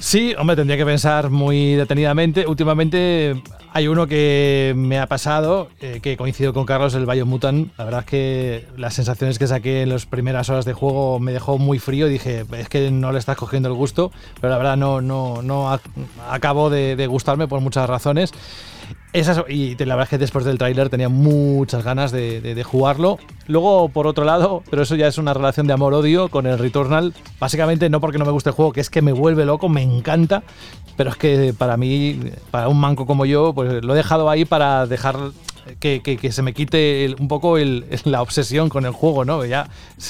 Sí, hombre, tendría que pensar muy detenidamente. Últimamente hay uno que me ha pasado, eh, que coincido con Carlos, el Biomutant. La verdad es que las sensaciones que saqué en las primeras horas de juego me dejó muy frío. Dije, es que no le estás cogiendo el gusto, pero la verdad no, no, no ac- acabó de, de gustarme por muchas razones. Esas, y la verdad es que después del tráiler tenía muchas ganas de, de- jugarlo. Luego, por otro lado, pero eso ya es una relación de amor-odio con el Returnal. Básicamente no porque no me guste el juego, que es que me vuelve loco, me encanta. Pero es que para mí, para un manco como yo, pues lo he dejado ahí para dejar que, se me quite un poco la obsesión con el juego, ¿no? Ya,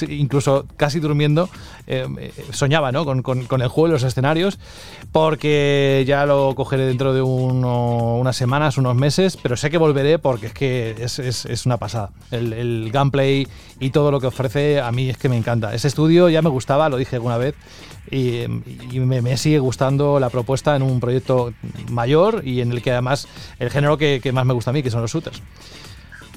incluso casi durmiendo, eh, eh, soñaba, ¿no? Con, con- con el juego y los escenarios, porque ya lo cogeré dentro de unas semanas, unos meses, pero sé que volveré porque es que es, una pasada. El, gameplay y todo lo que ofrece a mí es que me encanta. Ese estudio ya me gustaba, lo dije alguna vez, y, me, sigue gustando la propuesta en un proyecto mayor y en el que además el género que más me gusta a mí, que son los shooters.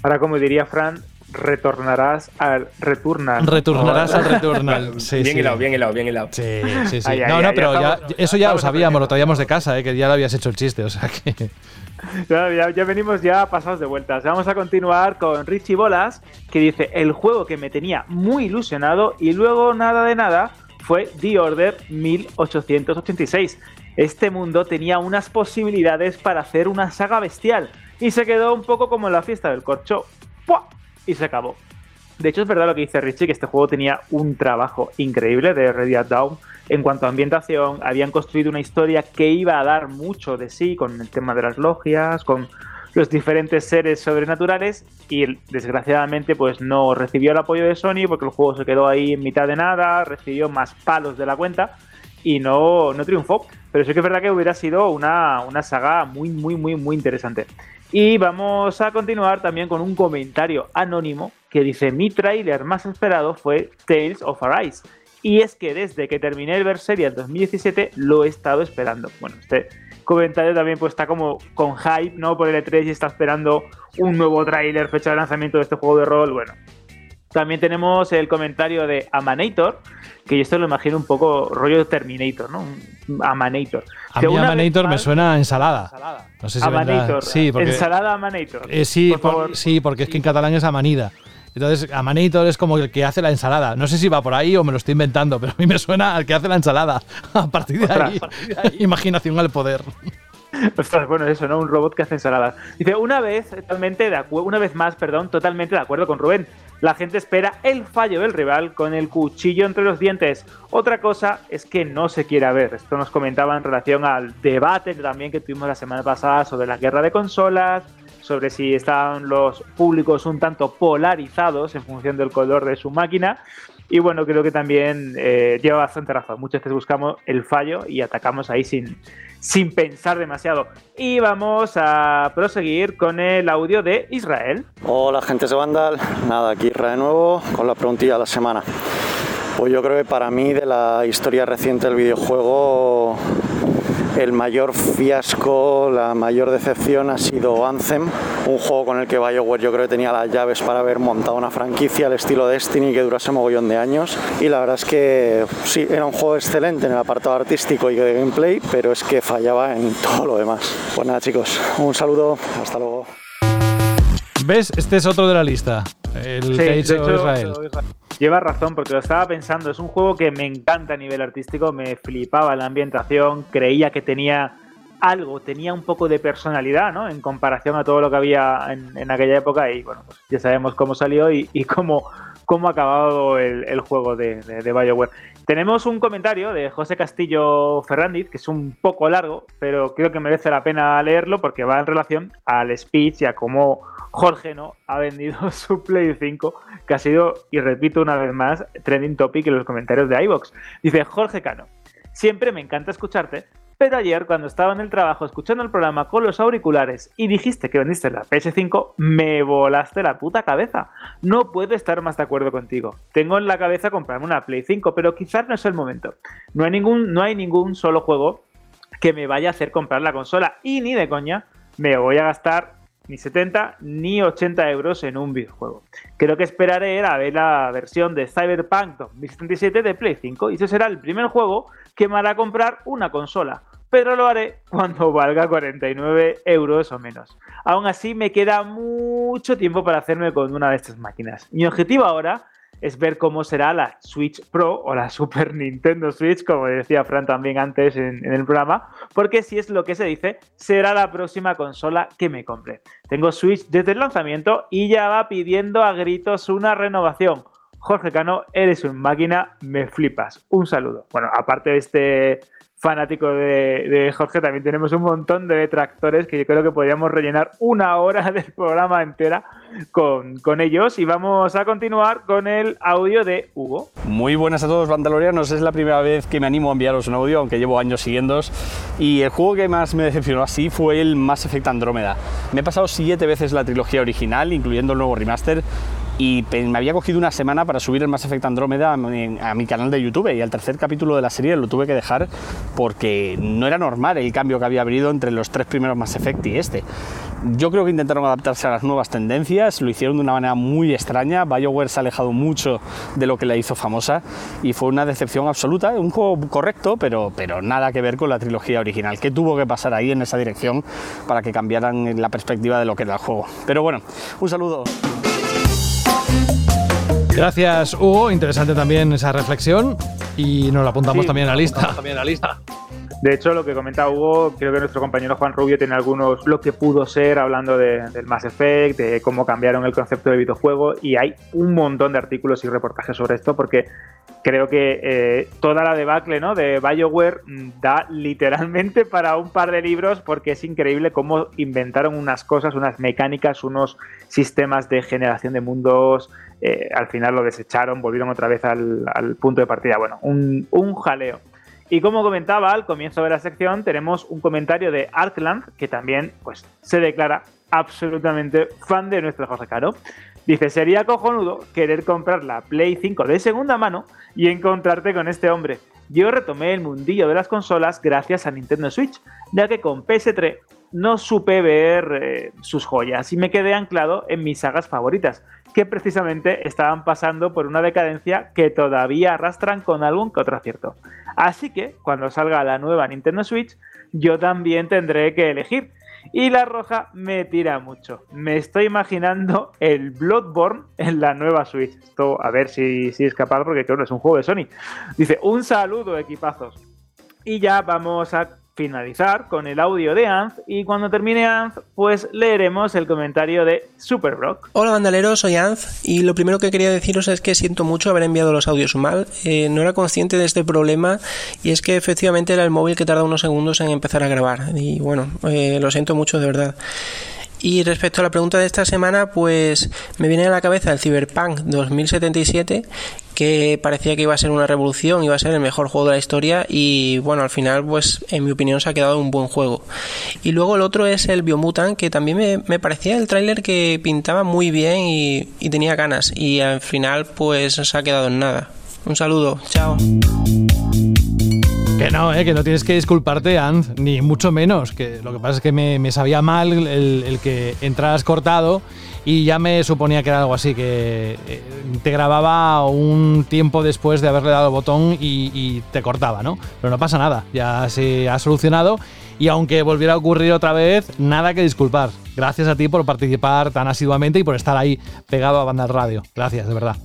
Ahora, como diría Fran, retornarás al Returnal. Retornarás al Returnal. Sí, bien sí. hilado, bien hilado, bien hilado. Sí, sí, sí. Ay, no, ay, no, pero ya, estamos- eso ya lo sabíamos, lo traíamos de casa, eh, que ya lo habías hecho el chiste, o sea que... Ya, ya- ya venimos ya pasados de vueltas. Vamos a continuar con Richie Bolas, que dice, el juego que me tenía muy ilusionado y luego nada de nada fue The Order 1886. Este mundo tenía unas posibilidades para hacer una saga bestial y se quedó un poco como en la fiesta del corcho. ¡Pua! Y se acabó. De hecho, es verdad lo que dice Richie, que este juego tenía un trabajo increíble de Red Down en cuanto a ambientación. Habían construido una historia que iba a dar mucho de sí con el tema de las logias, con los diferentes seres sobrenaturales y desgraciadamente pues no recibió el apoyo de Sony porque el juego se quedó ahí en mitad de nada, recibió más palos de la cuenta y no, no triunfó. Pero sí que es verdad que hubiera sido una, una saga muy, muy, muy, muy interesante. Y vamos a continuar también con un comentario anónimo que dice: Mi tráiler más esperado fue Tales of Arise. Y es que desde que terminé el Berseria en 2017 lo he estado esperando. Bueno, este comentario también pues está como con hype, ¿no? Por el E3 y está esperando un nuevo tráiler, fecha de lanzamiento de este juego de rol. Bueno, también tenemos el comentario de Amanator, que yo esto lo imagino un poco rollo Terminator, ¿no? Amanator. A mí Amanator me suena a ensalada. No sé si Amanator. Sí, porque, Ensalada Amanator. eh, sí, por por- favor. sí, porque es que en catalán es amanida. Entonces, Amanator es como el que hace la ensalada. No sé si va por ahí o me lo estoy inventando, pero a mí me suena al que hace la ensalada. A partir de ahí, imaginación al poder. Ostras, bueno, eso, ¿no? Un robot que hace ensaladas. Dice, una vez, totalmente de una vez más, perdón, totalmente de acuerdo con Rubén. La gente espera el fallo del rival con el cuchillo entre los dientes. Otra cosa es que no se quiera ver. Esto nos comentaba en relación al debate también que tuvimos la semana pasada sobre la guerra de consolas, sobre si estaban los públicos un tanto polarizados en función del color de su máquina. Y bueno, creo que también eh, lleva bastante razón. Muchas veces buscamos el fallo y atacamos ahí sin, sin pensar demasiado. Y vamos a proseguir con el audio de Israel. Hola, gente de Vandal. Nada, aquí Ra de nuevo con la preguntilla de la semana. Pues yo creo que para mí, de la historia reciente del videojuego, el mayor fiasco, la mayor decepción ha sido Anthem, un juego con el que BioWare yo creo que tenía las llaves para haber montado una franquicia al estilo Destiny que durase mogollón de años. Y la verdad es que sí, era un juego excelente en el apartado artístico y de gameplay, pero es que fallaba en todo lo demás. Pues nada, chicos, un saludo, hasta luego. ¿Ves? Este es otro de la lista. El Sí, que ha de dicho hecho, Israel. Lleva razón, porque lo estaba pensando. Es un juego que me encanta a nivel artístico, me flipaba la ambientación, creía que tenía algo, tenía un poco de personalidad, ¿no? En comparación a todo lo que había en, en aquella época. Y bueno, pues ya sabemos cómo salió y, y cómo, cómo ha acabado el, el juego de, de, de BioWare. Tenemos un comentario de José Castillo Ferrandiz, que es un poco largo, pero creo que merece la pena leerlo porque va en relación al speech y a cómo Jorge no ha vendido su Play 5, que ha sido, y repito una vez más, trending topic en los comentarios de iVox. Dice Jorge Cano, siempre me encanta escucharte, pero ayer cuando estaba en el trabajo escuchando el programa con los auriculares y dijiste que vendiste la PS5, me volaste la puta cabeza. No puedo estar más de acuerdo contigo. Tengo en la cabeza comprarme una Play 5, pero quizás no es el momento. No hay ningún, no hay ningún solo juego que me vaya a hacer comprar la consola y ni de coña me voy a gastar ni 70 ni 80 euros en un videojuego. Creo que esperaré a ver la versión de Cyberpunk 2077 de Play 5 y ese será el primer juego que me hará comprar una consola, pero lo haré cuando valga 49 euros o menos. Aún así me queda mucho tiempo para hacerme con una de estas máquinas. Mi objetivo ahora es ver cómo será la Switch Pro o la Super Nintendo Switch, como decía Fran también antes en, el programa, porque si es lo que se dice, será la próxima consola que me compre. Tengo Switch desde el lanzamiento y ya va pidiendo a gritos una renovación. Jorge Cano, eres un máquina, me flipas. Un saludo. Bueno, aparte de este fanático de, Jorge, también tenemos un montón de detractores que yo creo que podríamos rellenar una hora del programa entera con, con, ellos. Y vamos a continuar con el audio de Hugo. Muy buenas a todos, Vandalorianos. Es la primera vez que me animo a enviaros un audio, aunque llevo años siguiéndos. Y el juego que más me decepcionó así fue el Mass Effect Andrómeda. Me he pasado siete veces la trilogía original, incluyendo el nuevo remaster, y me había cogido una semana para subir el Mass Effect Andrómeda a mi, canal de YouTube y al tercer capítulo de la serie lo tuve que dejar porque no era normal el cambio que había habido entre los tres primeros Mass Effect y este. Yo creo que intentaron adaptarse a las nuevas tendencias, lo hicieron de una manera muy extraña, BioWare se ha alejado mucho de lo que la hizo famosa y fue una decepción absoluta, un juego correcto, pero, pero nada que ver con la trilogía original. ¿Qué tuvo que pasar ahí en esa dirección para que cambiaran la perspectiva de lo que era el juego? Pero bueno, un saludo. Gracias, Hugo. Interesante también esa reflexión. Y nos la apuntamos también a la lista. También a la lista. De hecho, lo que comenta Hugo, creo que nuestro compañero Juan Rubio tiene algunos, lo que pudo ser, hablando de, del Mass Effect, de cómo cambiaron el concepto de videojuego, y hay un montón de artículos y reportajes sobre esto, porque creo que eh, toda la debacle ¿no? de BioWare da literalmente para un par de libros, porque es increíble cómo inventaron unas cosas, unas mecánicas, unos sistemas de generación de mundos, eh, al final lo desecharon, volvieron otra vez al, punto de partida. Bueno, un, un jaleo. Y como comentaba al comienzo de la sección, tenemos un comentario de Arkland, que también pues, se declara absolutamente fan de nuestro José Caro. Dice, sería cojonudo querer comprar la Play 5 de segunda mano y encontrarte con este hombre. Yo retomé el mundillo de las consolas gracias a Nintendo Switch, ya que con PS3 no supe ver eh, sus joyas y me quedé anclado en mis sagas favoritas, que precisamente estaban pasando por una decadencia que todavía arrastran con algún que otro acierto. Así que, cuando salga la nueva Nintendo Switch, yo también tendré que elegir. Y la roja me tira mucho. Me estoy imaginando el Bloodborne en la nueva Switch. Esto a ver si, si es capaz, porque es un juego de Sony. Dice, un saludo, equipazos. Y ya vamos a finalizar con el audio de Anz y cuando termine Anz pues leeremos el comentario de Superbrock. Hola bandaleros, soy Anz y lo primero que quería deciros es que siento mucho haber enviado los audios mal, eh, no era consciente de este problema y es que efectivamente era el móvil que tarda unos segundos en empezar a grabar y bueno, eh, lo siento mucho de verdad. Y respecto a la pregunta de esta semana, pues me viene a la cabeza el Cyberpunk 2077, que parecía que iba a ser una revolución, iba a ser el mejor juego de la historia y bueno, al final pues en mi opinión se ha quedado un buen juego. Y luego el otro es el Biomutant, que también me, parecía el tráiler que pintaba muy bien y, y tenía ganas y al final pues se ha quedado en nada. Un saludo, chao. Que no, eh, que no tienes que disculparte, Anz, ni mucho menos. Que lo que pasa es que me, sabía mal el, que entras cortado y ya me suponía que era algo así, que eh, te grababa un tiempo después de haberle dado el botón y, te cortaba, ¿no? Pero no pasa nada, ya se ha solucionado y aunque volviera a ocurrir otra vez, nada que disculpar. Gracias a ti por participar tan asiduamente y por estar ahí pegado a Banda Radio. Gracias, de verdad.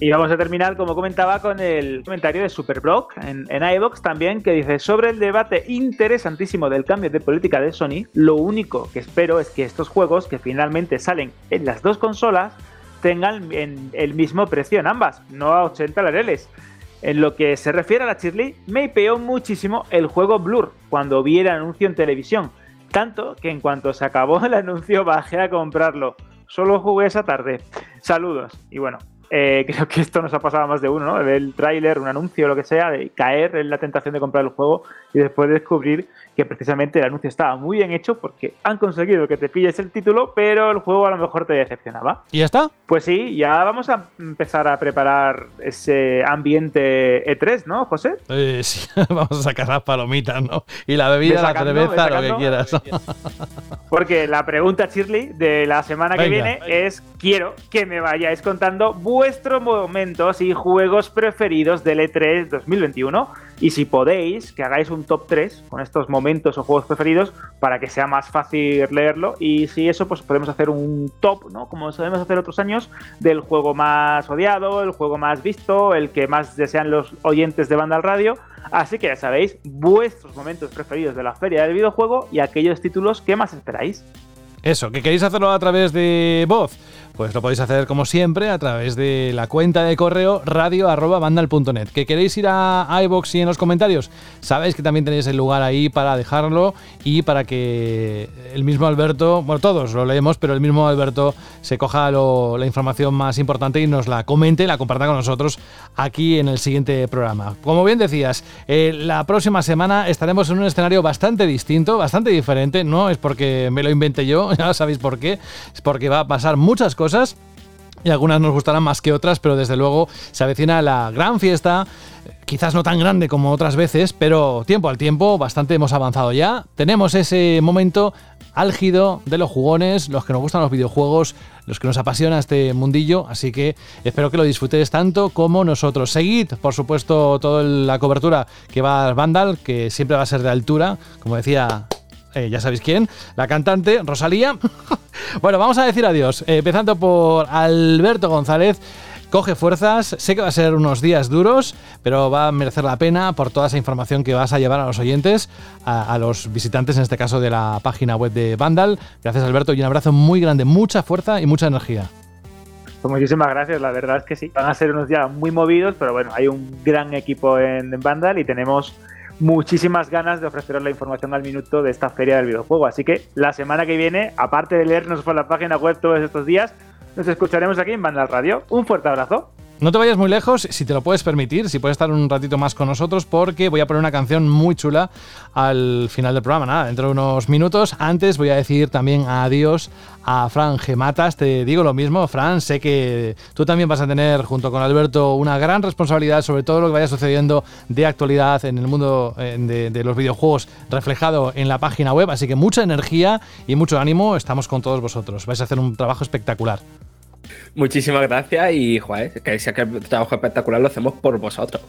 Y vamos a terminar, como comentaba, con el comentario de Superblock en, en también, que dice: Sobre el debate interesantísimo del cambio de política de Sony, lo único que espero es que estos juegos, que finalmente salen en las dos consolas, tengan el mismo precio en ambas, no a 80 lareles. En lo que se refiere a la Shirley, me peó muchísimo el juego Blur cuando vi el anuncio en televisión. Tanto que en cuanto se acabó el anuncio bajé a comprarlo. Solo jugué esa tarde. Saludos. Y bueno, eh, creo que esto nos ha pasado a más de uno, ¿no? El tráiler, un anuncio, lo que sea, de caer en la tentación de comprar el juego y después descubrir que precisamente el anuncio estaba muy bien hecho porque han conseguido que te pilles el título, pero el juego a lo mejor te decepcionaba. ¿Y ya está? Pues sí, ya vamos a empezar a preparar ese ambiente E3, ¿no, José? Eh, sí, vamos a sacar las palomitas, ¿no? Y la bebida, la cerveza, lo que quieras. Porque la pregunta, Shirley, de la semana que viene es: quiero que me vayáis contando vuestros momentos y juegos preferidos del E3 2021 y si podéis, que hagáis un top 3 con estos momentos o juegos preferidos para que sea más fácil leerlo. Y si eso, pues podemos hacer un top, ¿no? Como solemos hacer otros años, del juego más odiado, el juego más visto, el que más desean los oyentes de banda al radio. Así que ya sabéis, vuestros momentos preferidos de la feria del videojuego y aquellos títulos que más esperáis. Eso, que queréis hacerlo a través de voz. Pues lo podéis hacer como siempre a través de la cuenta de correo radio.vandal.net. ¿Que queréis ir a iBox y en los comentarios? Sabéis que también tenéis el lugar ahí para dejarlo y para que el mismo Alberto, bueno, todos lo leemos, pero el mismo Alberto se coja la información más importante y nos la comente, la comparta con nosotros aquí en el siguiente programa. Como bien decías, eh, la próxima semana estaremos en un escenario bastante distinto, bastante diferente. No es porque me lo invente yo, ya sabéis por qué. Es porque va a pasar muchas cosas y algunas nos gustarán más que otras, pero desde luego se avecina la gran fiesta, quizás no tan grande como otras veces, pero tiempo al tiempo, bastante hemos avanzado ya. Tenemos ese momento álgido de los jugones, los que nos gustan los videojuegos, los que nos apasiona este mundillo, así que espero que lo disfrutéis tanto como nosotros. Seguid, por supuesto, toda la cobertura que va a Vandal, que siempre va a ser de altura, como decía eh, ya sabéis quién, la cantante Rosalía. bueno, vamos a decir adiós, eh, empezando por Alberto González. Coge fuerzas, sé que va a ser unos días duros, pero va a merecer la pena por toda esa información que vas a llevar a los oyentes, a, los visitantes, en este caso de la página web de Vandal. Gracias Alberto y un abrazo muy grande, mucha fuerza y mucha energía. Pues muchísimas gracias, la verdad es que sí. Van a ser unos días muy movidos, pero bueno, hay un gran equipo en, en Vandal y tenemos muchísimas ganas de ofreceros la información al minuto de esta feria del videojuego. Así que la semana que viene, aparte de leernos por la página web todos estos días, nos escucharemos aquí en Vandal Radio. Un fuerte abrazo. No te vayas muy lejos, si te lo puedes permitir, si puedes estar un ratito más con nosotros, porque voy a poner una canción muy chula al final del programa. Nada, dentro de unos minutos. Antes voy a decir también adiós a Fran Gematas. Te digo lo mismo, Fran. Sé que tú también vas a tener, junto con Alberto, una gran responsabilidad sobre todo lo que vaya sucediendo de actualidad en el mundo eh, de, de los videojuegos reflejado en la página web. Así que mucha energía y mucho ánimo. Estamos con todos vosotros. Vais a hacer un trabajo espectacular. Muchísimas gracias y, joder, que sea que el trabajo espectacular lo hacemos por vosotros.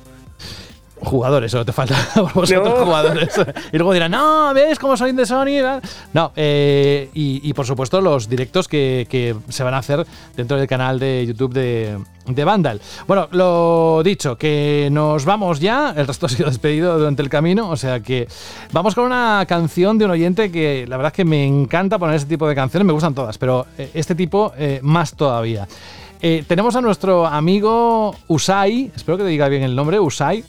Jugadores, solo te falta vosotros No. jugadores. Y luego dirán, no, ¿ves cómo soy de Sony? No, eh, y, y por supuesto los directos que, que se van a hacer dentro del canal de YouTube de, de Vandal. Bueno, lo dicho, que nos vamos ya. El resto ha sido despedido durante el camino. O sea que vamos con una canción de un oyente que la verdad es que me encanta poner este tipo de canciones. Me gustan todas, pero eh, este tipo eh, más todavía. Eh, tenemos a nuestro amigo Usai, espero que te diga bien el nombre, Usai,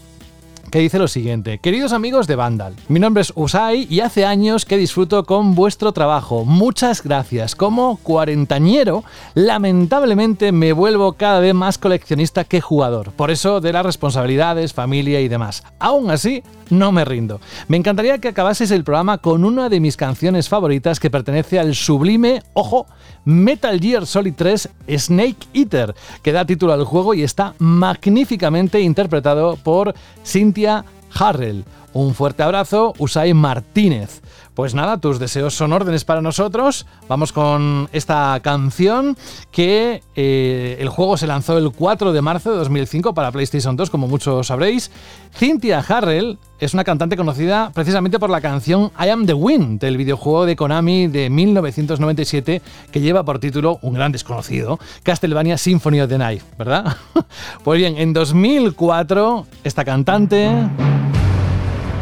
que dice lo siguiente. Queridos amigos de Vandal, mi nombre es Usai y hace años que disfruto con vuestro trabajo. Muchas gracias. Como cuarentañero, lamentablemente me vuelvo cada vez más coleccionista que jugador. Por eso de las responsabilidades, familia y demás. Aún así, no me rindo. Me encantaría que acabaseis el programa con una de mis canciones favoritas que pertenece al sublime, ojo, Metal Gear Solid 3 Snake Eater, que da título al juego y está magníficamente interpretado por Cynthia Harrell. Un fuerte abrazo, Usai Martínez. Pues nada, tus deseos son órdenes para nosotros. Vamos con esta canción que eh, el juego se lanzó el 4 de marzo de 2005 para PlayStation 2, como muchos sabréis. Cynthia Harrell es una cantante conocida precisamente por la canción I Am the Wind del videojuego de Konami de 1997 que lleva por título un gran desconocido, Castlevania Symphony of the Night, ¿verdad? Pues bien, en 2004 esta cantante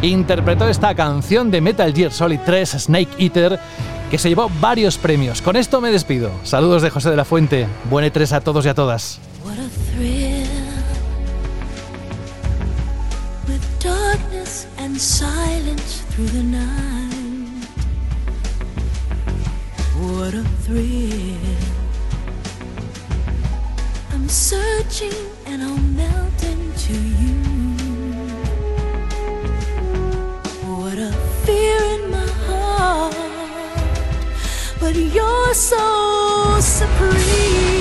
interpretó esta canción de Metal Gear Solid 3 Snake Eater que se llevó varios premios. Con esto me despido. Saludos de José de la Fuente. Buen E3 a todos y a todas. What a thrill. I'm searching and I'll melt into you. What a fear in my heart, but you're so supreme.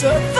so